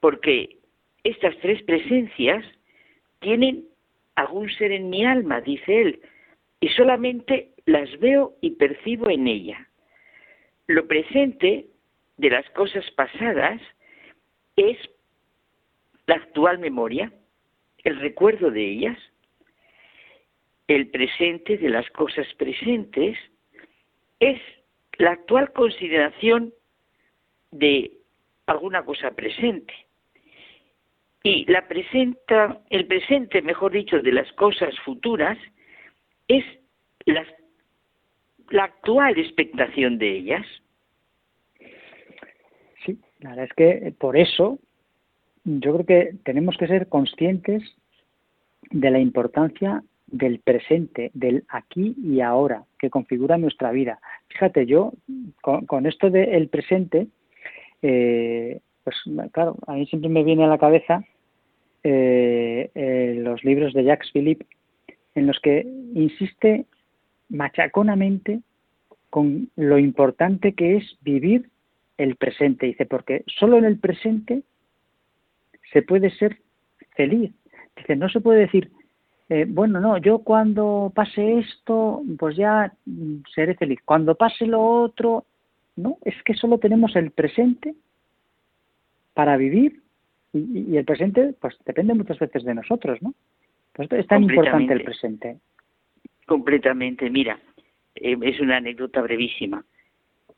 Porque estas tres presencias tienen algún ser en mi alma, dice él, y solamente las veo y percibo en ella. Lo presente de las cosas pasadas es la actual memoria, el recuerdo de ellas. El presente de las cosas presentes es la actual consideración de alguna cosa presente. Y la presenta, el presente, mejor dicho, de las cosas futuras es la actual expectación de ellas. Sí, la verdad es que por eso yo creo que tenemos que ser conscientes de la importancia del presente, del aquí y ahora, que configura nuestra vida. Fíjate, yo con, esto del presente, eh, pues claro, a mí siempre me viene a la cabeza eh, eh, los libros de Jacques Philippe, en los que insiste machaconamente con lo importante que es vivir el presente. Dice, porque solo en el presente se puede ser feliz. Dice, no se puede decir, eh, bueno, no, yo cuando pase esto, pues ya seré feliz. Cuando pase lo otro, no, es que solo tenemos el presente para vivir y, el presente, pues depende muchas veces de nosotros, ¿no? Pues es tan importante el presente. Completamente, mira, eh, es una anécdota brevísima.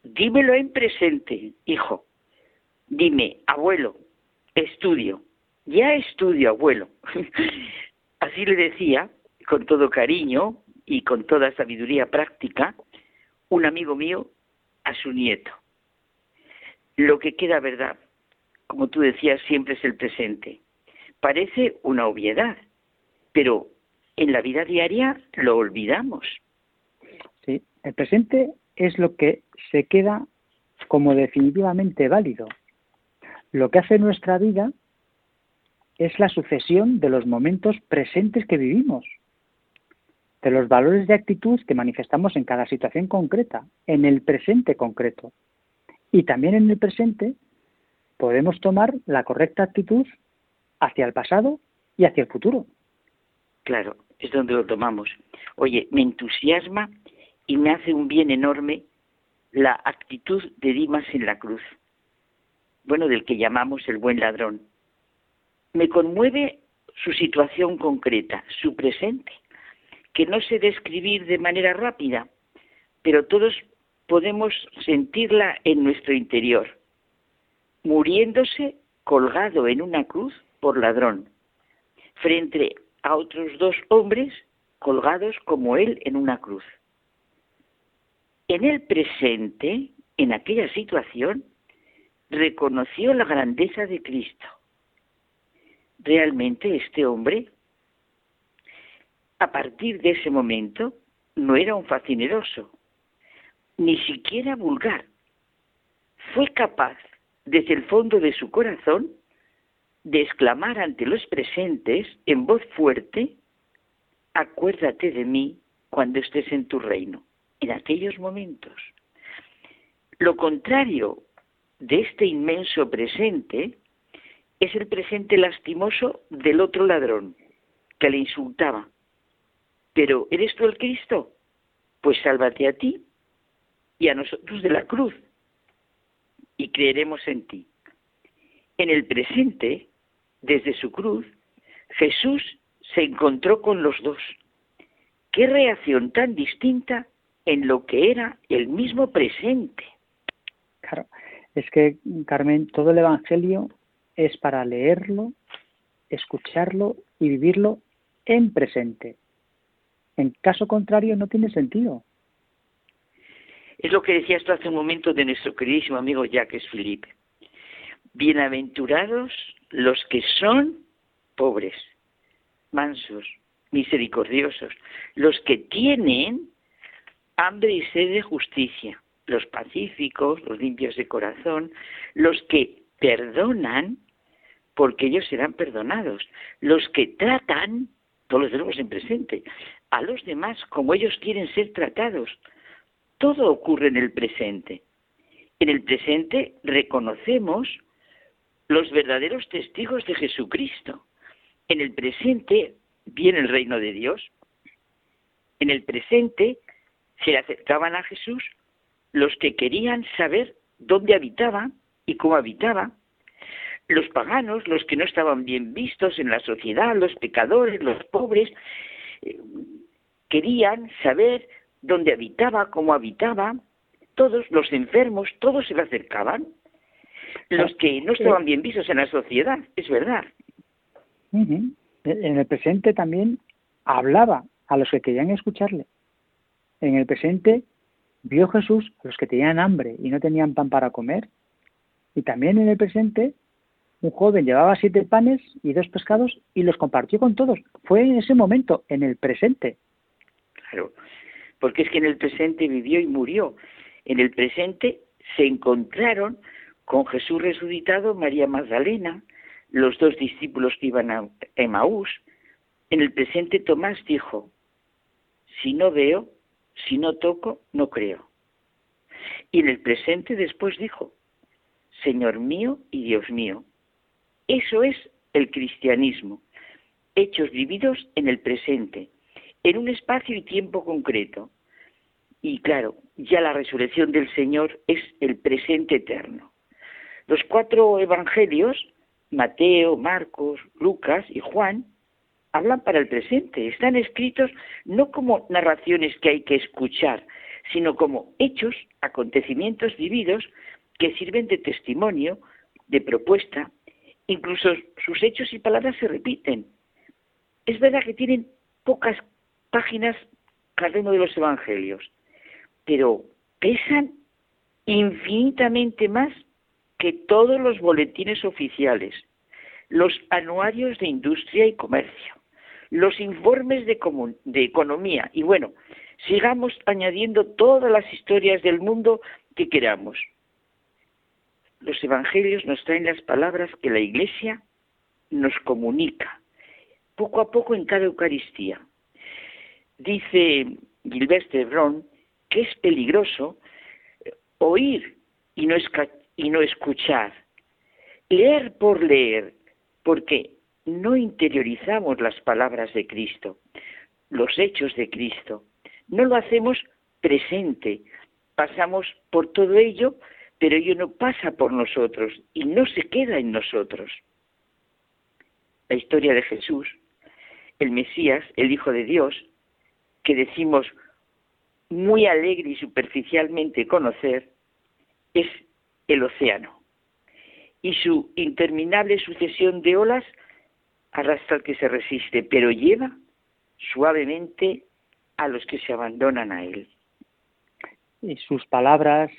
Dímelo en presente, hijo. Dime, abuelo, estudio. Ya estudio, abuelo. Así le decía, con todo cariño y con toda sabiduría práctica, un amigo mío a su nieto. Lo que queda verdad, como tú decías, siempre es el presente. Parece una obviedad, pero en la vida diaria lo olvidamos. Sí, el presente es lo que se queda como definitivamente válido. Lo que hace nuestra vida es la sucesión de los momentos presentes que vivimos, de los valores de actitud que manifestamos en cada situación concreta, en el presente concreto. Y también en el presente podemos tomar la correcta actitud hacia el pasado y hacia el futuro. Claro, es donde lo tomamos. Oye, me entusiasma y me hace un bien enorme la actitud de Dimas en la cruz, bueno, del que llamamos el buen ladrón. Me conmueve su situación concreta, su presente, que no sé describir de manera rápida, pero todos podemos sentirla en nuestro interior muriéndose colgado en una cruz por ladrón, frente a otros dos hombres colgados como él en una cruz. En el presente, en aquella situación, reconoció la grandeza de Cristo. Realmente este hombre, a partir de ese momento, no era un facineroso, ni siquiera vulgar. Fue capaz desde el fondo de su corazón de exclamar ante los presentes en voz fuerte, acuérdate de mí cuando estés en tu reino, en aquellos momentos. Lo contrario de este inmenso presente es el presente lastimoso del otro ladrón, que le insultaba. Pero, ¿eres tú el Cristo? Pues sálvate a ti y a nosotros de la cruz y creeremos en ti. En el presente, desde su cruz, Jesús se encontró con los dos. Qué reacción tan distinta en lo que era el mismo presente. Claro, es que, Carmen, todo el Evangelio es para leerlo, escucharlo y vivirlo en presente. En caso contrario, no tiene sentido. Es lo que decía esto hace un momento de nuestro queridísimo amigo Jacques Philippe. Bienaventurados los que son pobres, mansos, misericordiosos, los que tienen hambre y sed de justicia, los pacíficos, los limpios de corazón, los que perdonan porque ellos serán perdonados, los que tratan, todos los tenemos en presente, a los demás como ellos quieren ser tratados, todo ocurre en el presente. En el presente reconocemos los verdaderos testigos de Jesucristo. En el presente viene el reino de Dios. En el presente se acercaban a Jesús los que querían saber dónde habitaba y cómo habitaba. Los paganos, los que no estaban bien vistos en la sociedad, los pecadores, los pobres, eh, querían saber donde habitaba, cómo habitaba, todos los enfermos, todos se le acercaban, los que no estaban bien vistos en la sociedad, es verdad. En el presente también hablaba a los que querían escucharle. En el presente vio Jesús a los que tenían hambre y no tenían pan para comer. Y también en el presente un joven llevaba siete panes y dos pescados y los compartió con todos. Fue en ese momento, en el presente. Claro porque es que en el presente vivió y murió. En el presente se encontraron con Jesús resucitado, María Magdalena, los dos discípulos que iban a Emaús. En el presente Tomás dijo, si no veo, si no toco, no creo. Y en el presente después dijo, Señor mío y Dios mío. Eso es el cristianismo, hechos vividos en el presente, en un espacio y tiempo concreto. Y claro, ya la resurrección del Señor es el presente eterno. Los cuatro evangelios, Mateo, Marcos, Lucas y Juan, hablan para el presente, están escritos no como narraciones que hay que escuchar, sino como hechos, acontecimientos vividos que sirven de testimonio, de propuesta, incluso sus hechos y palabras se repiten. Es verdad que tienen pocas páginas cada uno de los evangelios, pero pesan infinitamente más que todos los boletines oficiales, los anuarios de industria y comercio, los informes de, de economía y bueno, sigamos añadiendo todas las historias del mundo que queramos. Los evangelios nos traen las palabras que la Iglesia nos comunica poco a poco en cada Eucaristía. Dice Gilbert de que es peligroso oír y no, y no escuchar, leer por leer, porque no interiorizamos las palabras de Cristo, los hechos de Cristo, no lo hacemos presente, pasamos por todo ello, pero ello no pasa por nosotros y no se queda en nosotros. La historia de Jesús, el Mesías, el Hijo de Dios, que decimos muy alegre y superficialmente conocer, es el océano. Y su interminable sucesión de olas arrastra al que se resiste, pero lleva suavemente a los que se abandonan a él. Y sus palabras,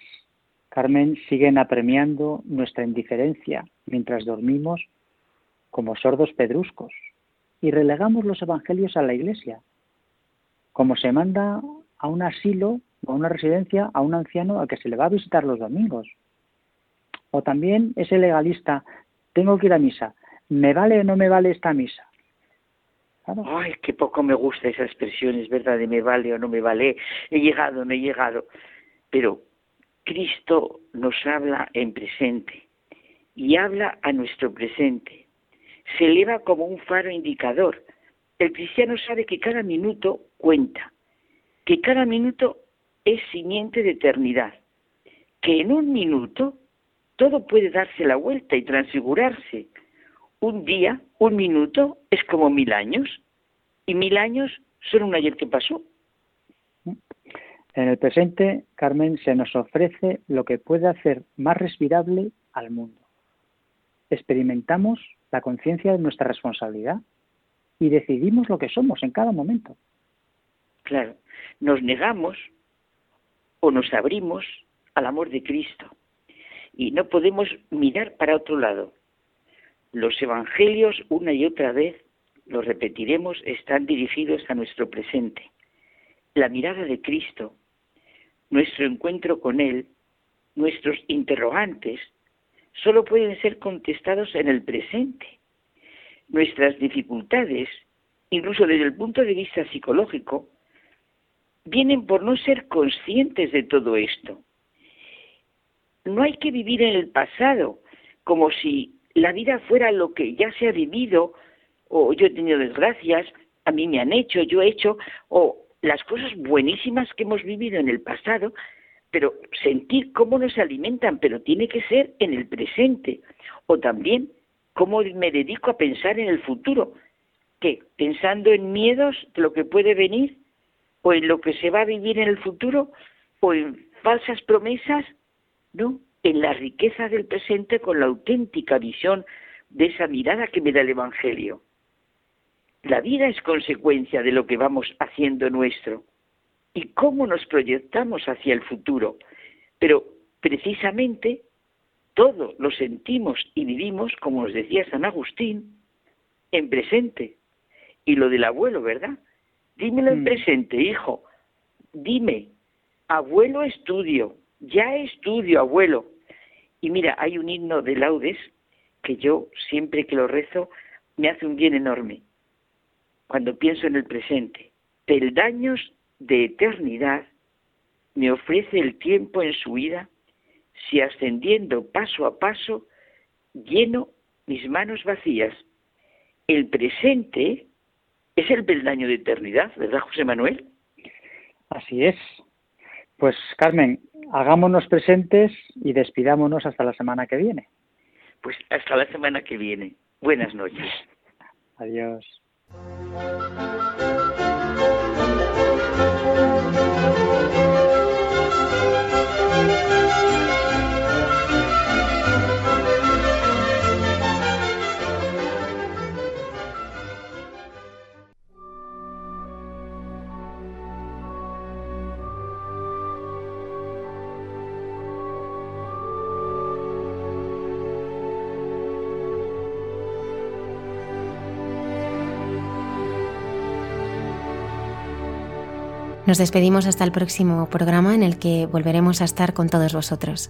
Carmen, siguen apremiando nuestra indiferencia mientras dormimos como sordos pedruscos y relegamos los evangelios a la iglesia, como se manda a un asilo o a una residencia a un anciano a que se le va a visitar los domingos. O también ese legalista, tengo que ir a misa, ¿me vale o no me vale esta misa? Ay, qué poco me gusta esa expresión, es verdad, de me vale o no me vale, he llegado, no he llegado. Pero Cristo nos habla en presente y habla a nuestro presente. Se eleva como un faro indicador. El cristiano sabe que cada minuto cuenta, que cada minuto es simiente de eternidad, que en un minuto todo puede darse la vuelta y transfigurarse. Un día, un minuto, es como mil años, y mil años son un ayer que pasó. En el presente, Carmen, se nos ofrece lo que puede hacer más respirable al mundo. Experimentamos la conciencia de nuestra responsabilidad y decidimos lo que somos en cada momento. Claro, nos negamos o nos abrimos al amor de Cristo y no podemos mirar para otro lado. Los evangelios una y otra vez, lo repetiremos, están dirigidos a nuestro presente. La mirada de Cristo, nuestro encuentro con Él, nuestros interrogantes, solo pueden ser contestados en el presente. Nuestras dificultades, incluso desde el punto de vista psicológico, vienen por no ser conscientes de todo esto no hay que vivir en el pasado como si la vida fuera lo que ya se ha vivido, o yo he tenido desgracias, a mí me han hecho, yo he hecho, o las cosas buenísimas que hemos vivido en el pasado, pero sentir cómo nos alimentan, pero tiene que ser en el presente, o también cómo me dedico a pensar en el futuro, que pensando en miedos de lo que puede venir, o en lo que se va a vivir en el futuro, o en falsas promesas, no, en la riqueza del presente con la auténtica visión de esa mirada que me da el Evangelio. La vida es consecuencia de lo que vamos haciendo nuestro y cómo nos proyectamos hacia el futuro. Pero precisamente todo lo sentimos y vivimos, como nos decía San Agustín, en presente. Y lo del abuelo, ¿verdad? Dímelo en mm. presente, hijo. Dime, abuelo estudio, ya estudio, abuelo. Y mira, hay un himno de laudes que yo siempre que lo rezo me hace un bien enorme. Cuando pienso en el presente, peldaños de eternidad me ofrece el tiempo en su vida si ascendiendo paso a paso lleno mis manos vacías? El presente es el peldaño de eternidad, ¿verdad, José Manuel? Así es. Pues Carmen, hagámonos presentes y despidámonos hasta la semana que viene. Pues hasta la semana que viene. Buenas noches. Adiós. Nos despedimos hasta el próximo programa en el que volveremos a estar con todos vosotros.